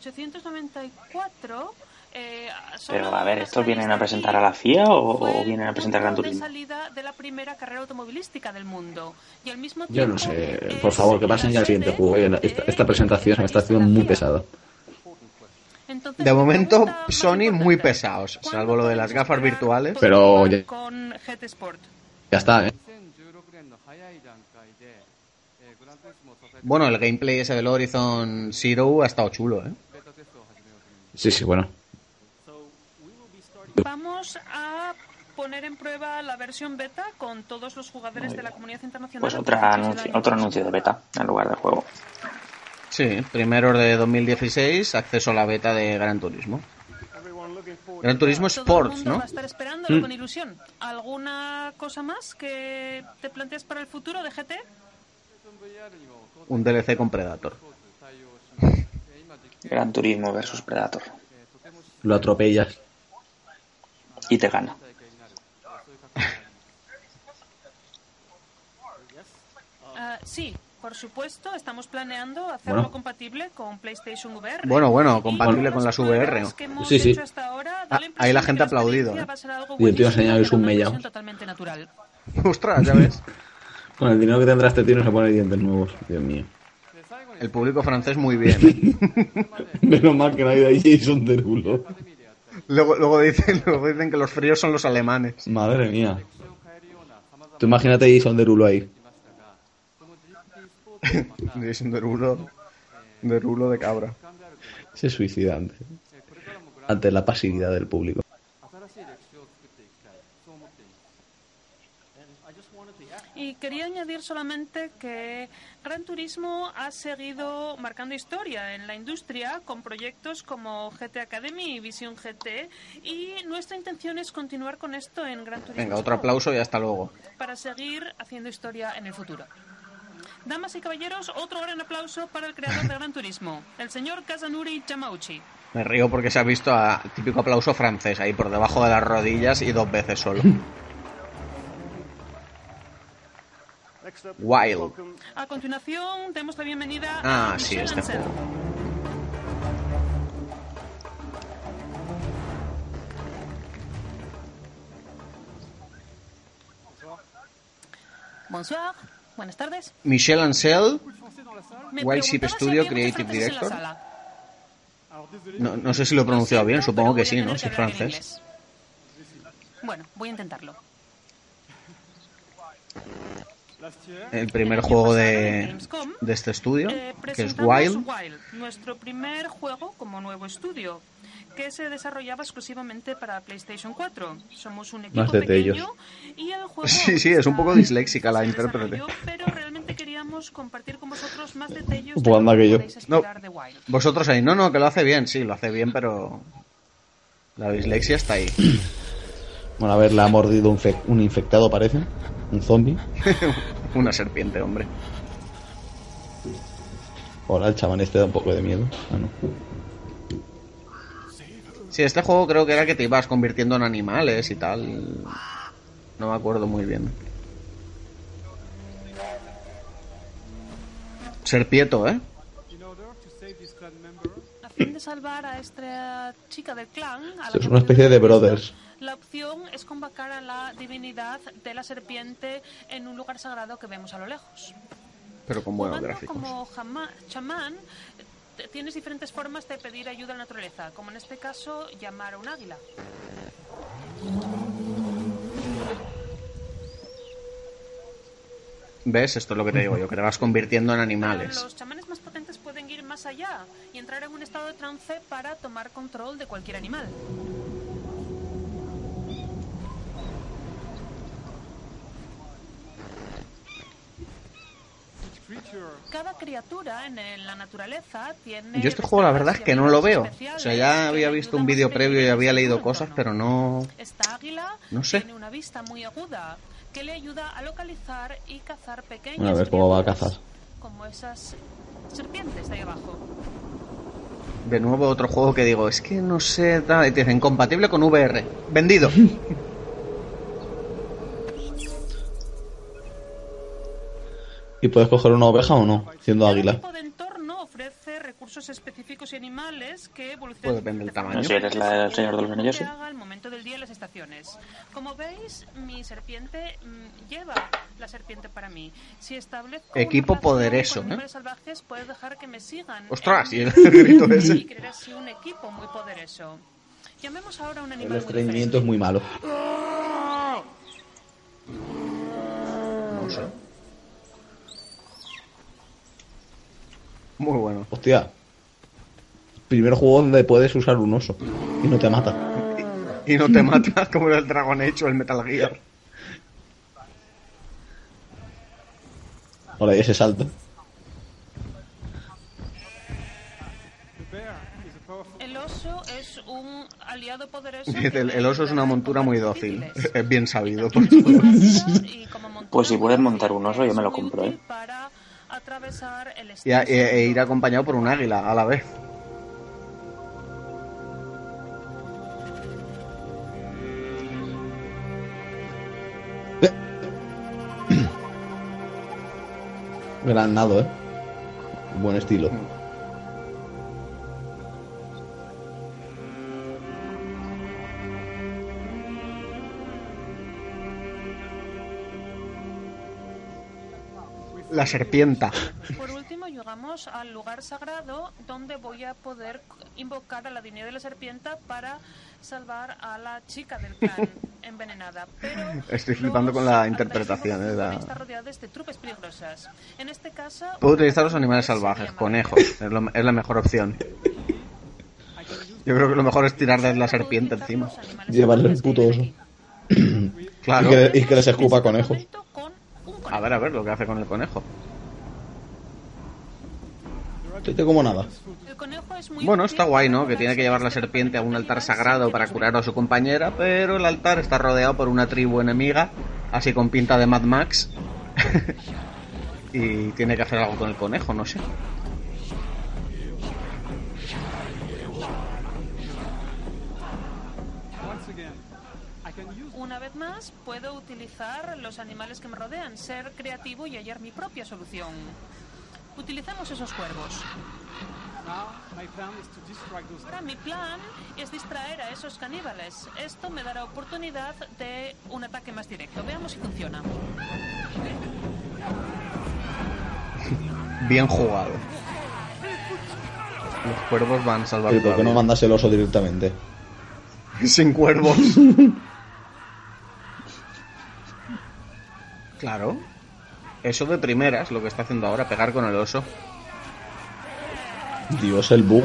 1894 eh, Pero a ver, ¿estos vienen a presentar a la FIA o, o vienen a presentar Gran Turismo? salida de la primera carrera automovilística del mundo. Y al mismo tiempo, Yo no sé, eh, por favor, que pasen ya al siguiente juego. Esta, esta eh, presentación se me está haciendo muy pesada. Entonces, de momento, Sony muy pesados, salvo lo de las gafas virtuales. Pero ya, con Sport. ya está, ¿eh? Bueno, el gameplay ese del Horizon Zero ha estado chulo, ¿eh? Sí, sí, bueno. Vamos a poner en prueba la versión beta con todos los jugadores de la comunidad internacional. Pues otra anuncio, otro anuncio de beta en lugar del juego. Sí, primero de 2016, acceso a la beta de Gran Turismo. Gran Turismo Todo el Sports, mundo ¿no? va a estar esperándolo Mm. con ilusión. ¿Alguna cosa más que te planteas para el futuro de GT? Un DLC con Predator. Gran Turismo versus Predator. Lo atropellas. Y te gana. Ah, sí, por supuesto, estamos planeando hacerlo Bueno. compatible con PlayStation VR. Bueno, bueno, compatible con las VR. hemos Sí, sí. ahora, Ah, la ahí la gente ha aplaudido, ¿eh? a Y el tío enseñado es un mellao. versión totalmente natural. Ostras, ya ves. Con el dinero que tendrá este tío no se pone dientes nuevos. Dios mío. El público francés muy bien. ¿eh? Menos mal que no hay de ahí Jason Derulo. luego, luego, dicen, luego dicen que los fríos son los alemanes. Madre mía. Tú imagínate Jason Derulo ahí. Un derulo, derulo de cabra. Se suicida ante, ante la pasividad del público. Y quería añadir solamente que Gran Turismo ha seguido marcando historia en la industria con proyectos como GT Academy y Vision GT y nuestra intención es continuar con esto en Gran Turismo Venga, otro aplauso y hasta luego. para seguir haciendo historia en el futuro. Damas y caballeros, otro gran aplauso para el creador de Gran Turismo, el señor Kazanuri Yamauchi. Me río porque se ha visto a típico aplauso francés ahí por debajo de las rodillas y dos veces solo. Wild. A continuación, demos la bienvenida Ah, a sí, este juego. Bonsoir, buenas tardes. Michel Ancel, Me Wild Sheep Studio Creative Director. No, no sé si lo he pronunciado bien, supongo que sí, ¿no? Si es francés. Bueno, voy a intentarlo. El primer juego de, de este estudio, Eh, que es presentamos Wild. nuestro primer juego como nuevo estudio, que se desarrollaba exclusivamente para PlayStation 4. Somos un equipo Más de pequeño y el juego Sí, sí, es un poco disléxica la intérprete. pero realmente queríamos compartir con vosotros más detalles de Pues lo que yo. No, de Wild. vosotros ahí, no, no, que lo hace bien, sí, lo hace bien, pero la dislexia está ahí. Bueno, a ver, le ha mordido un, fe- un infectado, parece. Un zombie. Una serpiente, hombre. Ahora el chaval este da un poco de miedo. Ah, no. Sí, este juego creo que era que te ibas convirtiendo en animales y tal. No me acuerdo muy bien. Serpieto, ¿eh? A fin de salvar a esta chica del clan, a la Esto es una especie de brothers. La opción es convocar a la divinidad de la serpiente en un lugar sagrado que vemos a lo lejos. Pero con buenos gráficos. como jama- chamán, tienes diferentes formas de pedir ayuda a la naturaleza, como en este caso llamar a un águila. ¿Ves? Esto es lo que te digo yo, que te vas convirtiendo en Pero animales. los chamanes más potentes pueden ir más allá y entrar en un estado de trance para tomar control de cualquier animal. Cada criatura en la naturaleza tiene Yo este juego la verdad es que no lo veo. O sea, ya había visto un vídeo previo y había leído cosas, pero no... Esta águila No sé. tiene una vista muy aguda que le ayuda a localizar y cazar pequeñas Bueno, a ver cómo va a cazar. como esas serpientes de ahí abajo. De nuevo otro juego que digo, es que no sé... tal, Y te dicen, compatible con VR. Vendido. ¿Y puedes coger una oveja o no? Siendo águila. tipo de entorno ofrece recursos específicos y animales que evolucionan. Pues depende del tamaño. Si eres la del Señor de los Anillos, sí. haga al momento del día en las estaciones. Como veis, mi serpiente lleva la serpiente para mí. Si establezco una Equipo poderoso, ¿eh? animales salvajes, puedes dejar que me sigan. Ostras, y el grito ese. Y crear así un equipo muy poderoso. Llamemos ahora a un El animal muy estreñimiento es muy malo. No sé. Muy bueno. Hostia. Primer juego donde puedes usar un oso y no te mata. Y no te matas como el Dragon Age o el Metal Gear. Ahora, y ese salto. El oso es un aliado poderoso. El, el oso es una montura muy dócil. Es bien sabido. por. Pues si puedes montar un oso, yo me lo compro, ¿eh? para atravesar el Y a- e, e ir acompañado por un águila a la vez. Gran nado, ¿eh? Buen estilo. La serpienta. Por último, llegamos al lugar sagrado donde voy a poder invocar a la divinidad de la serpiente para salvar a la chica del clan envenenada. Pero Estoy flipando con la interpretación. ¿eh? La- está rodeada de trupes peligrosas. En este caso, Puedo utilizar los animales salvajes, conejos. Es, lo- es la mejor opción. Yo creo que lo mejor es tirar de la serpiente encima. Llevarle el puto oso. Claro. Y que, y que les escupa conejos. A ver, a ver lo que hace con el conejo. Te como nada. el conejo es muy Bueno, está guay, ¿no? Que tiene que llevar la serpiente a un altar sagrado para curar a su compañera, pero el altar está rodeado por una tribu enemiga, así con pinta de Mad Max. y tiene que hacer algo con el conejo, no sé. Puedo utilizar los animales que me rodean, ser creativo y hallar mi propia solución. Utilicemos esos cuervos. Ahora mi plan es distraer a esos caníbales. Esto me dará oportunidad de un ataque más directo. Veamos si funciona. Bien jugado. Los cuervos van a salvar ¿Y tu por qué no mandas el oso directamente? Sin cuervos. claro. Eso de primeras, lo que está haciendo ahora, pegar con el oso. Dios, el bug.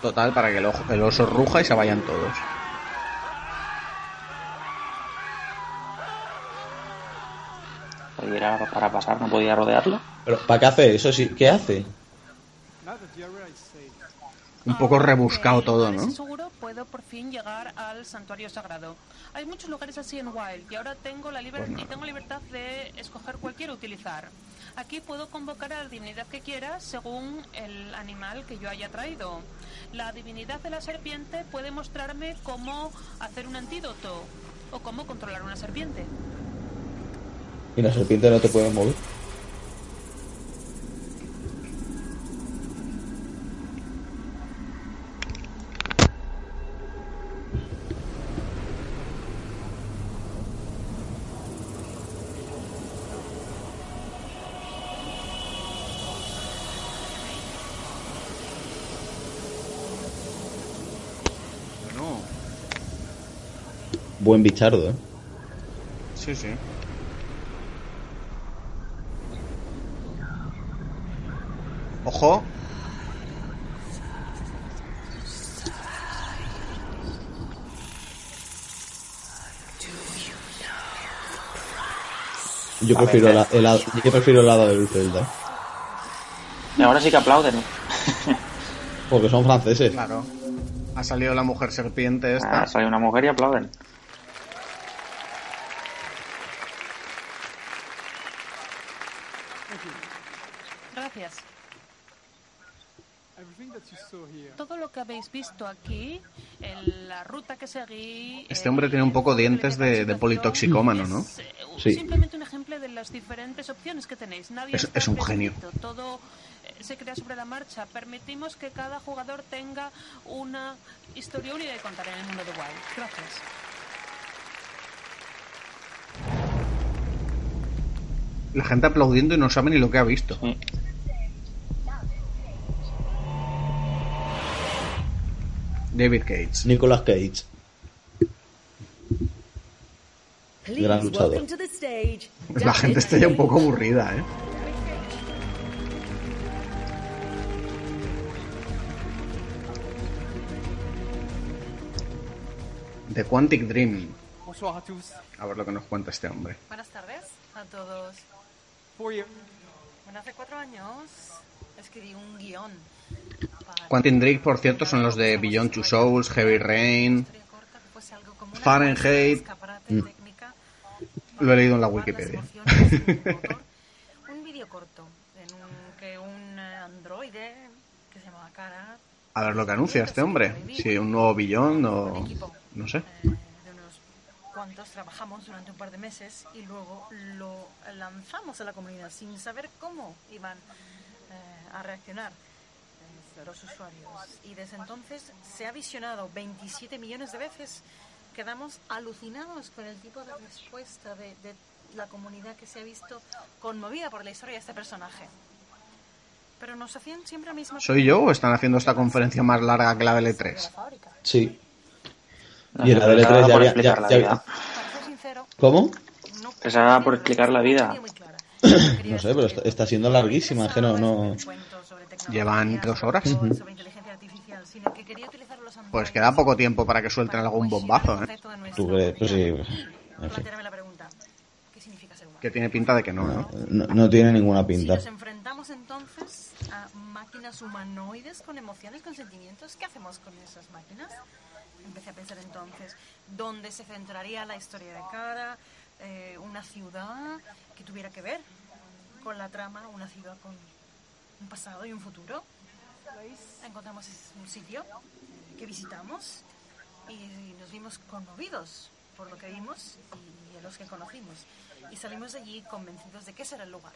Total, para que el, ojo- el oso ruja y se vayan todos. Para pasar, no podía rodearlo. Pero, ¿para qué hace eso? Sí, ¿Qué hace? Un poco rebuscado todo, ¿no? seguro puedo por fin llegar al santuario sagrado. Hay muchos lugares así en Wild y ahora tengo la liber- Pues no. y tengo libertad de escoger cuál quiero utilizar. Aquí puedo convocar a la divinidad que quiera según el animal que yo haya traído. La divinidad de la serpiente puede mostrarme cómo hacer un antídoto o cómo controlar una serpiente. Y la serpiente no te puede mover. Bueno, Buen bichardo, ¿eh? sí, sí. Ojo. Yo prefiero, la, el, yo prefiero el hada de Zelda. Ahora sí que aplauden. Porque son franceses. Claro. Ha salido la mujer serpiente esta. Ah, sale una mujer y aplauden. Gracias. Everything that you saw here. Todo lo que habéis visto aquí, en la ruta que seguí, Este hombre tiene un poco dientes de, de politoxicómano, ¿no? Sí. simplemente un ejemplo de las diferentes opciones que tenéis. Nadie Es- es un genio. Todo eh, se crea sobre la marcha. Permitimos que cada jugador tenga una historia única que contar en el mundo de Wild. Gracias. La gente aplaudiendo y no sabe ni lo que ha visto. David Cage. Nicolas Cage. Gran luchador. welcome to the stage. La gente está ya un poco aburrida, ¿eh? The Quantic Dream. A ver lo que nos cuenta este hombre. Buenas tardes a todos. Bueno, hace cuatro años escribí un guion Quantic Dream, por cierto, son los de Beyond Two Souls, Heavy Rain, Fahrenheit. Mm. Lo he leído en la Wikipedia. un vídeo corto que un eh, androide que se llamaba Cara A ver lo que anuncia este hombre. Si un nuevo Beyond o... No sé. de unos cuantos trabajamos durante un par de meses y luego lo lanzamos a la comunidad sin saber cómo iban eh, a reaccionar los usuarios. Y desde entonces se ha visionado 27 millones de veces. Quedamos alucinados con el tipo de respuesta de, de la comunidad que se ha visto conmovida por la historia de este personaje. Pero nos hacían siempre la misma ¿Soy yo o están haciendo esta conferencia más larga que la del E3? Sí. Y en la estaba E3 ya había... ya- ya- vida. ¿Cómo? Esa era por explicar la vida. No sé, pero está, está siendo larguísima. Es que no... no... Llevan dos horas. Ujú. sobre inteligencia artificial, sino que quería utilizar los Pues queda poco tiempo para que suelten algún bombazo, ¿eh? ¿Tú crees? Pues sí. En fin. plantearme la pregunta, ¿qué significa ser humano? Que tiene pinta de que no, ¿no? No, no tiene ninguna Si pinta. nos enfrentamos entonces a máquinas humanoides con emociones, con sentimientos, ¿qué hacemos con esas máquinas? Empecé a pensar entonces, ¿dónde se centraría la historia de Cara? Eh, ¿Una ciudad que tuviera que ver con la trama? ¿Una ciudad con un pasado y un futuro? Encontramos un sitio que visitamos y nos vimos conmovidos por lo que vimos y a los que conocimos. Y salimos de allí convencidos de que ese era el lugar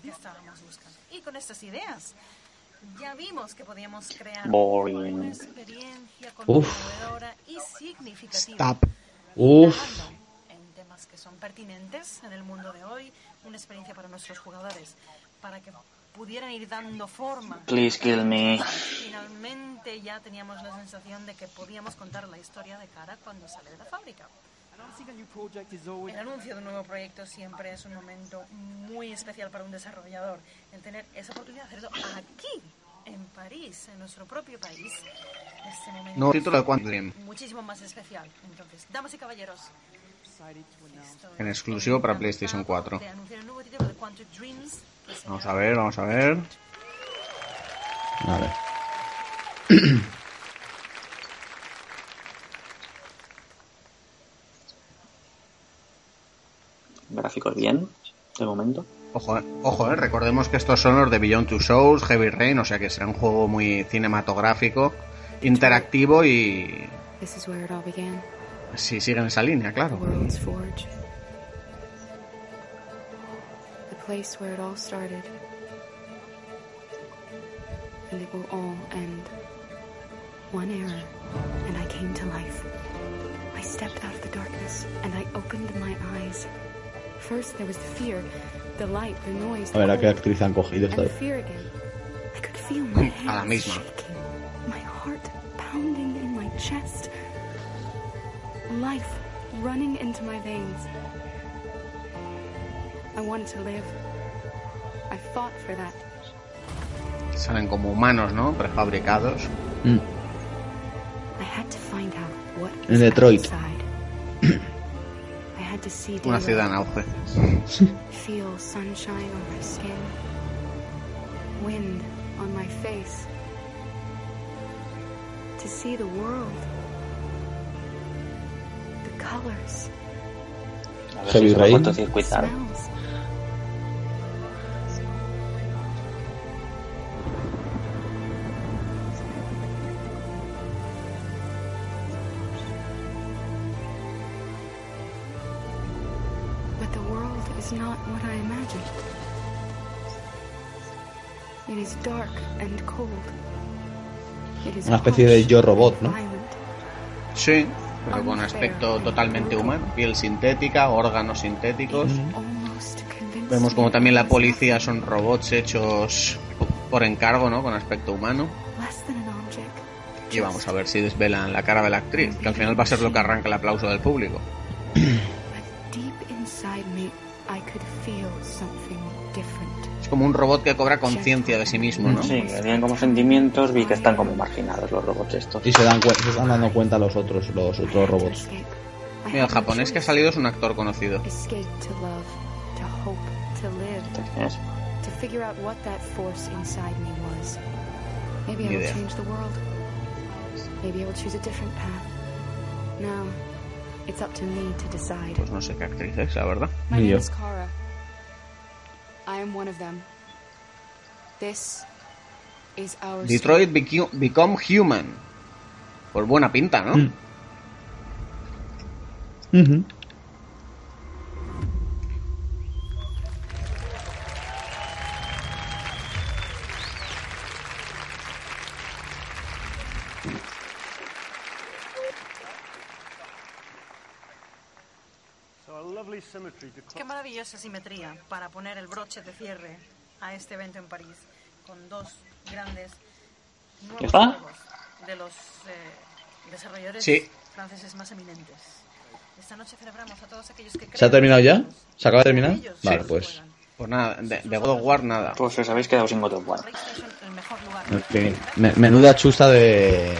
que estábamos buscando. Y con estas ideas ya vimos que podíamos crear Boring. una experiencia conmovedora y significativa. Uf. en temas que son pertinentes en el mundo de hoy, una experiencia para nuestros jugadores, para que pudieran ir dando forma. Please kill me. Finalmente ya teníamos la sensación de que podíamos contar la historia de cara cuando sale de la fábrica. El anuncio de un nuevo proyecto siempre es un momento muy especial para un desarrollador. El tener esa oportunidad de hacerlo aquí, en París, en nuestro propio país, este momento es título de muchísimo más especial. Entonces, damas y caballeros, En exclusivo para PlayStation 4. de anunciar el nuevo título de Quantum Dreams, Vamos a ver, vamos a ver. A ver. Gráficos bien, de momento. Ojo, eh, ojo, eh, recordemos que estos son los de Beyond Two Souls, Heavy Rain, o sea que será un juego muy cinematográfico, interactivo y This is where it all began. si siguen esa línea, claro. Place where it all started. And it will all end. One error, and I came to life. I stepped out of the darkness, and I opened my eyes. First there was the fear, the light, the noise, A the ver a qué cold, actriz han cogido esta and the vez. fear again. I could feel my A la hands misma. shaking, my heart pounding in my chest. Life running into my veins. Salen como humanos, ¿no? Prefabricados. Mm. I had to find out what En Detroit. outside. I had to see Una ciudad en auge. feel sunshine on my skin, wind on my face, to see the world, the colors, Heavy Rain. Una especie de yo robot, ¿no? Sí, pero con aspecto totalmente humano. Piel sintética, órganos sintéticos. Vemos como también la policía son robots hechos por encargo, ¿no? Con aspecto humano. less than an object. Y vamos a ver si desvelan la cara de la actriz, que al final va a ser lo que arranca el aplauso del público. como un robot que cobra conciencia de sí mismo, ¿no? Sí, que tienen como sentimientos, vi que están como marginados los robots estos. Y se dan se están dando cuenta los otros, los otros robots. Mira, el japonés que ha salido es un actor conocido. Maybe I Ni will idea. change the world. Maybe I will choose a different path. Now, it's up to me to decide. Pues no sé qué actriz es, la verdad. Ni yo. I am one of them. This is our Detroit Becu- Become Human. Por buena pinta, ¿no? Mm. Ujú. Qué maravillosa simetría para poner el broche de cierre a este evento en París con dos grandes nuevos de los eh, desarrolladores Sí. franceses más eminentes. Esta noche celebramos a todos aquellos que ¿Se ha terminado ya? ¿Se acaba de terminar? Vale, pues. Pues nada, de, de God of War nada. Pues os habéis quedado sin God of War. Me- menuda chusta de,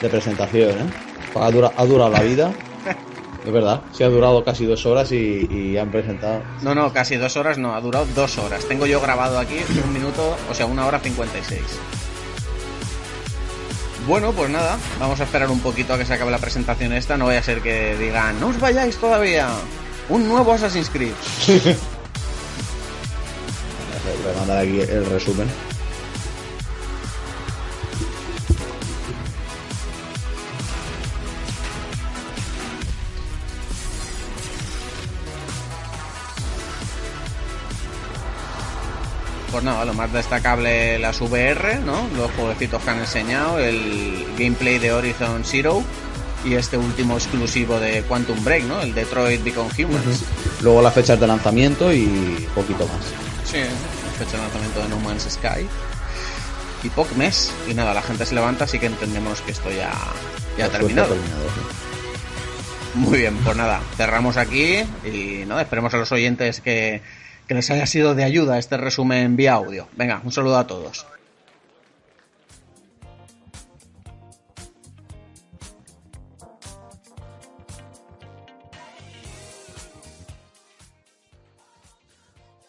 de presentación, ¿eh? Ha durado la vida. Es verdad, sí ha durado casi dos horas y, y han presentado. No, no, casi dos horas no, ha durado dos horas. Tengo yo grabado aquí un minuto, o sea, una hora cincuenta y seis. Bueno, pues nada, vamos a esperar un poquito a que se acabe la presentación esta. No vaya a ser que digan, no os vayáis todavía. Un nuevo Assassin's Creed. Voy a mandar aquí el resumen. Pues nada, lo más destacable las VR, ¿no? Los jueguecitos que han enseñado, el gameplay de Horizon Zero y este último exclusivo de Quantum Break, ¿no? El Detroit Become Humans. Luego las fechas de lanzamiento y poquito más. Sí, fecha de lanzamiento de No Man's Sky. Y poc mes. Y nada, la gente se levanta, así que entendemos que esto ya, ya ha terminado. terminado, sí. Muy bien, pues nada, cerramos aquí y no esperemos a los oyentes que, que les haya sido de ayuda este resumen vía audio. Venga, un saludo a todos.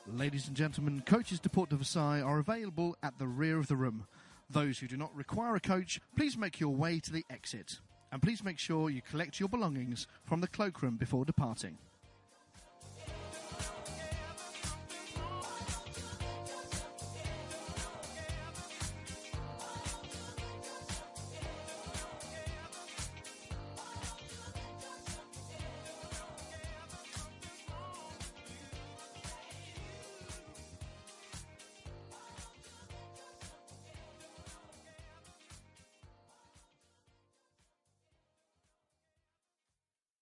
Ladies and gentlemen, coaches to Port de Versailles are available at the rear of the room. Those who do not require a coach, please make your way to the exit. And please make sure you collect your belongings from the cloakroom before departing.